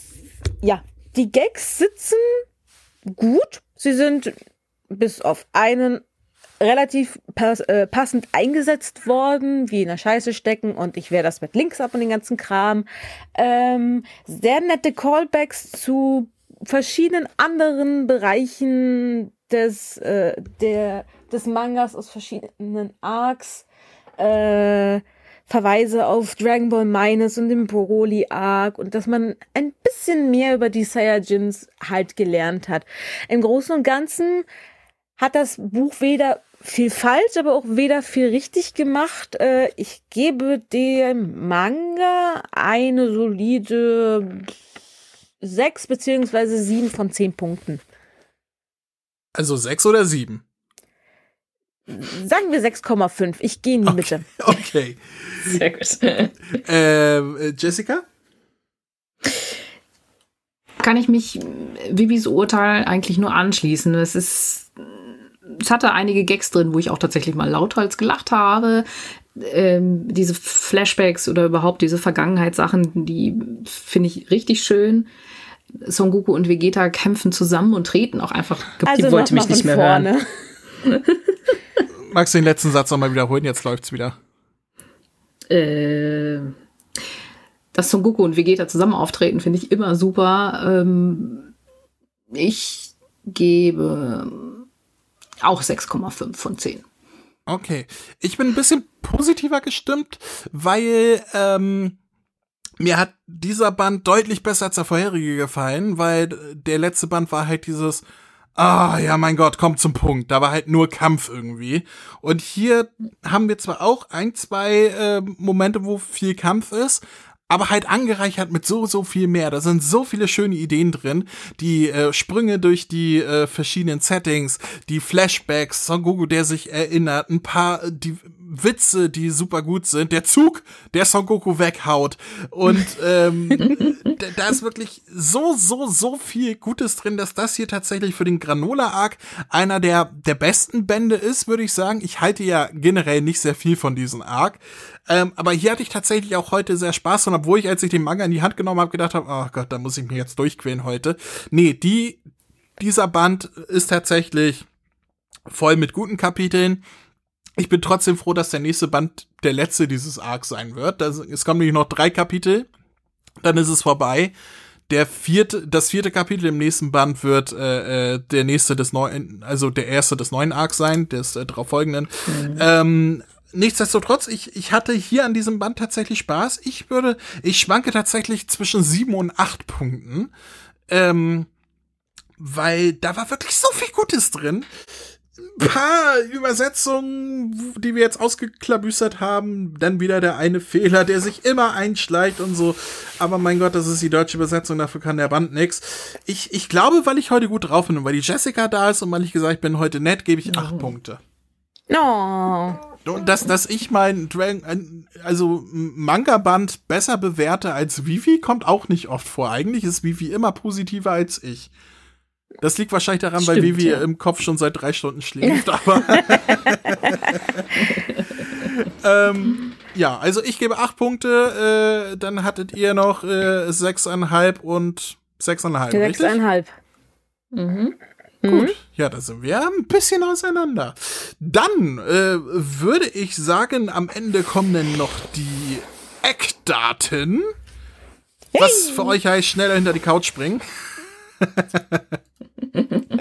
[laughs] ja, die Gags sitzen gut. Sie sind bis auf einen relativ pass äh, passend eingesetzt worden, wie in der Scheiße stecken und ich wehre das mit Links ab und den ganzen Kram. Ähm, sehr nette Callbacks zu verschiedenen anderen Bereichen des, äh, der, des Mangas aus verschiedenen Arcs. Äh, Verweise auf Dragon Ball Minus und den Broly Arc und dass man ein bisschen mehr über die Saiyajins halt gelernt hat. Im Großen und Ganzen hat das Buch weder viel falsch, aber auch weder viel richtig gemacht. Äh, ich gebe dem Manga eine solide sechs beziehungsweise sieben von zehn Punkten. Also sechs oder sieben? Sagen wir 6,5. Ich gehe in die Mitte. [laughs] Okay. Sehr gut. [laughs] Ähm, äh, Jessica? Kann ich mich Bibis Urteil eigentlich nur anschließen. Es ist, es hatte einige Gags drin, wo ich auch tatsächlich mal lauthals gelacht habe. Ähm, diese Flashbacks oder überhaupt diese Vergangenheitssachen, die finde ich richtig schön. Son Goku und Vegeta kämpfen zusammen und treten auch einfach. Die Also wollte noch mich nicht mehr hören. vorne. [laughs] Magst du den letzten Satz nochmal wiederholen? Jetzt läuft's wieder. äh, dass Son Goku und Vegeta zusammen auftreten, finde ich immer super. Ähm, ich gebe auch 6,5 von 10. Okay. Ich bin ein bisschen positiver gestimmt, weil ähm, mir hat dieser Band deutlich besser als der vorherige gefallen, weil der letzte Band war halt dieses Ah, ja, mein Gott, kommt zum Punkt. Da war halt nur Kampf irgendwie. Und hier haben wir zwar auch ein, zwei äh, Momente, wo viel Kampf ist, aber halt angereichert mit so, so viel mehr. Da sind so viele schöne Ideen drin. Die äh, Sprünge durch die äh, verschiedenen Settings, die Flashbacks, Son Goku, der sich erinnert, ein paar, die Witze, die super gut sind. Der Zug, der Son Goku weghaut. Und ähm, [laughs] da, ist wirklich so, so, so viel Gutes drin, dass das hier tatsächlich für den Granola-Arc einer der, der besten Bände ist, würde ich sagen. Ich halte ja generell nicht sehr viel von diesem Arc. Ähm, aber hier hatte ich tatsächlich auch heute sehr Spaß und obwohl ich, als ich den Manga in die Hand genommen habe, gedacht habe, oh Gott, da muss ich mich jetzt durchquälen heute. Nee, die, dieser Band ist tatsächlich voll mit guten Kapiteln. Ich bin trotzdem froh, dass der nächste Band der letzte dieses Arcs sein wird. Das, es kommen nämlich noch drei Kapitel, dann ist es vorbei. Der vierte, das vierte Kapitel im nächsten Band wird äh, äh, der nächste des neuen, also der erste des neuen Arcs sein, des äh, darauf folgenden. Mhm. Ähm, nichtsdestotrotz, ich, ich hatte hier an diesem Band tatsächlich Spaß. Ich würde, ich schwanke tatsächlich zwischen sieben und acht Punkten. Ähm, weil da war wirklich so viel Gutes drin paar Übersetzungen, die wir jetzt ausgeklabüstert haben, dann wieder der eine Fehler, der sich immer einschleicht und so. Aber mein Gott, das ist die deutsche Übersetzung, dafür kann der Band nix. Ich, ich glaube, weil ich heute gut drauf bin und weil die Jessica da ist und weil ich gesagt bin, heute nett, gebe ich acht oh. Punkte. Oh. Und dass, dass ich mein Dragon, also Manga-Band besser bewerte als Vivi, kommt auch nicht oft vor. Eigentlich ist Vivi immer positiver als ich. Das liegt wahrscheinlich daran, Stimmt, weil Vivi ja. im Kopf schon seit drei Stunden schläft, [laughs] aber. ähm, ja, also ich gebe acht Punkte, äh, dann hattet ihr noch äh, sechseinhalb und sechseinhalb. Sechseinhalb. Mhm. Gut, mhm. ja, da sind wir ein bisschen auseinander. Dann äh, würde ich sagen, am Ende kommen dann noch die Eckdaten. Hey. Was für euch heißt, schneller hinter die Couch springen. [laughs]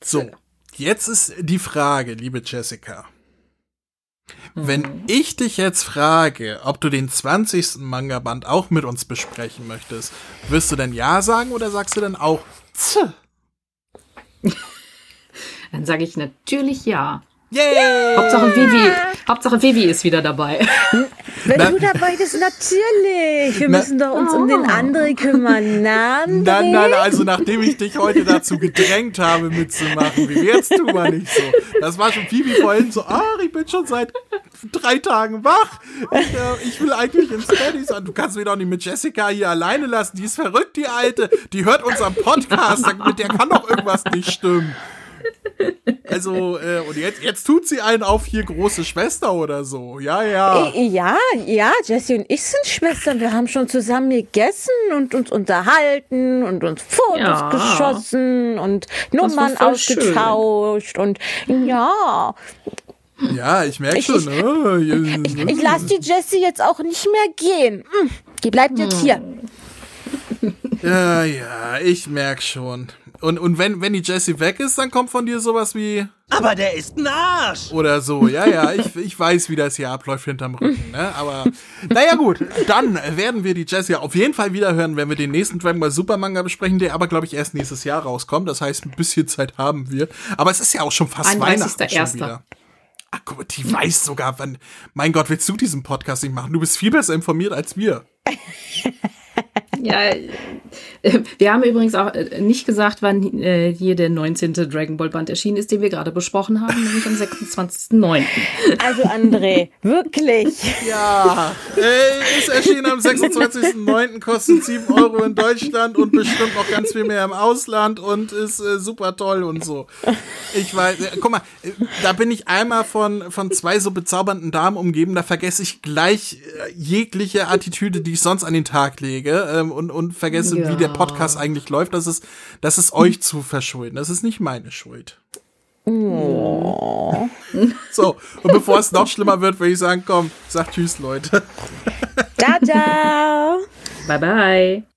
So, jetzt ist die Frage, liebe Jessica. Wenn mhm. ich dich jetzt frage, ob du den 20. Manga-Band auch mit uns besprechen möchtest, wirst du denn Ja sagen oder sagst du dann auch Tch? [laughs] Dann sage ich natürlich Ja. Yay! Hauptsache Vivi, Hauptsache Vivi ist wieder dabei. Wenn Na, du dabei bist, natürlich. Wir na, müssen doch uns oh. um den oh. anderen kümmern. [laughs] Nein, nein, nein, also nachdem ich dich heute dazu gedrängt habe mitzumachen, wie jetzt tu mal nicht so. Das war schon Vivi vorhin so, ach, ich bin schon seit drei Tagen wach. Ich, äh, ich will eigentlich ins Bett. Ich du kannst mich doch nicht mit Jessica hier alleine lassen. Die ist verrückt, die Alte. Die hört unseren Podcast. Mit der kann doch irgendwas nicht stimmen. Also, äh, und jetzt, jetzt tut sie einen auf hier große Schwester oder so. Ja, ja. Äh, ja, ja, Jessie und ich sind Schwestern. Wir haben schon zusammen gegessen und uns unterhalten und uns Fotos ja. geschossen und Nummern ausgetauscht schön. und ja. Ja, ich merke schon. Ich, oh, ich, ich lasse die Jessie jetzt auch nicht mehr gehen. Hm, die bleibt jetzt hier. Ja, ja, ich merke schon. Und, und wenn, wenn die Jessie weg ist, dann kommt von dir sowas wie. Aber der ist ein Arsch. Oder so, ja, ja, ich, ich weiß, wie das hier abläuft hinterm Rücken, ne? Aber naja gut, dann werden wir die ja auf jeden Fall wieder hören, wenn wir den nächsten Dragon Ball Super Manga besprechen, der aber, glaube ich, erst nächstes Jahr rauskommt. Das heißt, ein bisschen Zeit haben wir. Aber es ist ja auch schon fast Weihnachten schon 31.01.. wieder. Ach guck mal, die weiß sogar, wann. Mein Gott, willst du diesen Podcast nicht machen? Du bist viel besser informiert als wir. [laughs] Ja, äh, wir haben übrigens auch äh, nicht gesagt, wann äh, hier der 19. Dragon Ball Band erschienen ist, den wir gerade besprochen haben, nämlich am 26.09. Also André, wirklich. Ja, ey, ist erschienen am 26.09., kostet 7 Euro in Deutschland und bestimmt noch ganz viel mehr im Ausland und ist äh, super toll und so. Ich weiß, äh, guck mal, äh, da bin ich einmal von, von zwei so bezaubernden Damen umgeben, da vergesse ich gleich äh, jegliche Attitüde, die ich sonst an den Tag lege ähm, und, und vergesse, Ja. wie der Podcast eigentlich läuft. Das ist, das ist euch zu verschulden. Das ist nicht meine Schuld. So, und bevor es noch schlimmer wird, würde ich sagen, komm, sag Tschüss, Leute. Ciao, ciao. Bye bye.